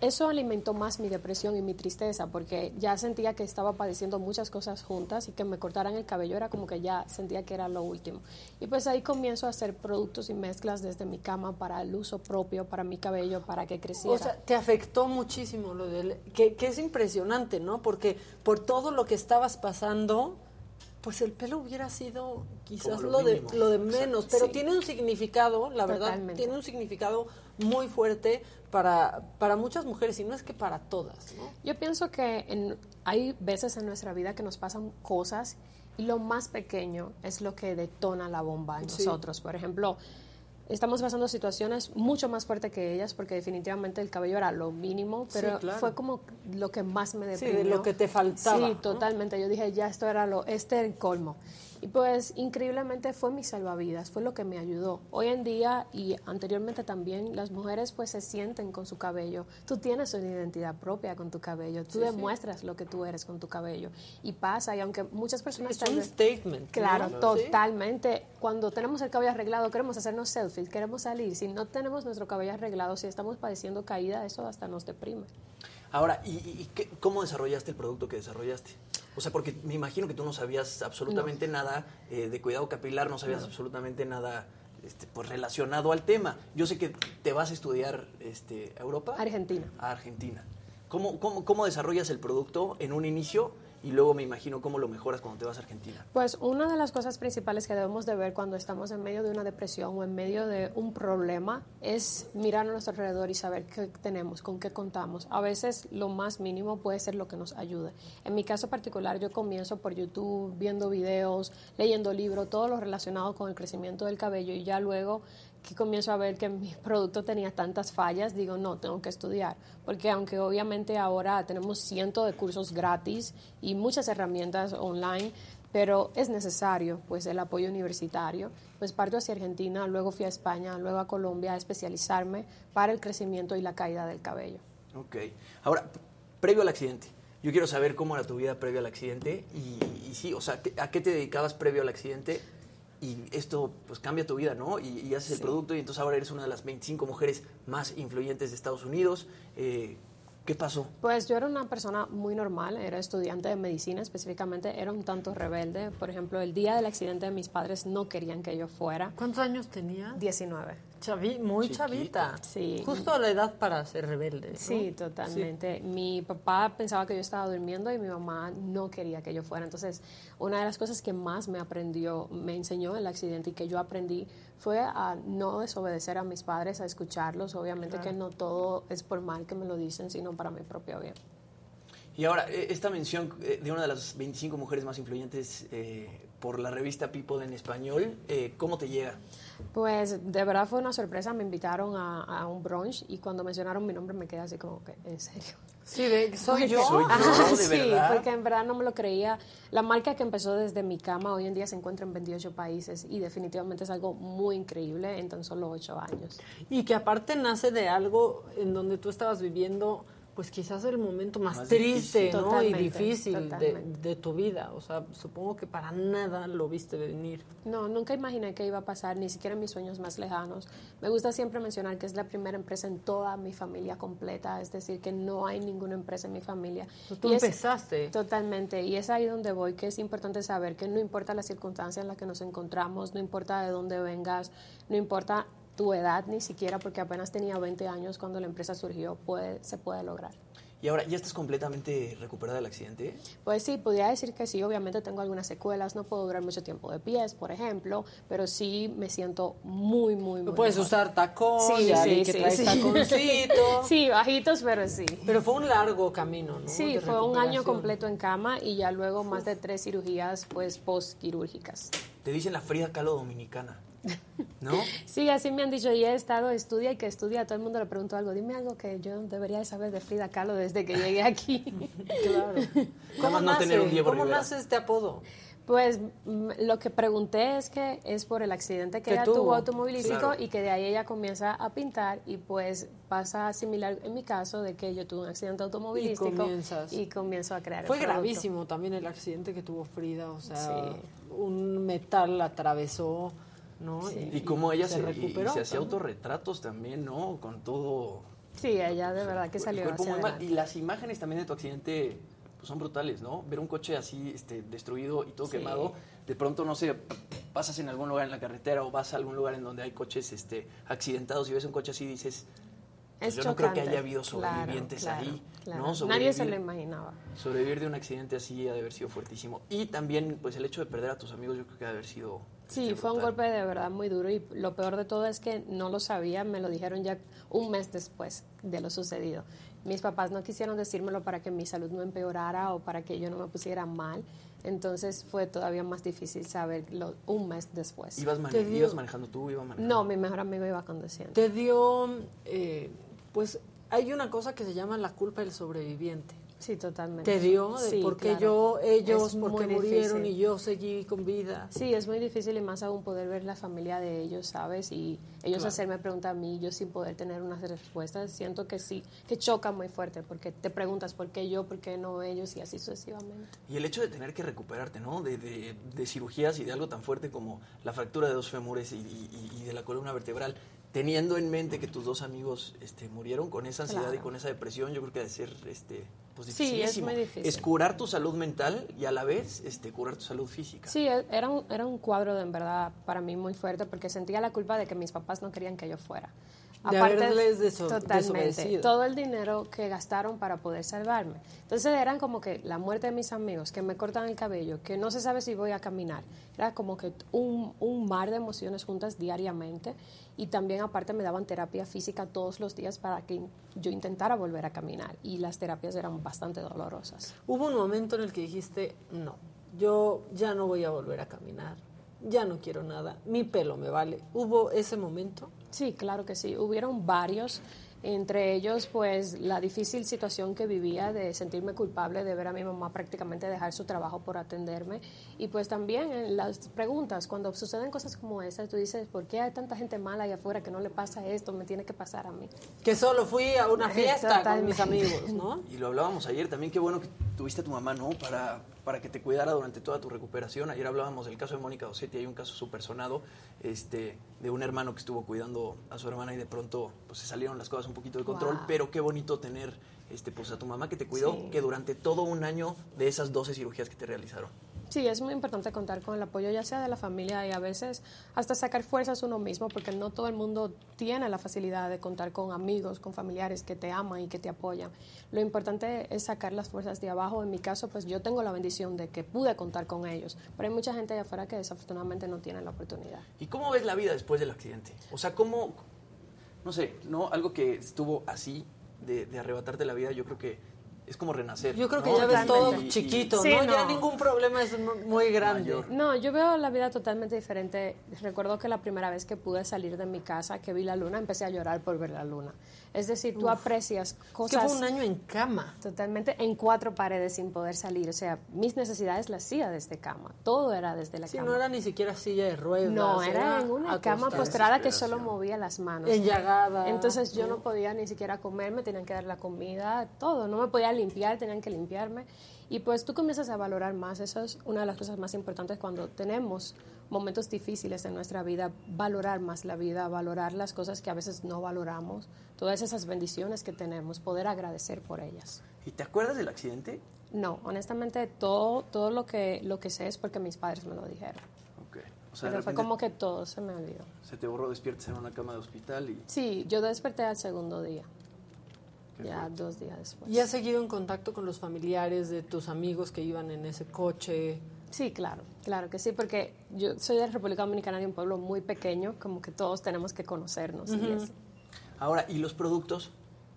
eso alimentó más mi depresión y mi tristeza porque ya sentía que estaba padeciendo muchas cosas juntas y que me cortaran el cabello era como que ya sentía que era lo último. Y pues ahí comienzo a hacer productos y mezclas desde mi cama para el uso propio, para mi cabello, para que creciera. O sea, te afectó muchísimo lo del... que, que es impresionante, ¿no? Porque por todo lo que estabas pasando pues el pelo hubiera sido quizás lo, de, lo de menos, pero tiene un significado, la verdad, tiene un significado muy fuerte para, para muchas mujeres y no es que para todas. ¿no? Yo pienso que en, hay veces en nuestra vida que nos pasan cosas y lo más pequeño es lo que detona la bomba en nosotros. Por ejemplo, estamos pasando situaciones mucho más fuertes que ellas porque definitivamente el cabello era lo mínimo, pero fue como lo que más me deprimió. Sí, de lo que te faltaba. Sí, totalmente. Yo dije, ya esto era lo, este era el colmo. Y pues increíblemente fue mi salvavidas, fue lo que me ayudó. Hoy en día y anteriormente también las mujeres pues se sienten con su cabello. Tú tienes una identidad propia con tu cabello, tú demuestras lo que tú eres con tu cabello. Y pasa, y aunque muchas personas... Es un statement. Claro, totalmente. Cuando tenemos el cabello arreglado queremos hacernos selfies, queremos salir. Si no tenemos nuestro cabello arreglado, si estamos padeciendo caída, eso hasta nos deprime. Ahora, ¿y, cómo desarrollaste el producto que desarrollaste? O sea, porque me imagino que tú no sabías absolutamente nada eh, de cuidado capilar, no sabías absolutamente nada este, pues, relacionado al tema. Yo sé que te vas a estudiar este, a Europa. Argentina. A Argentina. ¿Cómo, cómo, cómo desarrollas el producto en un inicio y luego me imagino cómo lo mejoras cuando te vas a Argentina. Pues una de las cosas principales que debemos de ver cuando estamos en medio de una depresión o en medio de un problema es mirar a nuestro alrededor y saber qué tenemos, con qué contamos. A veces lo más mínimo puede ser lo que nos ayude. En mi caso particular yo comienzo por YouTube, viendo videos, leyendo libros, todo lo relacionado con el crecimiento del cabello y ya luego que comienzo a ver que mi producto tenía tantas fallas, digo, no, tengo que estudiar. Porque aunque obviamente ahora tenemos cientos de cursos gratis y muchas herramientas online, pero es necesario pues el apoyo universitario. Pues parto hacia Argentina, luego fui a España, luego a Colombia a especializarme para el crecimiento y la caída del cabello. Ok. Ahora, previo al accidente, yo quiero saber cómo era tu vida previo al accidente y, y sí, o sea, ¿a qué te dedicabas previo al accidente? Y esto pues cambia tu vida, ¿no? Y, haces el producto y entonces ahora eres una de las 25 mujeres más influyentes de Estados Unidos. Eh, ¿Qué pasó? Pues yo era una persona muy normal, era estudiante de medicina específicamente, era un tanto rebelde. Por ejemplo, el día del accidente de mis padres no querían que yo fuera. ¿Cuántos años tenía? 19 muy chavita. Sí. Justo a la edad para ser rebelde. Sí, totalmente. Mi papá pensaba que yo estaba durmiendo y mi mamá no quería que yo fuera. Entonces, una de las cosas que más me aprendió, me enseñó el accidente y que yo aprendí fue a no desobedecer a mis padres, a escucharlos. Obviamente que no todo es por mal que me lo dicen, sino para mi propio bien. Y ahora, e, esta mención eh, de una de las 25 mujeres más influyentes eh, por la revista People en español, eh, ¿cómo te llega? Pues de verdad fue una sorpresa, me invitaron a, un brunch y cuando mencionaron mi nombre me quedé así como que, ¿en serio? Sí, soy yo. ¿Soy yo, de sí, porque en verdad no me lo creía. La marca que empezó desde mi cama hoy en día se encuentra en 28 países y definitivamente es algo muy increíble en tan solo 8 años. Y que aparte nace de algo en donde tú estabas viviendo pues quizás el momento más, Más triste difícil. ¿no? y difícil de, tu vida. O sea, supongo que para nada lo viste venir. No, nunca imaginé que iba a pasar, ni siquiera en mis sueños más lejanos. Me gusta siempre mencionar que es la primera empresa en toda mi familia completa, es decir, que no hay ninguna empresa en mi familia. Pues tú Y es- empezaste. Totalmente, y es ahí donde voy, que es importante saber que no importa la circunstancia en la que nos encontramos, no importa de dónde vengas, no importa tu edad ni siquiera, porque apenas tenía 20 años cuando la empresa surgió, puede, se puede lograr. Y ahora, ¿ya estás completamente recuperada del accidente? Pues sí, podría decir que sí, obviamente tengo algunas secuelas, no puedo durar mucho tiempo de pies, por ejemplo, pero sí me siento muy, muy, muy Puedes mejor. usar tacón, Sí, ya sí, que sí, traes sí. taconcito. Sí, bajitos, pero sí. Pero fue un largo camino, ¿no? Sí, De fue un año completo en cama y ya luego más de tres cirugías pues postquirúrgicas. Te dicen la Frida Kahlo dominicana, ¿no? Sí, así me han dicho, y he estado, estudia y que estudia, a todo el mundo le pregunto algo, dime algo que yo debería de saber de Frida Kahlo desde que llegué aquí. Claro. No nace? un ¿Cómo nace este apodo? Pues mm, lo que pregunté es que es por el accidente que, Que ella tuvo. tuvo automovilístico Claro. y que de ahí ella comienza a pintar y pues pasa similar en mi caso de que yo tuve un accidente automovilístico Y comienzas. y comienzo a crear Fue gravísimo también el accidente que tuvo Frida, o sea, Sí. un metal la atravesó, ¿no? Y como ella se, y- y recuperó. se hacía autorretratos también, ¿no? Con todo Sí, ella de verdad que salió hacia muy mal. Y las imágenes también de tu accidente pues, son brutales, ¿no? Ver un coche así este, destruido y todo Sí. quemado, de pronto, no sé, pasas en algún lugar en la carretera o vas a algún lugar en donde hay coches este, accidentados y ves un coche así y dices, pues Es yo no creo que haya habido sobrevivientes claro, ahí, claro. ¿no? Nadie se lo imaginaba. Sobrevivir de un accidente así ha de haber sido fuertísimo. Y también, pues el hecho de perder a tus amigos, yo creo que ha de haber sido... Sí, este, fue un golpe de verdad muy duro y lo peor de todo es que no lo sabía, me lo dijeron ya un mes después de lo sucedido. Mis papás no quisieron decírmelo para que mi salud no empeorara o para que yo no me pusiera mal, entonces fue todavía más difícil saberlo un mes después. ¿Ibas, mane- dio- ibas manejando tú? ¿Iba manejando? No, mi mejor amigo iba conduciendo. Te dio, eh, pues hay una cosa que se llama la culpa del sobreviviente. Sí, totalmente. Te dio de Sí, por qué claro. yo, ellos, Es por qué muy murieron difícil. y yo seguí con vida. Sí, es muy difícil y más aún poder ver la familia de ellos, ¿sabes? Y ellos Claro. hacerme preguntas a mí, yo sin poder tener unas respuestas, siento que sí, que choca muy fuerte, porque te preguntas por qué yo, por qué no ellos y así sucesivamente. Y el hecho de tener que recuperarte, ¿no? De, de- de cirugías y de algo tan fuerte como la fractura de dos fémures y, y- y de la columna vertebral, teniendo en mente que tus dos amigos este, murieron con esa ansiedad Claro. y con esa depresión, yo creo que ha de ser este, pues, Sí, es muy difícil. Es curar tu salud mental y a la vez este, curar tu salud física. Sí, e- era un, era un cuadro de en verdad para mí muy fuerte porque sentía la culpa de que mis papás no querían que yo fuera. De haberles deso- totalmente, todo el dinero que gastaron para poder salvarme. Entonces eran como que la muerte de mis amigos, que me cortan el cabello, que no se sabe si voy a caminar. Era como que un, un mar de emociones juntas diariamente y también aparte me daban terapia física todos los días para que yo intentara volver a caminar y las terapias eran bastante dolorosas. Hubo un momento en el que dijiste, no, yo ya no voy a volver a caminar, ya no quiero nada, mi pelo me vale. ¿Hubo ese momento? Sí, claro que sí. Hubieron varios, entre ellos pues la difícil situación que vivía de sentirme culpable de ver a mi mamá prácticamente dejar su trabajo por atenderme y pues también en las preguntas, cuando suceden cosas como esas, tú dices, ¿por qué hay tanta gente mala allá afuera que no le pasa esto? Me tiene que pasar a mí. Que solo fui a una fiesta con mis amigos, ¿no? Y lo hablábamos ayer también, qué bueno que tuviste a tu mamá, ¿no? Para, para que te cuidara durante toda tu recuperación. Ayer hablábamos del caso de Mónica Dosetti, hay un caso súper sonado este, de un hermano que estuvo cuidando a su hermana y de pronto pues, se salieron las cosas un poquito de control, Wow. pero qué bonito tener este, pues, a tu mamá que te cuidó, Sí. que durante todo un año de esas 12 cirugías que te realizaron. Sí, es muy importante contar con el apoyo ya sea de la familia y a veces hasta sacar fuerzas uno mismo porque no todo el mundo tiene la facilidad de contar con amigos, con familiares que te aman y que te apoyan. Lo importante es sacar las fuerzas de abajo. En mi caso, pues yo tengo la bendición de que pude contar con ellos, pero hay mucha gente allá afuera que desafortunadamente no tiene la oportunidad. ¿Y cómo ves la vida después del accidente? O sea, ¿cómo, no sé, no algo que estuvo así de, de arrebatarte la vida, yo creo que es como renacer. Yo creo que ¿no? ya ves todo y- chiquito, Sí, ¿no? Ya ningún problema es mu- muy grande. No, yo veo la vida totalmente diferente. Recuerdo que la primera vez que pude salir de mi casa, que vi la luna, empecé a llorar por ver la luna. Es decir, tú Uf. aprecias Es que cosas... fue un año en cama. Totalmente en cuatro paredes sin poder salir. O sea, mis necesidades las hacía desde cama. Todo era desde la Sí, cama. no era ni siquiera silla de ruedas. No, era en una cama postrada que solo movía las manos. Enllagada. Entonces yo no podía ni siquiera comer, me tenían que dar la comida, todo. No me podía limpiar, tenían que limpiarme. Y pues tú comienzas a valorar más. Eso es una de las cosas más importantes cuando tenemos momentos difíciles en nuestra vida. Valorar más la vida, valorar las cosas que a veces no valoramos. Todas esas bendiciones que tenemos, poder agradecer por ellas. ¿Y te acuerdas del accidente? No, honestamente todo, todo lo, que, lo que sé es porque mis padres me lo dijeron. Ok. O sea, de Pero fue como que todo se me olvidó. se te borró, despiertas en una cama de hospital y... Sí, yo desperté al segundo día. Ya dos días después. ¿Y has seguido en contacto con los familiares de tus amigos que iban en ese coche? Sí, claro, claro que sí, porque yo soy de República Dominicana de un pueblo muy pequeño, como que todos tenemos que conocernos. y eso. Ahora, ¿y los productos?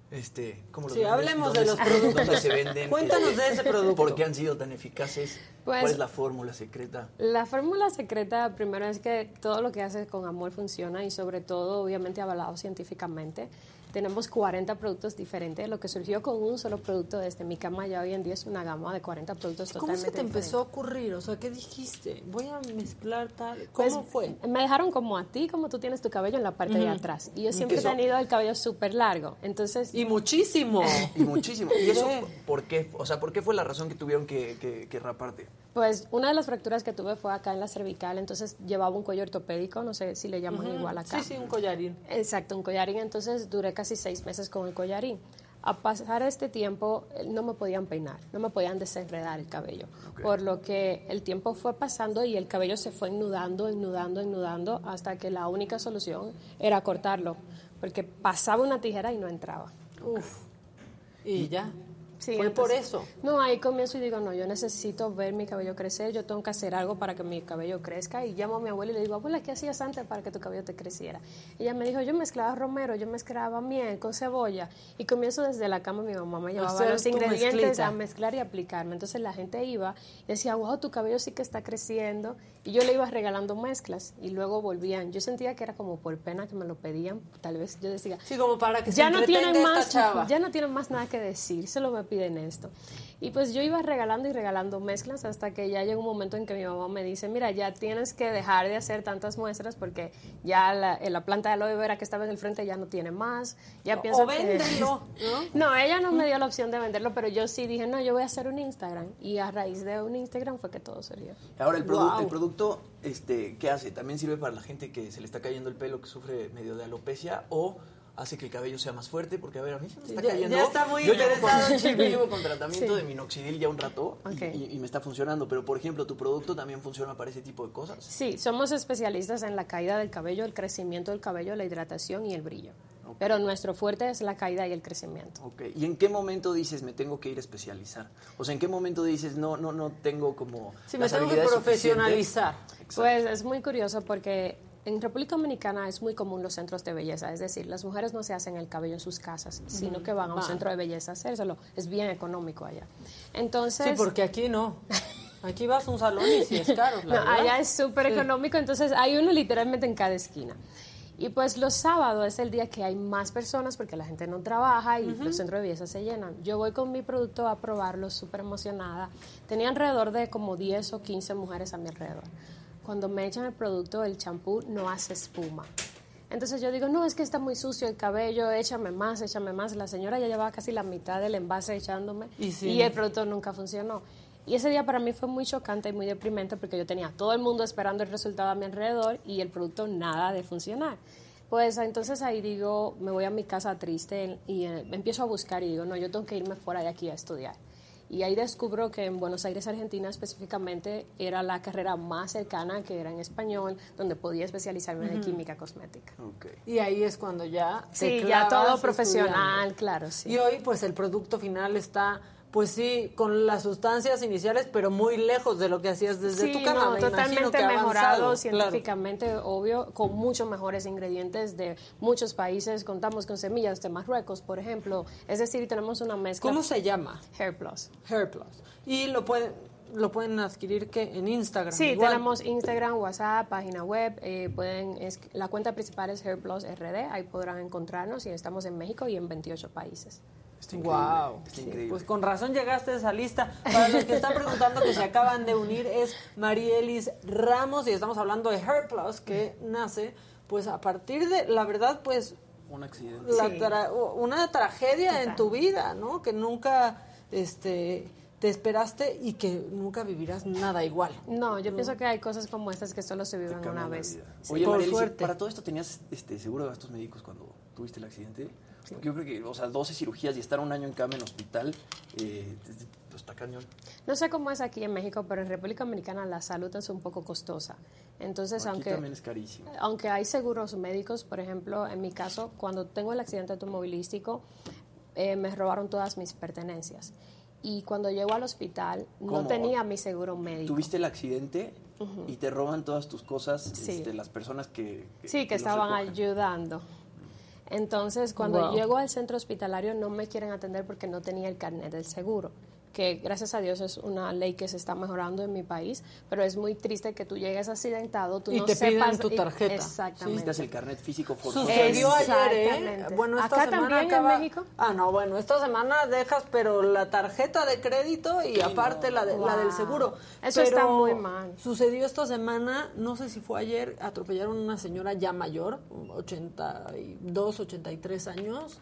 Este, ¿cómo los Sí, vendes? hablemos ¿Dónde de los productos. ¿Dónde se venden? Cuéntanos Este, de ese producto. ¿Por qué han sido tan eficaces? Pues- ¿Cuál es la fórmula secreta? La fórmula secreta, primero, es que todo lo que haces con amor funciona y sobre todo, obviamente, avalado científicamente. Tenemos 40 productos diferentes. Lo que surgió con un solo producto desde mi cama ya hoy en día es una gama de 40 productos ¿Cómo totalmente se te diferentes. empezó a ocurrir? O sea, ¿qué dijiste? Voy a mezclar tal. ¿Cómo Pues, fue? Me dejaron como a ti, como tú tienes tu cabello en la parte de Ujú. atrás. Y yo siempre Eso- he tenido el cabello súper largo. Entonces, Y muchísimo. Y muchísimo. ¿Y eso por qué? O sea, ¿por qué fue la razón que tuvieron que, que- que raparte? Pues una de las fracturas que tuve fue acá en la cervical, entonces llevaba un cuello ortopédico, no sé si le llaman igual acá. Sí, sí, un collarín. Exacto, un collarín, entonces duré casi seis meses con el collarín. A pasar este tiempo eh, no me podían peinar, no me podían desenredar el cabello, por lo que el tiempo fue pasando y el cabello se fue enudando, enudando, enudando, hasta que la única solución era cortarlo, porque pasaba una tijera y no entraba. Uf. Y ya. Sí, Fue por eso. No, ahí comienzo y digo, no, yo necesito ver mi cabello crecer, yo tengo que hacer algo para que mi cabello crezca. Y llamo a mi abuela y le digo, abuela, ¿qué hacías antes para que tu cabello te creciera? Y ella me dijo, yo mezclaba romero, yo mezclaba miel con cebolla. Y comienzo desde la cama, mi mamá me llevaba Hacer los ingredientes mezclita. a mezclar y aplicarme. Entonces la gente iba y decía, wow, tu cabello sí que está creciendo. Y yo le iba regalando mezclas y luego volvían. Yo sentía que era como por pena que me lo pedían. Tal vez yo decía, Sí, como para que se ya no tienen más chava. ya no tienen más nada que decir solo me piden esto y pues yo iba regalando y regalando mezclas hasta que ya llegó un momento en que mi mamá me dice mira ya tienes que dejar de hacer tantas muestras porque ya la, eh, la planta de aloe vera que estaba en el frente ya no tiene más ya pienso o que- véndelo, ¿no? no ella no me dio la opción de venderlo pero yo sí dije no yo voy a hacer un Instagram y a raíz de un Instagram fue que todo salió Ahora, el, produ- Wow. el producto, este, ¿qué hace? ¿También sirve para la gente que se le está cayendo el pelo, que sufre medio de alopecia? ¿O hace que el cabello sea más fuerte? Porque, a ver, a mí se me está Ya- cayendo. ya está muy yo, llevo con, Chibi. yo llevo con tratamiento Sí. de minoxidil ya un rato y- Ok. y, y me está funcionando. Pero, por ejemplo, ¿tu producto también funciona para ese tipo de cosas? Sí, somos especialistas en la caída del cabello, el crecimiento del cabello, la hidratación y el brillo. Pero nuestro fuerte es la caída y el crecimiento. Ok. ¿Y en qué momento dices, me tengo que ir a especializar? O sea, ¿en qué momento dices, no, no, no tengo como Sí, me las tengo que profesionalizar. Pues es muy curioso porque en República Dominicana es muy común los centros de belleza, es decir, las mujeres no se hacen el cabello en sus casas, sino que van a un centro de belleza a hacérselo. Es bien económico allá. Entonces, Sí, porque aquí no. Aquí vas a un salón y sí es caro, la No, allá es súper Sí. económico, entonces hay uno literalmente en cada esquina. Y pues los sábados es el día que hay más personas porque la gente no trabaja y los centros de belleza se llenan. Yo voy con mi producto a probarlo súper emocionada. Tenía alrededor de como 10 o 15 mujeres a mi alrededor. Cuando me echan el producto, el champú no hace espuma. Entonces yo digo, no, es que está muy sucio el cabello, échame más, échame más. La señora ya llevaba casi la mitad del envase echándome Y sí. y el producto nunca funcionó. Y ese día para mí fue muy chocante y muy deprimente porque yo tenía todo el mundo esperando el resultado a mi alrededor y el producto nada de funcionar. Pues entonces ahí digo, me voy a mi casa triste y eh, empiezo a buscar y digo, no, yo tengo que irme fuera de aquí a estudiar. Y ahí descubro que en Buenos Aires, Argentina específicamente, era la carrera más cercana, que era en español, donde podía especializarme en Ujú. química cosmética. Y ahí es cuando ya te Sí, ya todo profesional, estudiando. claro, sí. Y hoy, pues, el producto final está pues sí, con las sustancias iniciales, pero muy lejos de lo que hacías desde sí, tu cama. No, Me totalmente que mejorado científicamente, obvio, con muchos mejores ingredientes de muchos países. Contamos con semillas de Marruecos, por ejemplo. Es decir, tenemos una mezcla. ¿Cómo se llama? Hair Plus. Hair Plus. Y lo pueden lo pueden adquirir que en Instagram. Sí, tenemos Instagram, WhatsApp, página web. Eh, pueden es, la cuenta principal es Hair Plus RD. Ahí podrán encontrarnos y estamos en México y en 28 países. Wow. Pues con razón llegaste a esa lista. Para los que están preguntando que se acaban de unir es Marielis Ramos y estamos hablando de Hair Plus que nace pues a partir de la verdad pues un accidente. Tra una tragedia Total. en tu vida, ¿no? Que nunca este te esperaste y que nunca vivirás nada igual. No, yo pienso que hay cosas como estas que solo se viven una vez. Sí. Oye, Por suerte. ¿para todo esto tenías este, seguro de gastos médicos cuando tuviste el accidente? Yo creo que, o sea, 12 cirugías y estar un año en cama en hospital, eh, pues está cañón. No sé cómo es aquí en México, pero en República Dominicana la salud es un poco costosa. Entonces, aquí aunque también es carísimo. Aunque hay seguros médicos, por ejemplo, en mi caso, cuando tengo el accidente automovilístico, eh, me robaron todas mis pertenencias y cuando llego al hospital ¿Cómo? no tenía mi seguro médico. ¿Tuviste el accidente uh -huh. y te roban todas tus cosas sí. este, las personas que, que Sí, que, que estaban ayudando. Entonces, cuando Wow. llego al centro hospitalario no me quieren atender porque no tenía el carnet del seguro que gracias a Dios es una ley que se está mejorando en mi país, pero es muy triste que tú llegues accidentado, tú Y no te piden sepas tu y- tarjeta. Exactamente. Necesitas el carnet físico. Sucedió ayer, ¿eh? Bueno, esta ¿Acá semana también en acaba- México? Ah, no, bueno, esta semana dejas, pero la tarjeta de crédito y aparte la, de- la del seguro. Eso Pero está muy mal. Sucedió esta semana, no sé si fue ayer, atropellaron a una señora ya mayor, 82, 83 años,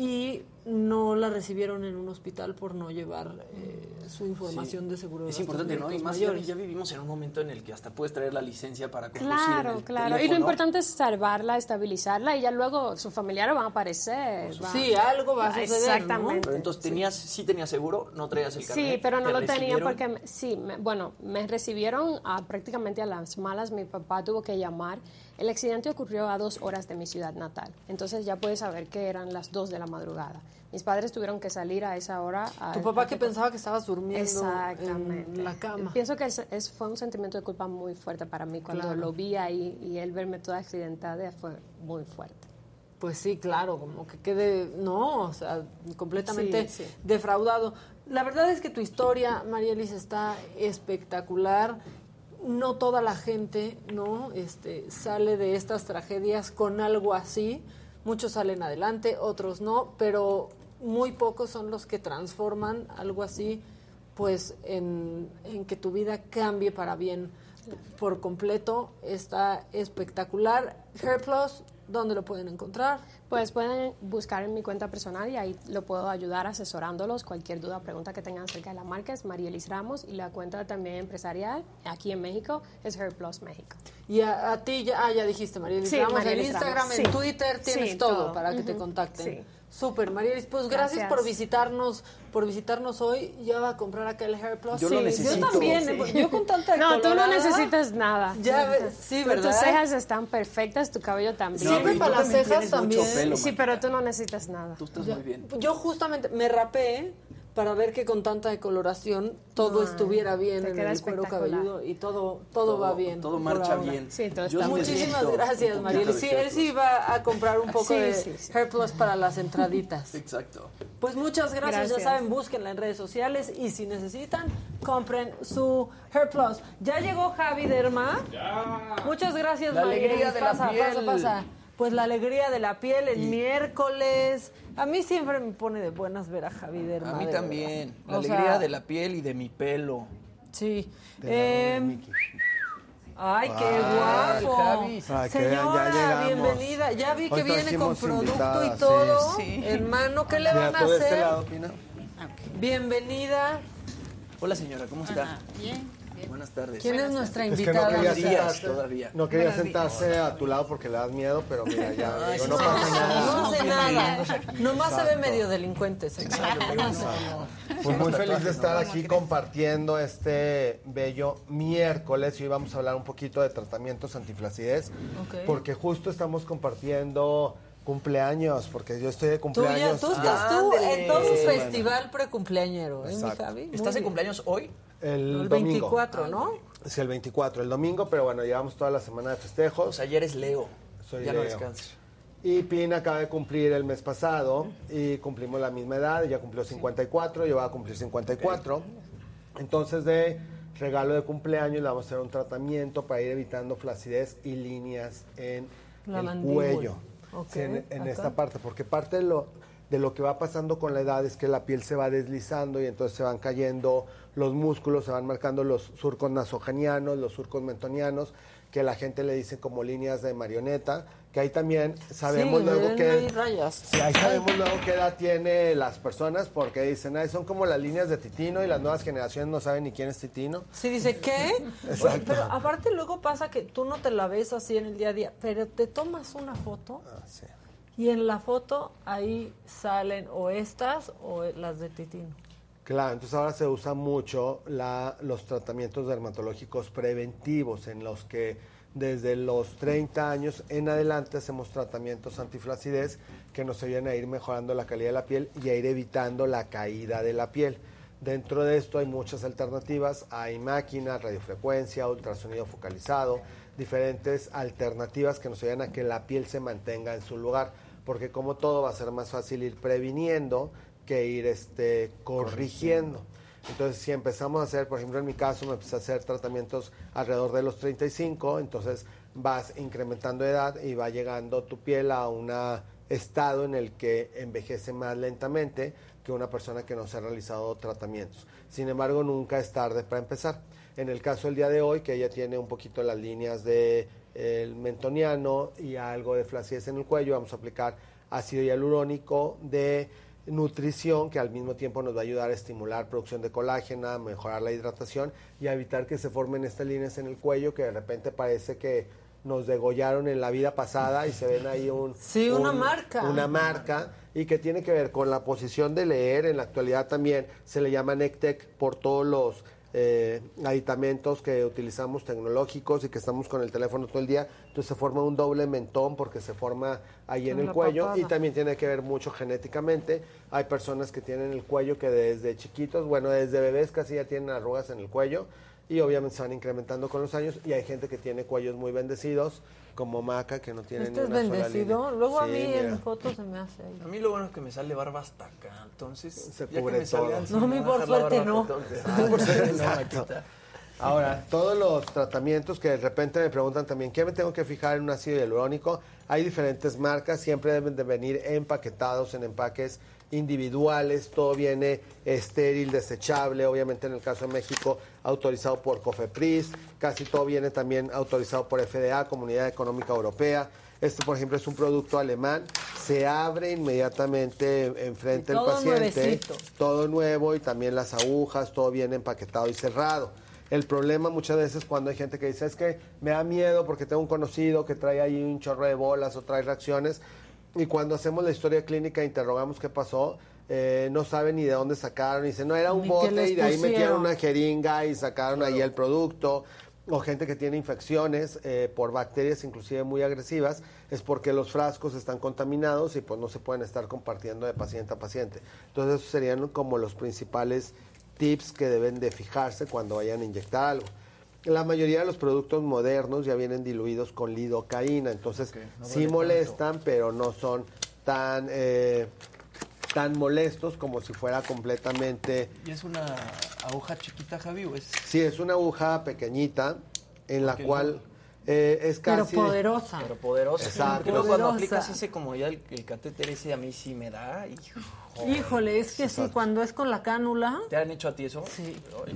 y no la recibieron en un hospital por no llevar eh, su información Sí. de seguro de Es importante, ¿no? Y más ya, ya vivimos en un momento en el que hasta puedes traer la licencia para conducir en Claro, el claro. Y lo importante es salvarla, estabilizarla y ya luego sus familiares van a aparecer. Sí, algo va a suceder, ¿no? Exactamente. Pero entonces tenías, sí tenías seguro, no traías el carnet. Sí, pero no ¿te lo tenía porque, me- sí, me- bueno, me recibieron a, prácticamente a las malas. Mi papá tuvo que llamar. El accidente ocurrió a dos horas de mi ciudad natal. Entonces ya puedes saber que eran las dos de la madrugada. Mis padres tuvieron que salir a esa hora. a- Tu papá que pensaba que estabas durmiendo Exactamente. en la cama. Pienso que es, es- fue un sentimiento de culpa muy fuerte para mí. Cuando Claro. lo vi ahí y él verme toda accidentada fue muy fuerte. Pues sí, claro, como que quede, no, o sea, completamente Sí, sí. defraudado. La verdad es que tu historia, Marielis, está espectacular. No toda la gente, ¿no? Este, sale de estas tragedias con algo así. Muchos salen adelante, otros no, pero muy pocos son los que transforman algo así, pues, en, en que tu vida cambie para bien por completo. Está espectacular. Hair Plus, ¿dónde lo pueden encontrar? Pues pueden buscar en mi cuenta personal y ahí lo puedo ayudar asesorándolos. Cualquier duda, pregunta que tengan acerca de la marca es Marielis Ramos y la cuenta también empresarial aquí en México es Hair Plus México. Y a, a ti, ya, ah, ya dijiste, Marielis Sí, Ramos, Marielis en Instagram, Ramos, en sí. Twitter, tienes Sí, todo, todo. para que te contacten. Súper, Marielis, pues gracias, Gracias. por visitarnos, por visitarnos hoy. Ya va a comprar acá el Hair Plus. Yo lo Sí, necesito. Yo también, Sí. yo con tanta No, tú no colorada, necesitas nada. Ya ves, sí, Pero ¿verdad? Tus cejas están perfectas, tu cabello también. Tú para las cejas también. pelo, Sí, pero tú no necesitas nada. Tú estás Ya- muy bien. Yo justamente me rapé para ver que con tanta decoloración todo Ay, estuviera bien en el cuero cabelludo y todo, todo, va bien. Todo marcha ahora. bien. Sí, todo está Muchísimas gracias, Mariel. Sí, él sí va a comprar un poco Sí, de sí, sí. Hair Plus para las entraditas. Exacto. Pues muchas gracias. Gracias. ya saben, búsquenla en redes sociales y si necesitan, compren su Hair Plus. Ya llegó Javi Derma. Muchas gracias, La alegría de la Pasa, piel. Pasa, pasa. Pues la alegría de la piel el miércoles. A mí siempre me pone de buenas ver a Javi Derma. A mí de también. La O sea, alegría de la piel y de mi pelo. Sí. De de Em. Ay, qué Ah, guapo. Javi. Ya Señora, bienvenida. Ya vi que Hoy viene con producto invitada, y sí. todo. Sí. Hermano, ¿qué le Mira, van a de este hacer? lado, Pina. Bienvenida. Hola señora, ¿cómo está? Bien, Buenas tardes. ¿Quién es nuestra Es que no invitada? quería Días sentarse, todavía. no quería sentarse a tu lado porque le das miedo, pero mira, ya, digo, no pasa nada. No hace nada. Nomás se ve medio delincuente. Pues muy feliz de estar aquí compartiendo este bello miércoles y hoy vamos a hablar un poquito de tratamientos antiflacidez porque justo estamos compartiendo Cumpleaños, porque yo estoy de Tú, ya, cumpleaños. tú estás tú en todo un Esta festival precumpleañero, ¿eh, mi. Javi? Muy ¿Estás de cumpleaños hoy? El, El domingo. 24, ¿no? Sí, el 24, el domingo, pero bueno, llevamos toda la semana de festejos. O sea, ayer es Leo. Soy ya no Leo. descansas. Y Pin acaba de cumplir el mes pasado y cumplimos la misma edad, ella cumplió 54, yo voy a cumplir 54. Entonces de regalo de cumpleaños le vamos a hacer un tratamiento para ir evitando flacidez y líneas en La el mandíbula. cuello, En, en esta parte, porque parte de lo, de lo que va pasando con la edad es que la piel se va deslizando y entonces se van cayendo los músculos, se van marcando los surcos nasogenianos, los surcos mentonianos, que la gente le dice como líneas de marioneta, que ahí también sabemos Sí, luego que... ahí rayas. Sí, ahí sabemos luego qué edad tiene las personas porque dicen, ay, son como las líneas de Titino y las nuevas generaciones no saben ni quién es Titino. Sí, dice, ¿qué? Exacto. Pero aparte luego pasa que tú no te la ves así en el día a día, pero te tomas una foto Ah, sí. y en la foto ahí salen o estas o las de Titino. Claro, entonces ahora se usa mucho la, los tratamientos dermatológicos preventivos en los que desde los 30 años en adelante hacemos tratamientos antiflacidez que nos ayudan a ir mejorando la calidad de la piel y a ir evitando la caída de la piel. Dentro de esto hay muchas alternativas, hay máquinas, radiofrecuencia, ultrasonido focalizado, diferentes alternativas que nos ayudan a que la piel se mantenga en su lugar, porque como todo va a ser más fácil ir previniendo que ir este, corrigiendo. Entonces, si empezamos a hacer, por ejemplo, en mi caso, me empecé a hacer tratamientos alrededor de los 35, entonces vas incrementando edad y va llegando tu piel a un estado en el que envejece más lentamente que una persona que no se ha realizado tratamientos. Sin embargo, nunca es tarde para empezar. En el caso del día de hoy, que ella tiene un poquito las líneas de el mentoniano y algo de flacidez en el cuello, vamos a aplicar ácido hialurónico de nutrición que al mismo tiempo nos va a ayudar a estimular producción de colágeno, a mejorar la hidratación y a evitar que se formen estas líneas en el cuello que de repente parece que nos degollaron en la vida pasada y se ven ahí un... Sí, una un- marca. Una marca y que tiene que ver con la posición de leer. En la actualidad también se le llama NECTEC por todos los eh, aditamentos que utilizamos tecnológicos y que estamos con el teléfono todo el día. Entonces se forma un doble mentón porque se forma ahí en En el cuello papada. y también tiene que ver mucho genéticamente. Hay personas que tienen el cuello que desde chiquitos, bueno, desde bebés casi ya tienen arrugas en el cuello y obviamente se van incrementando con los años y hay gente que tiene cuellos muy bendecidos como Maca que no tiene Este ni es una sola bendecido. línea. Luego a Sí, mí mira. en fotos se me hace ahí. A mí lo bueno es que me sale barba hasta acá, entonces Se ya que cubre me sale todo. así, No, a me mí va a por suerte no. Ah, por suerte, No. Ahora, todos los tratamientos que de repente me preguntan también, ¿qué me tengo que fijar en un ácido hialurónico? Hay diferentes marcas, siempre deben de venir empaquetados en empaques individuales, todo viene estéril, desechable, obviamente en el caso de México autorizado por COFEPRIS, casi todo viene también autorizado por FDA, Comunidad Económica Europea. Este, por ejemplo, es un producto alemán, se abre inmediatamente enfrente del paciente nuevecito. todo nuevo y también las agujas, todo bien empaquetado y cerrado. El problema muchas veces cuando hay gente que dice es que me da miedo porque tengo un conocido que trae ahí un chorro de bolas o trae reacciones y cuando hacemos la historia clínica e interrogamos qué pasó, eh, no saben ni de dónde sacaron y dicen, no, era un bote y de ahí metieron una jeringa y sacaron ahí el producto o gente que tiene infecciones eh, por bacterias inclusive muy agresivas, es porque los frascos están contaminados y pues no se pueden estar compartiendo de paciente a paciente. Entonces esos serían como los principales tips que deben de fijarse cuando vayan a inyectar algo. La mayoría de los productos modernos ya vienen diluidos con lidocaína, entonces no sí molestan, pero no son tan eh, tan molestos como si fuera completamente ¿Y es una aguja chiquita, Javi, o es...? Sí, es una aguja pequeñita en la cual eh, es Pero casi... poderosa. Pero poderosa. Exacto. Luego cuando Poderosa. aplicas ese como ya el, el catéter ese a mí sí me da. hijo. Híjole, es que sí, cuando es con la cánula ¿Te han hecho a ti eso? Sí. Ay,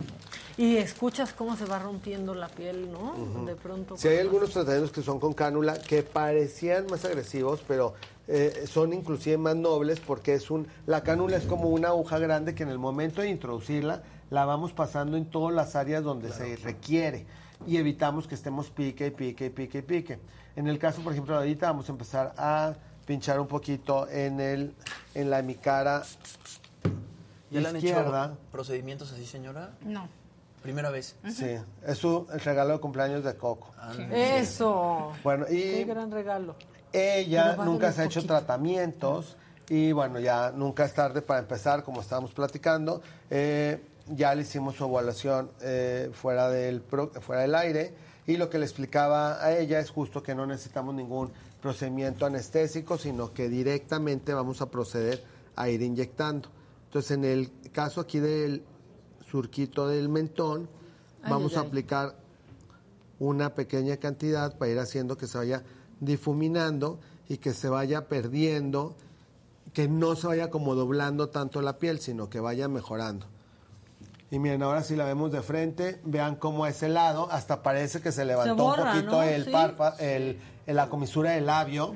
y escuchas cómo se va rompiendo la piel, ¿no? De pronto. Sí, hay algunos tratamientos que son con cánula que parecían más agresivos, pero eh, son inclusive más nobles porque es un la cánula es como una aguja grande que en el momento de introducirla la vamos pasando en todas las áreas donde se requiere y evitamos que estemos pique y pique y pique y pique. En el caso, por ejemplo, ahorita vamos a empezar a pinchar un poquito en el en la hemicara ¿Ya le han izquierda. hecho procedimientos así, señora? No. Primera vez. Sí, es su el regalo de cumpleaños de Coco. Eso. Bueno, y Qué gran regalo. Ella nunca se ha hecho poquito. tratamientos y bueno, ya nunca es tarde para empezar, como estábamos platicando. Eh, ya le hicimos su evaluación eh, fuera, del pro- fuera del aire y lo que le explicaba a ella es justo que no necesitamos ningún procedimiento anestésico, sino que directamente vamos a proceder a ir inyectando. Entonces, en el caso aquí del surquito del mentón, Ay, vamos ay, a aplicar una pequeña cantidad para ir haciendo que se vaya difuminando y que se vaya perdiendo, que no se vaya como doblando tanto la piel, sino que vaya mejorando. Y miren, ahora si la vemos de frente, vean cómo es el lado, hasta parece que se levantó borra, un poquito ¿no? el Sí. el, el- la comisura del labio,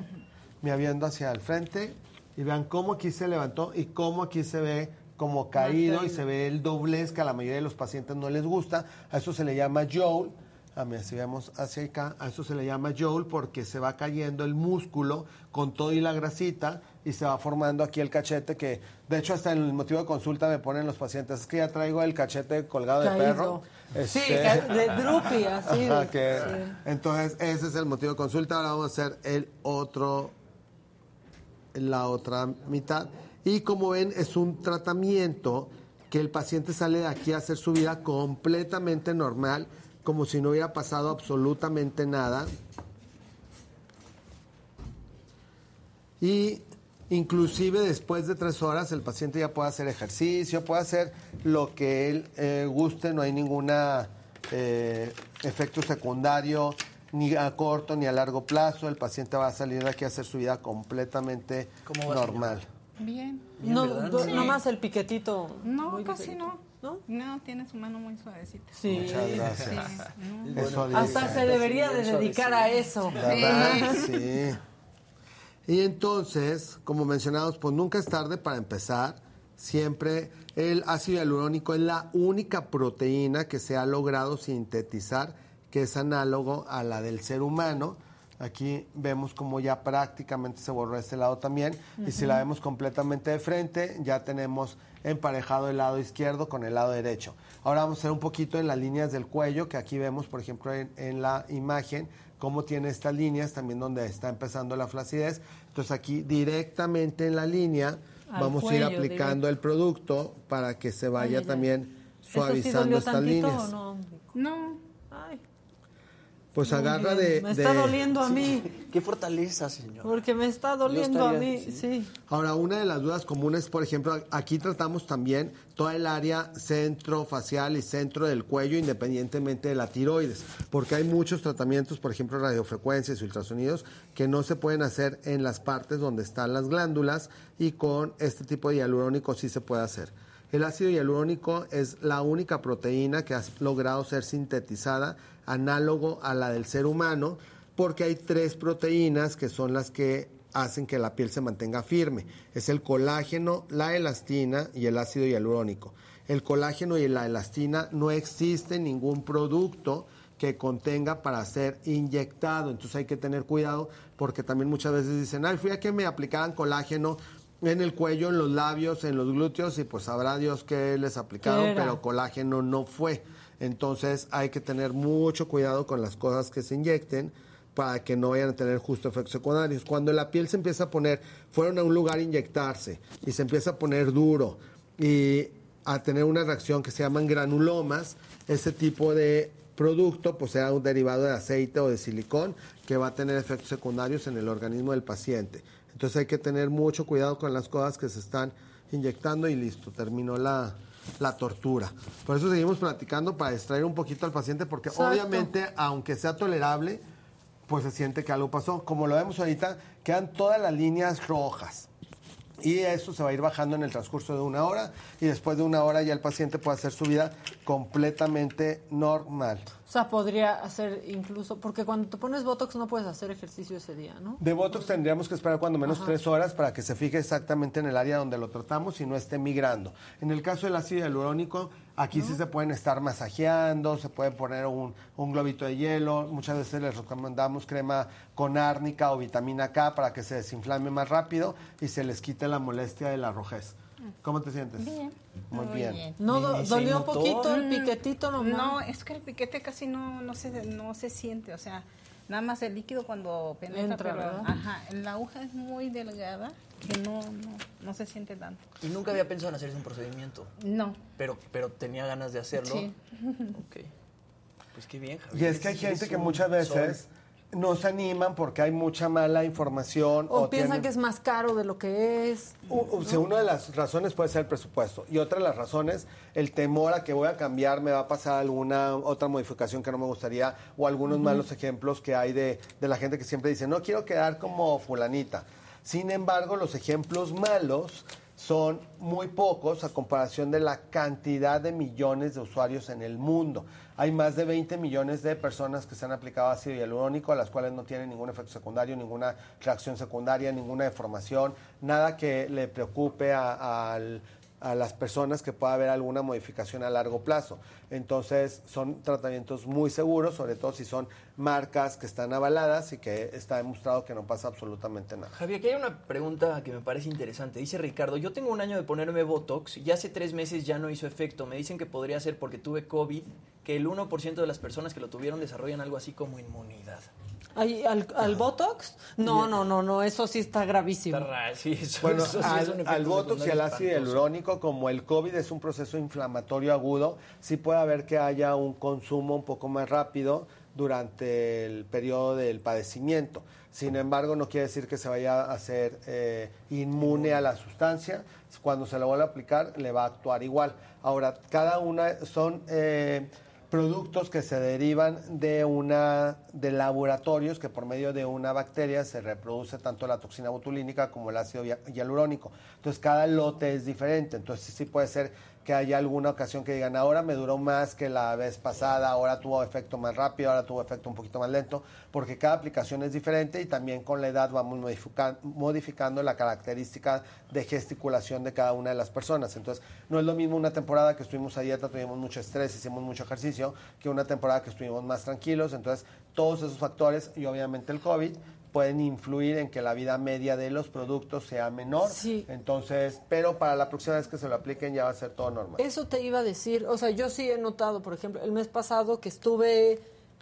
mira, viendo hacia el frente, y vean cómo aquí se levantó y cómo aquí se ve como caído y se ve el doblez que a la mayoría de los pacientes no les gusta. A eso se le llama joule. A mí, si vemos hacia acá, a eso se le llama joule porque se va cayendo el músculo con todo y la grasita y se va formando aquí el cachete que, de hecho, hasta en el motivo de consulta me ponen los pacientes, es que ya traigo el cachete colgado de perro. Sí, Este, de droopy, así. Sí. Entonces, ese es el motivo de consulta. Ahora vamos a hacer el otro, la otra mitad. Y como ven, es un tratamiento que el paciente sale de aquí a hacer su vida completamente normal, como si no hubiera pasado absolutamente nada. Y inclusive después de tres horas el paciente ya puede hacer ejercicio, puede hacer lo que él eh, guste, no hay ninguna eh, efecto secundario ni a corto ni a largo plazo. El paciente va a salir de aquí a hacer su vida completamente ¿Cómo va, normal. Bien. No, do- Sí. nomás el piquetito. No, muy casi pequeñito. no. No, tiene su mano muy suavecita. Sí. Muchas gracias. Sí, no. Eso Hasta se debería de dedicar a eso. ¿Verdad? Sí. Y entonces, como mencionamos, pues nunca es tarde para empezar. Siempre el ácido hialurónico es la única proteína que se ha logrado sintetizar que es análogo a la del ser humano. Aquí vemos como ya prácticamente se borró este lado también. Y si la vemos completamente de frente, ya tenemos emparejado el lado izquierdo con el lado derecho. Ahora vamos a hacer un poquito en las líneas del cuello, que aquí vemos, por ejemplo, en, en la imagen, cómo tiene estas líneas, también donde está empezando la flacidez. Entonces aquí directamente en la línea Al vamos a ir aplicando el producto para que se vaya Ay, ay, ay. también ¿Eso sí suavizando estas líneas. o no? No. Pues muy agarra bien. de... Me está de- doliendo a mí. Qué fortaleza, señor. Porque me está doliendo a mí, sí. Ahora, una de las dudas comunes, por ejemplo, aquí tratamos también toda el área centro facial y centro del cuello, independientemente de la tiroides, porque hay muchos tratamientos, por ejemplo, radiofrecuencias y ultrasonidos, que no se pueden hacer en las partes donde están las glándulas y con este tipo de hialurónico sí se puede hacer. El ácido hialurónico es la única proteína que ha logrado ser sintetizada análogo a la del ser humano, porque hay tres proteínas que son las que hacen que la piel se mantenga firme. Es el colágeno, la elastina y el ácido hialurónico. El colágeno y la elastina no existe ningún producto que contenga para ser inyectado. Entonces hay que tener cuidado porque también muchas veces dicen, ay, fui a que me aplicaran colágeno en el cuello, en los labios, en los glúteos y pues sabrá Dios qué les aplicaron, pero colágeno no fue. Entonces hay que tener mucho cuidado con las cosas que se inyecten para que no vayan a tener justo efectos secundarios. Cuando la piel se empieza a poner, fueron a un lugar a inyectarse y se empieza a poner duro y a tener una reacción que se llaman granulomas, ese tipo de producto pues sea un derivado de aceite o de silicón que va a tener efectos secundarios en el organismo del paciente. Entonces hay que tener mucho cuidado con las cosas que se están inyectando y listo, terminó la, la tortura. Por eso seguimos platicando para distraer un poquito al paciente porque Exacto. obviamente aunque sea tolerable, pues se siente que algo pasó. Como lo vemos ahorita, quedan todas las líneas rojas. Y eso se va a ir bajando en el transcurso de una hora y después de una hora ya el paciente puede hacer su vida completamente normal. O sea, podría hacer incluso, porque cuando te pones Botox no puedes hacer ejercicio ese día, ¿no? De Botox tendríamos que esperar cuando menos Ajá. tres horas para que se fije exactamente en el área donde lo tratamos y no esté migrando. En el caso del ácido hialurónico, aquí sí se pueden estar masajeando, se puede poner un, un globito de hielo. Muchas veces les recomendamos crema con árnica o vitamina K para que se desinflame más rápido y se les quite la molestia de la rojez. ¿Cómo te sientes? Bien. Muy bien. No, do- dolió un poquito el Mm, piquetito. No, es que el piquete casi no, no, se, no se siente, o sea, Nada más el líquido cuando penetra, Entra, pero ¿verdad? ajá, la aguja es muy delgada que no, no, no se siente tanto. Y nunca había pensado en hacerse un procedimiento. No. Pero, pero tenía ganas de hacerlo. Sí. Ok. Pues qué bien, Javier. Y es que hay gente que muchas veces sol. no se animan porque hay mucha mala información. O, piensan tienen- que es más caro de lo que es. O sea, una de las razones puede ser el presupuesto y otra de las razones el temor a que voy a cambiar, me va a pasar alguna otra modificación que no me gustaría o algunos malos ejemplos que hay de, de la gente que siempre dice, no quiero quedar como fulanita. Sin embargo, los ejemplos malos son muy pocos a comparación de la cantidad de millones de usuarios en el mundo. Hay más de 20 millones de personas que se han aplicado ácido hialurónico, a las cuales no tienen ningún efecto secundario, ninguna reacción secundaria, ninguna deformación, nada que le preocupe a, al- a las personas que pueda haber alguna modificación a largo plazo. Entonces, son tratamientos muy seguros, sobre todo si son marcas que están avaladas y que está demostrado que no pasa absolutamente nada. Javier, aquí hay una pregunta que me parece interesante. Dice Ricardo, yo tengo un año de ponerme Botox y hace tres meses ya no hizo efecto. Me dicen que podría ser porque tuve COVID, que el 1% de las personas que lo tuvieron desarrollan algo así como inmunidad. Ay, ¿Al, al Botox? No, no, no, no, eso sí está gravísimo. Sí, eso, Bueno, eso sí es al, un efecto al Botox y al ácido hialurónico, como el COVID es un proceso inflamatorio agudo, sí puede haber que haya un consumo un poco más rápido durante el periodo del padecimiento. Sin embargo, no quiere decir que se vaya a hacer eh, inmune a la sustancia. Cuando se lo vuelva a aplicar, le va a actuar igual. Ahora, cada una son eh, productos que se derivan de una de laboratorios que por medio de una bacteria se reproduce tanto la toxina botulínica como el ácido hia- hialurónico. Entonces cada lote es diferente. Entonces sí puede ser que haya alguna ocasión que digan ahora me duró más que la vez pasada, ahora tuvo efecto más rápido, ahora tuvo efecto un poquito más lento, porque cada aplicación es diferente y también con la edad vamos modifica- modificando la característica de gesticulación de cada una de las personas. Entonces no es lo mismo una temporada que estuvimos a dieta, tuvimos mucho estrés, hicimos mucho ejercicio, que una temporada que estuvimos más tranquilos. Entonces todos esos factores y obviamente el COVID pueden influir en que la vida media de los productos sea menor. Entonces, pero para la próxima vez que se lo apliquen ya va a ser todo normal. Eso te iba a decir, o sea, yo sí he notado, por ejemplo, el mes pasado que estuve,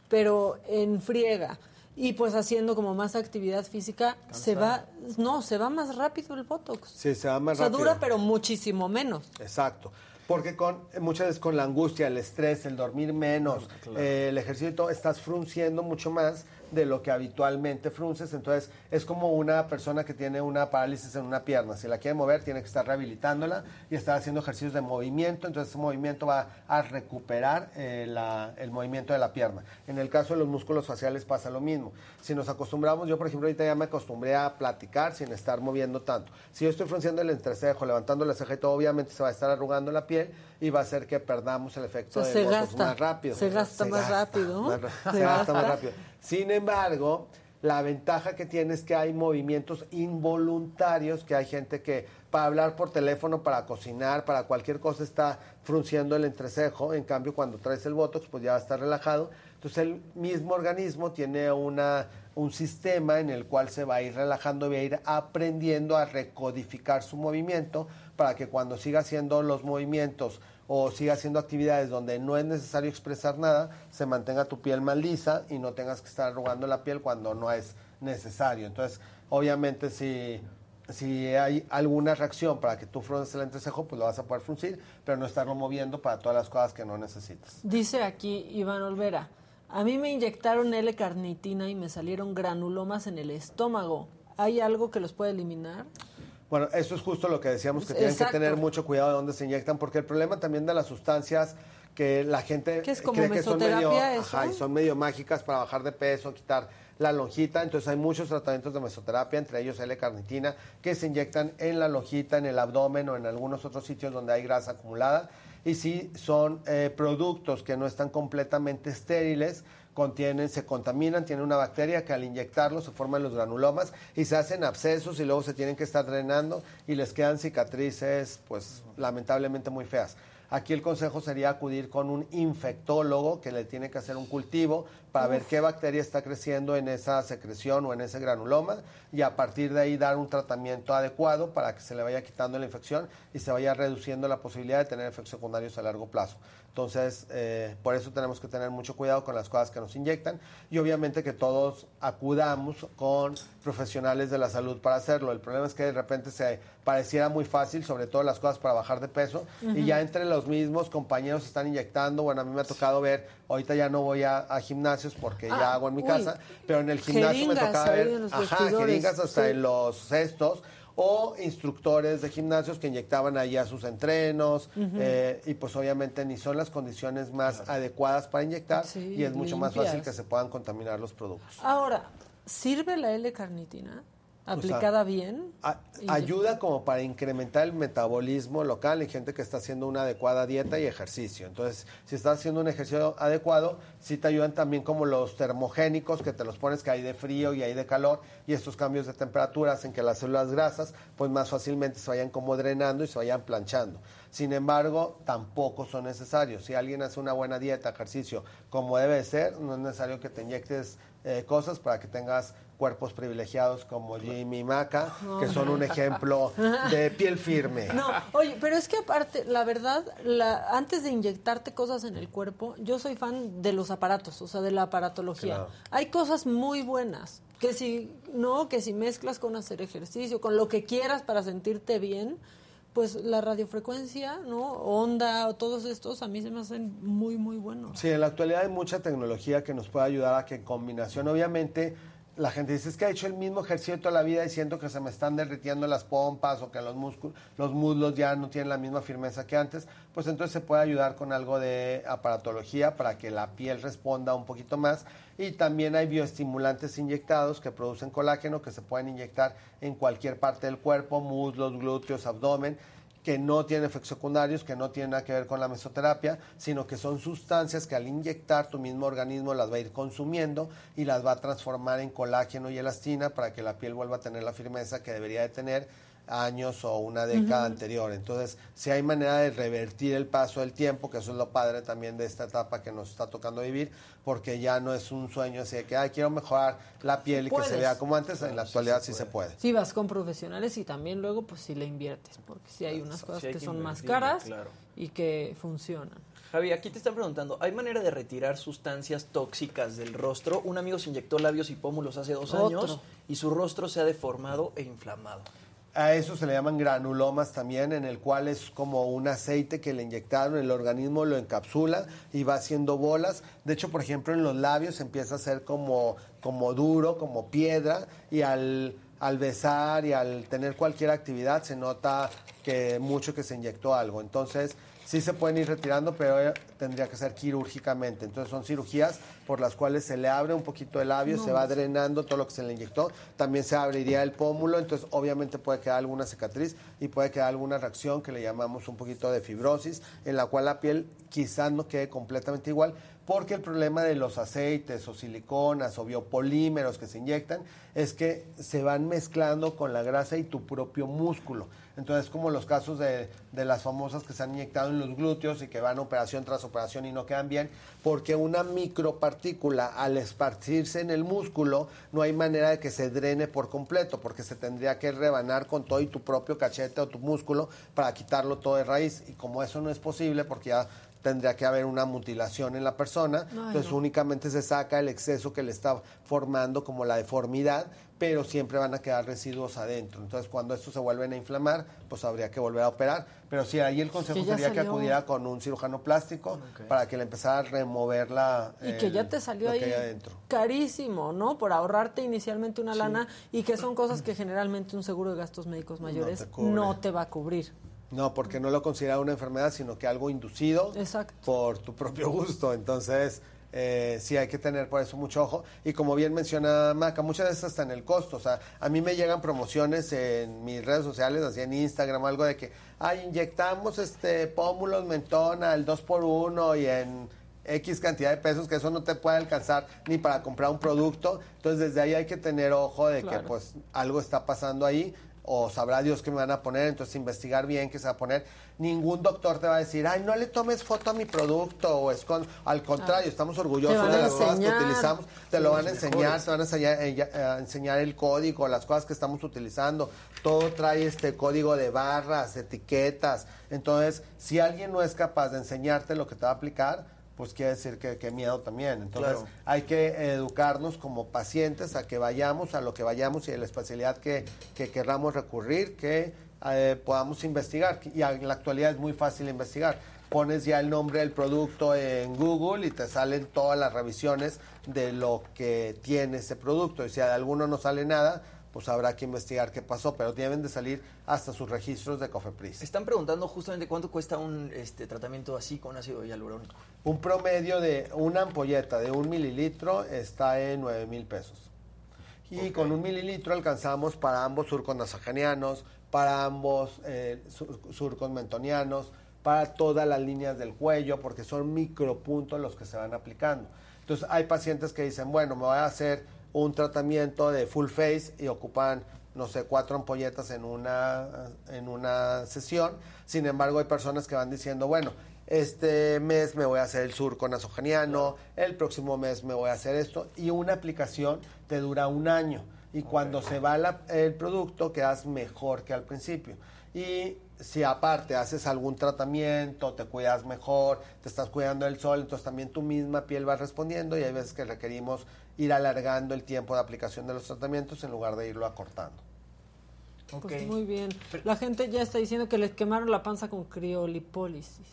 pero en friega, y pues haciendo como más actividad física, se va, no, se va más rápido el Botox. Sí, se va más o sea, rápido. dura, pero muchísimo menos. Exacto. Porque con muchas veces con la angustia, el estrés, el dormir menos, eh, el ejercicio y todo, estás frunciendo mucho más de lo que habitualmente frunces. Entonces, es como una persona que tiene una parálisis en una pierna. Si la quiere mover, tiene que estar rehabilitándola y estar haciendo ejercicios de movimiento. Entonces, ese movimiento va a recuperar eh, la- el movimiento de la pierna. En el caso de los músculos faciales pasa lo mismo. Si nos acostumbramos, yo por ejemplo ahorita ya me acostumbré a platicar sin estar moviendo tanto. Si yo estoy frunciendo el entrecejo, levantando la ceja y todo, obviamente se va a estar arrugando la piel y va a hacer que perdamos el efecto O sea, del se gasta. más rápido. Se gasta más rápido. más Se se gasta más rápido. Sin embargo, la ventaja que tiene es que hay movimientos involuntarios, que hay gente que para hablar por teléfono, para cocinar, para cualquier cosa está frunciendo el entrecejo, en cambio cuando traes el botox pues ya estar relajado. Entonces el mismo organismo tiene una, un sistema en el cual se va a ir relajando va a ir aprendiendo a recodificar su movimiento para que cuando siga haciendo los movimientos o siga haciendo actividades donde no es necesario expresar nada, se mantenga tu piel más lisa y no tengas que estar arrugando la piel cuando no es necesario. Entonces, obviamente si, si hay alguna reacción para que tú frunces el entrecejo, pues lo vas a poder fruncir, pero no estarlo moviendo para todas las cosas que no necesitas. Dice aquí Iván Olvera, a mí me inyectaron L-carnitina y me salieron granulomas en el estómago. ¿Hay algo que los puede eliminar? Bueno, eso es justo lo que decíamos, que tienen Exacto. que tener mucho cuidado de dónde se inyectan, porque el problema también de las sustancias que la gente ¿Qué es como cree que son medio, ajá, y son medio mágicas para bajar de peso, quitar la lonjita. Entonces hay muchos tratamientos de mesoterapia, entre ellos L-carnitina, que se inyectan en la lonjita, en el abdomen o en algunos otros sitios donde hay grasa acumulada. Y sí son eh, productos que no están completamente estériles, contienen, se contaminan, tienen una bacteria que al inyectarlos se forman los granulomas y se hacen abscesos y luego se tienen que estar drenando y les quedan cicatrices, pues lamentablemente muy feas. Aquí el consejo sería acudir con un infectólogo que le tiene que hacer un cultivo para ver qué bacteria está creciendo en esa secreción o en ese granuloma y a partir de ahí dar un tratamiento adecuado para que se le vaya quitando la infección y se vaya reduciendo la posibilidad de tener efectos secundarios a largo plazo. Entonces, eh, por eso tenemos que tener mucho cuidado con las cosas que nos inyectan y obviamente que todos acudamos con profesionales de la salud para hacerlo. El problema es que de repente se pareciera muy fácil, sobre todo las cosas para bajar de peso, y ya entre los mismos compañeros se están inyectando. Bueno, a mí me ha tocado ver, ahorita ya no voy a, a gimnasios porque Ah, ya hago en mi uy. casa, pero en el gimnasio me tocaba ver, ajá, jeringas hasta sí. en los cestos o instructores de gimnasios que inyectaban ahí a sus entrenos eh, y pues obviamente ni son las condiciones más adecuadas para inyectar Sí, y es mucho más fácil que se puedan contaminar los productos. Ahora, ¿sirve la L-carnitina aplicada bien? A- ayuda como para incrementar el metabolismo local en gente que está haciendo una adecuada dieta y ejercicio. Entonces, si estás haciendo un ejercicio adecuado, sí te ayudan también como los termogénicos que te los pones que hay de frío y hay de calor y estos cambios de temperatura hacen que las células grasas pues más fácilmente se vayan como drenando y se vayan planchando. Sin embargo, tampoco son necesarios. Si alguien hace una buena dieta, ejercicio como debe de ser, no es necesario que te inyectes eh, cosas para que tengas cuerpos privilegiados como Jimmy y Maca, que son un ejemplo de piel firme. No, oye, pero es que aparte, la verdad, la, antes de inyectarte cosas en el cuerpo, yo soy fan de los aparatos, o sea, de la aparatología. Claro. Hay cosas muy buenas, que si, no, que si mezclas con hacer ejercicio, con lo que quieras para sentirte bien, pues la radiofrecuencia, ¿no? Onda, o todos estos, a mí se me hacen muy, muy buenos. Sí, en la actualidad hay mucha tecnología que nos puede ayudar a que en combinación, obviamente, la gente dice, es que he hecho el mismo ejercicio toda la vida y siento que se me están derritiendo las pompas o que los, músculos, los muslos ya no tienen la misma firmeza que antes, pues entonces se puede ayudar con algo de aparatología para que la piel responda un poquito más. Y también hay bioestimulantes inyectados que producen colágeno que se pueden inyectar en cualquier parte del cuerpo, muslos, glúteos, abdomen que no tienen efectos secundarios, que no tienen nada que ver con la mesoterapia, sino que son sustancias que al inyectar tu mismo organismo las va a ir consumiendo y las va a transformar en colágeno y elastina para que la piel vuelva a tener la firmeza que debería de tener años o una década anterior. Entonces, si hay manera de revertir el paso del tiempo, que eso es lo padre también de esta etapa que nos está tocando vivir, porque ya no es un sueño así de que, ay, quiero mejorar la piel y que se vea como antes, en la actualidad sí se puede. Sí, vas con profesionales y también luego, pues sí le inviertes, porque sí hay unas cosas Sí hay que que son más caras claro. y que funcionan. Javi, aquí te están preguntando, ¿hay manera de retirar sustancias tóxicas del rostro? Un amigo se inyectó labios y pómulos hace dos Otro. años y su rostro se ha deformado e inflamado. A eso se le llaman granulomas también, en el cual es como un aceite que le inyectaron, el organismo lo encapsula y va haciendo bolas. De hecho, por ejemplo, en los labios empieza a ser como, como duro, como piedra, y al, al besar y al tener cualquier actividad se nota que mucho que se inyectó algo. Entonces, sí se pueden ir retirando, pero eh, tendría que ser quirúrgicamente. Entonces, son cirugías por las cuales se le abre un poquito el labio, No, se va drenando todo lo que se le inyectó, también se abriría el pómulo, entonces obviamente puede quedar alguna cicatriz y puede quedar alguna reacción que le llamamos un poquito de fibrosis, en la cual la piel quizás no quede completamente igual, porque el problema de los aceites o siliconas o biopolímeros que se inyectan es que se van mezclando con la grasa y tu propio músculo. Entonces, como los casos de, las famosas que se han inyectado en los glúteos y que van operación tras operación y no quedan bien, porque una micropartícula al esparcirse en el músculo no hay manera de que se drene por completo, porque se tendría que rebanar con todo y tu propio cachete o tu músculo para quitarlo todo de raíz. Y como eso no es posible, porque ya tendría que haber una mutilación en la persona, entonces no. únicamente se saca el exceso que le está formando como la deformidad, pero siempre van a quedar residuos adentro. Entonces, cuando estos se vuelven a inflamar, pues habría que volver a operar. Pero sí, ahí el consejo Que sería que acudiera con un cirujano plástico para que le empezara a remover la Y que ya te salió ahí adentro. carísimo, ¿no? Por ahorrarte inicialmente una lana y que son cosas que generalmente un seguro de gastos médicos mayores te cubre. no te va a cubrir. No, porque no lo considera una enfermedad, sino que algo inducido por tu propio gusto. Entonces, eh, sí hay que tener por eso mucho ojo. Y como bien menciona Maca, muchas veces hasta en el costo. O sea, a mí me llegan promociones en mis redes sociales, así en Instagram, algo de que, ay, inyectamos este pómulos mentón al 2 por 1 y en X cantidad de pesos, que eso no te puede alcanzar ni para comprar un producto. Entonces, desde ahí hay que tener ojo de que pues algo está pasando ahí. O sabrá Dios qué me van a poner, entonces investigar bien qué se va a poner. Ningún doctor te va a decir, ay, no le tomes foto a mi producto, o es con... Al contrario, Ah. estamos orgullosos de las cosas que utilizamos, te Sí, lo van a enseñar, mejores. te van a enseñar, eh, eh, enseñar el código, las cosas que estamos utilizando. Todo trae este código de barras, etiquetas. Entonces, si alguien no es capaz de enseñarte lo que te va a aplicar, pues quiere decir que, que miedo también. Entonces, Claro. hay que educarnos como pacientes a que vayamos a lo que vayamos y a la especialidad que, que querramos recurrir, que eh, podamos investigar. Y en la actualidad es muy fácil investigar. Pones ya el nombre del producto en Google y te salen todas las revisiones de lo que tiene ese producto. Y si de alguno no sale nada, pues habrá que investigar qué pasó, pero deben de salir hasta sus registros de Cofepris. Están preguntando justamente cuánto cuesta un este, tratamiento así con ácido hialurónico. Un promedio de una ampolleta de un mililitro está en 9 mil pesos. Y con un mililitro alcanzamos para ambos surcos nasogenianos, para ambos eh, sur- surcos mentonianos, para todas las líneas del cuello, porque son micropuntos los que se van aplicando. Entonces hay pacientes que dicen, bueno, me voy a hacer un tratamiento de full face y ocupan, no sé, cuatro ampolletas en una, en una sesión. Sin embargo, hay personas que van diciendo, bueno, este mes me voy a hacer el surco nasogeniano, el próximo mes me voy a hacer esto, y una aplicación te dura un año. Y cuando se va la- el producto, quedas mejor que al principio. Y si aparte haces algún tratamiento, te cuidas mejor, te estás cuidando del sol, entonces también tu misma piel va respondiendo y hay veces que requerimos ir alargando el tiempo de aplicación de los tratamientos en lugar de irlo acortando. Pues muy bien. La gente ya está diciendo que les quemaron la panza con criolipólisis.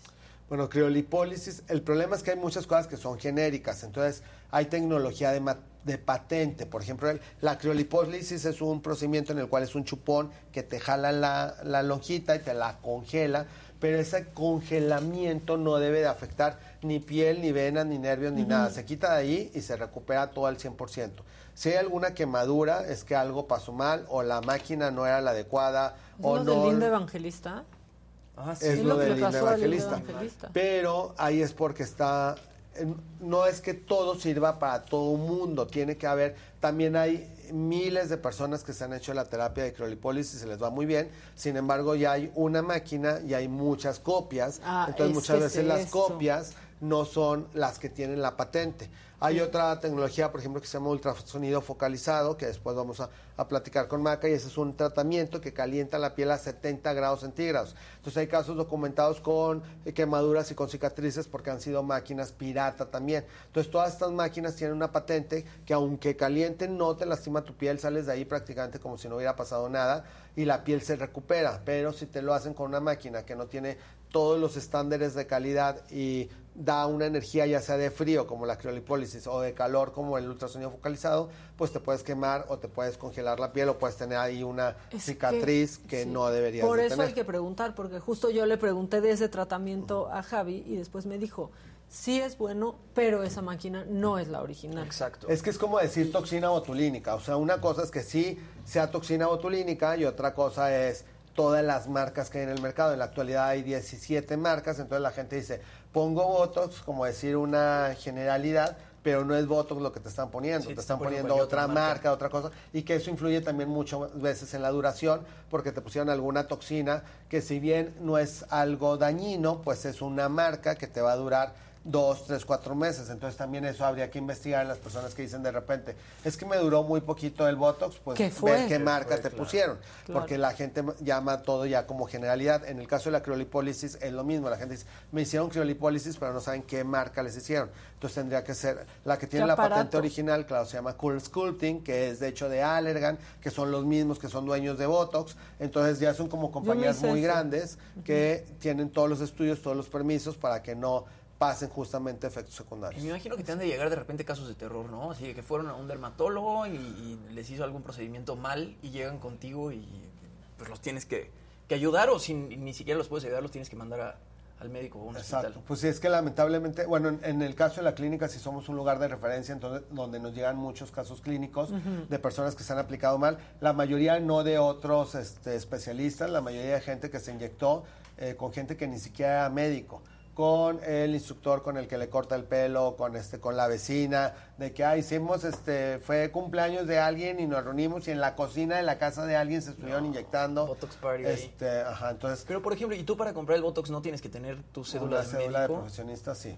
Bueno, criolipólisis, el problema es que hay muchas cosas que son genéricas, entonces hay tecnología de, de patente. Por ejemplo, el- la criolipólisis es un procedimiento en el cual es un chupón que te jala la, la lonjita y te la congela, pero ese congelamiento no debe de afectar ni piel, ni venas, ni nervios, ni nada. Se quita de ahí y se recupera todo al 100%. Si hay alguna quemadura, es que algo pasó mal o la máquina no era la adecuada ¿Es o no... del lindo evangelista? Es lo, del lindo evangelista. evangelista. Pero ahí es porque está. No es que todo sirva para todo mundo. Tiene que haber. También hay miles de personas que se han hecho la terapia de criolipólisis y se les va muy bien. Sin embargo, ya hay una máquina y hay muchas copias. Ah, Entonces, es muchas veces es las eso. copias no son las que tienen la patente. Hay otra tecnología, por ejemplo, que se llama ultrasonido focalizado, que después vamos a, a platicar con Maca, y ese es un tratamiento que calienta la piel a 70 grados centígrados. Entonces hay casos documentados con quemaduras y con cicatrices porque han sido máquinas pirata también. Entonces todas estas máquinas tienen una patente que aunque calienten no te lastima tu piel, sales de ahí prácticamente como si no hubiera pasado nada y la piel se recupera. Pero si te lo hacen con una máquina que no tiene todos los estándares de calidad y da una energía ya sea de frío como la criolipólisis o de calor como el ultrasonido focalizado, pues te puedes quemar o te puedes congelar la piel o puedes tener ahí una Es cicatriz que, sí. no deberías Por de eso tener. hay que preguntar, porque justo yo le pregunté de ese tratamiento a Javi y después me dijo, sí es bueno, pero esa máquina no es la original. Exacto. Es que es como decir toxina botulínica. O sea, una cosa es que sí sea toxina botulínica y otra cosa es todas las marcas que hay en el mercado. En la actualidad hay 17 marcas, entonces la gente dice, pongo Botox, como decir una generalidad, pero no es Botox lo que te están poniendo, te están poniendo otra marca. marca. otra cosa, y que eso influye también muchas veces en la duración, porque te pusieron alguna toxina que si bien no es algo dañino, pues es una marca que te va a durar dos, tres, cuatro meses. Entonces también eso habría que investigar en las personas que dicen de repente, es que me duró muy poquito el Botox, pues ¿Qué fue? ver qué ¿Qué marca fue? te Claro. pusieron. Claro. Porque la gente llama todo ya como generalidad. En el caso de la criolipólisis es lo mismo. La gente dice, me hicieron criolipólisis, pero no saben qué marca les hicieron. Entonces tendría que ser la que tiene ¿Qué la patente original, claro, se llama Cool Sculpting, que es de hecho de Allergan, que son los mismos que son dueños de Botox. Entonces ya son como compañías muy eso. grandes que tienen todos los estudios, todos los permisos para que no pasen justamente efectos Y secundarios. me imagino que te han de llegar de repente casos de terror, ¿no? Así de que fueron a un dermatólogo y, y les hizo algún procedimiento mal y llegan contigo y pues los tienes que, que ayudar o si ni siquiera los puedes ayudar, los tienes que mandar a- al médico o a un Exacto. hospital. Pues sí, es que lamentablemente, bueno, en, en el caso de la clínica sí somos un lugar de referencia, entonces donde nos llegan muchos casos clínicos de personas que se han aplicado mal, la mayoría no de otros este, especialistas, la mayoría de gente que se inyectó eh, con gente que ni siquiera era médico. Con el instructor con el que le corta el pelo, con este, con la vecina, de que ah, hicimos este, fue cumpleaños de alguien y nos reunimos y en la cocina de la casa de alguien se estuvieron inyectando. Botox party. Este, ajá, entonces. Pero por ejemplo, ¿y tú para comprar el Botox no tienes que tener tu cédula, Una de cédula de profesionista, sí.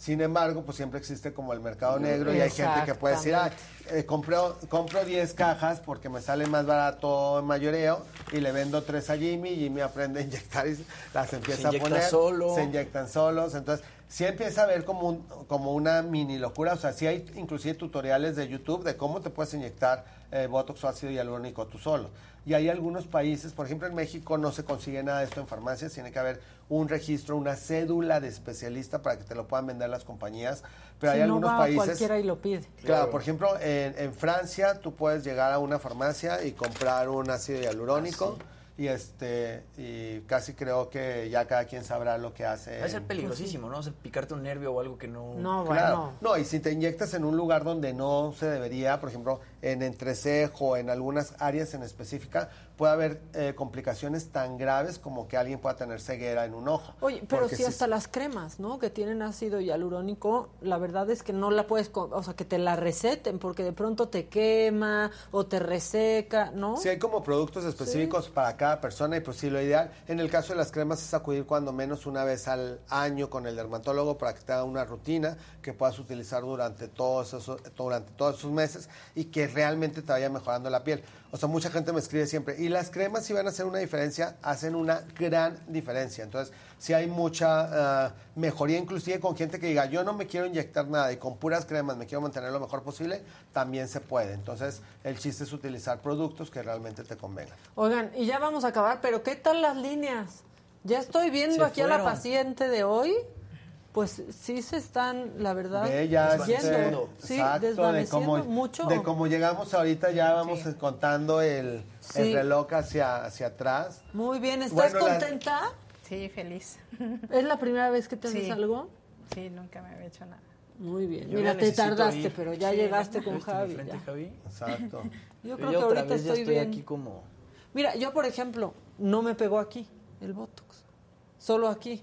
Sin embargo, pues siempre existe como el mercado negro y hay gente que puede decir, ah, eh, compro, compro 10 cajas porque me sale más barato en mayoreo y le vendo 3 a Jimmy, Jimmy aprende a inyectar y las empieza a poner. solo. Se inyectan solos, entonces sí empieza a ver como, un- como una mini locura, o sea, sí hay inclusive tutoriales de YouTube de cómo te puedes inyectar eh, Botox o ácido hialurónico tú solo. Y hay algunos países, por ejemplo en México no se consigue nada de esto en farmacias, tiene que haber un registro, una cédula de especialista para que te lo puedan vender las compañías, pero Si hay no algunos va países... cualquiera y lo pide. Claro, por ejemplo, en, en Francia tú puedes llegar a una farmacia y comprar un ácido hialurónico y este y casi creo que ya cada quien sabrá lo que hace. Va a ser peligrosísimo, ¿no? O sea, picarte un nervio o algo que no... Claro. No, y si te inyectas en un lugar donde no se debería, por ejemplo, en entrecejo, en algunas áreas en específica, puede haber eh, complicaciones tan graves como que alguien pueda tener ceguera en un ojo. Oye, pero si hasta las cremas, ¿no? Que tienen ácido hialurónico, la verdad es que no la puedes, o sea, que te la receten porque de pronto te quema o te reseca, ¿no? Sí, hay como productos específicos para cada persona y pues sí, lo ideal en el caso de las cremas es acudir cuando menos una vez al año con el dermatólogo para que te haga una rutina que puedas utilizar durante todos esos, durante todos esos meses y que realmente te vaya mejorando la piel. O sea, mucha gente me escribe siempre, y las cremas si van a hacer una diferencia, hacen una gran diferencia. Entonces, si hay mucha ah, mejoría, inclusive con gente que diga, yo no me quiero inyectar nada y con puras cremas me quiero mantener lo mejor posible, también se puede. Entonces, el chiste es utilizar productos que realmente te convengan. Oigan, y ya vamos a acabar, pero ¿qué tal las líneas? Ya estoy viendo Se aquí a la paciente de hoy. Pues sí se están, la verdad, De ya, yendo. este, Sí, exacto, de desvaneciendo cómo, mucho. de cómo llegamos ahorita, ya vamos contando el, Sí. el reloj hacia, hacia atrás. Muy bien, ¿estás Bueno, la- contenta? Sí, feliz. ¿Es la primera vez que te haces Sí. algo? Sí, nunca me había hecho nada. Muy bien. Yo Mira, te tardaste, ir. pero ya Sí, llegaste con ¿Viste mi Javi. frente, ya. Javi? Exacto. Yo creo que ahorita estoy estoy bien. aquí como... Mira, yo por ejemplo, no me pegó aquí el Botox, solo aquí.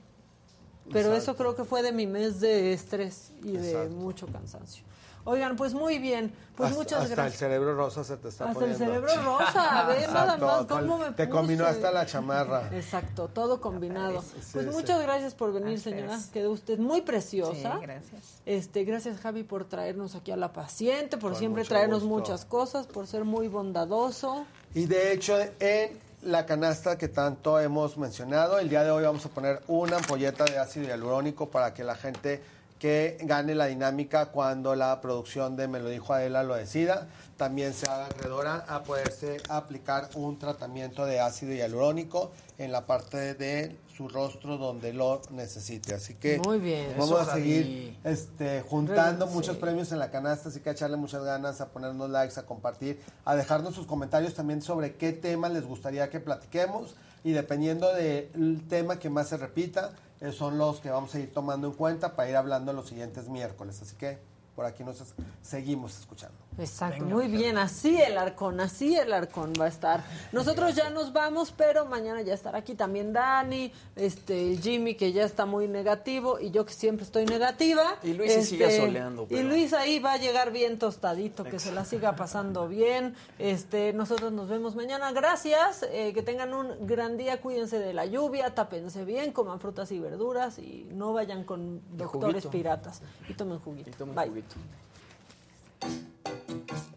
Pero Exacto. eso creo que fue de mi mes de estrés y de mucho cansancio. Oigan, pues muy bien, pues hasta, muchas hasta gracias. el cerebro rosa se te está Hasta el poniendo. cerebro rosa, ve nada más cómo me Te combinó hasta la chamarra. Exacto, todo combinado. Sí, pues sí. muchas gracias por venir, ustedes. señora. Quedó usted muy preciosa. Sí, gracias. Este, gracias Javi por traernos aquí a la paciente, por Con siempre traernos gusto. muchas cosas, por ser muy bondadoso. Y de hecho, en la canasta que tanto hemos mencionado, el día de hoy vamos a poner una ampolleta de ácido hialurónico para que la gente que gane la dinámica cuando la producción de Me lo dijo Adela lo decida, también se haga acreedora a poderse aplicar un tratamiento de ácido hialurónico en la parte de su rostro donde lo necesite. Así que Muy bien. vamos Eso, a seguir este, juntando muchos premios en la canasta, así que a echarle muchas ganas, a ponernos likes, a compartir, a dejarnos sus comentarios también sobre qué tema les gustaría que platiquemos y dependiendo del tema que más se repita, eh, son los que vamos a ir tomando en cuenta para ir hablando los siguientes miércoles. Así que por aquí nos seguimos escuchando. Exacto, muy bien, así el arcón, así el arcón va a estar. Nosotros ya nos vamos, pero mañana ya estará aquí también Dani, este Jimmy que ya está muy negativo y yo que siempre estoy negativa. Y Luis se sigue Este, asoleando, Y Luis ahí va a llegar bien tostadito, que se la siga pasando bien. Este, nosotros nos vemos mañana. Gracias, eh, que tengan un gran día, cuídense de la lluvia, tápense bien, coman frutas y verduras y no vayan con doctores piratas y tomen juguito. Y tomen Bye. juguito. ピッ!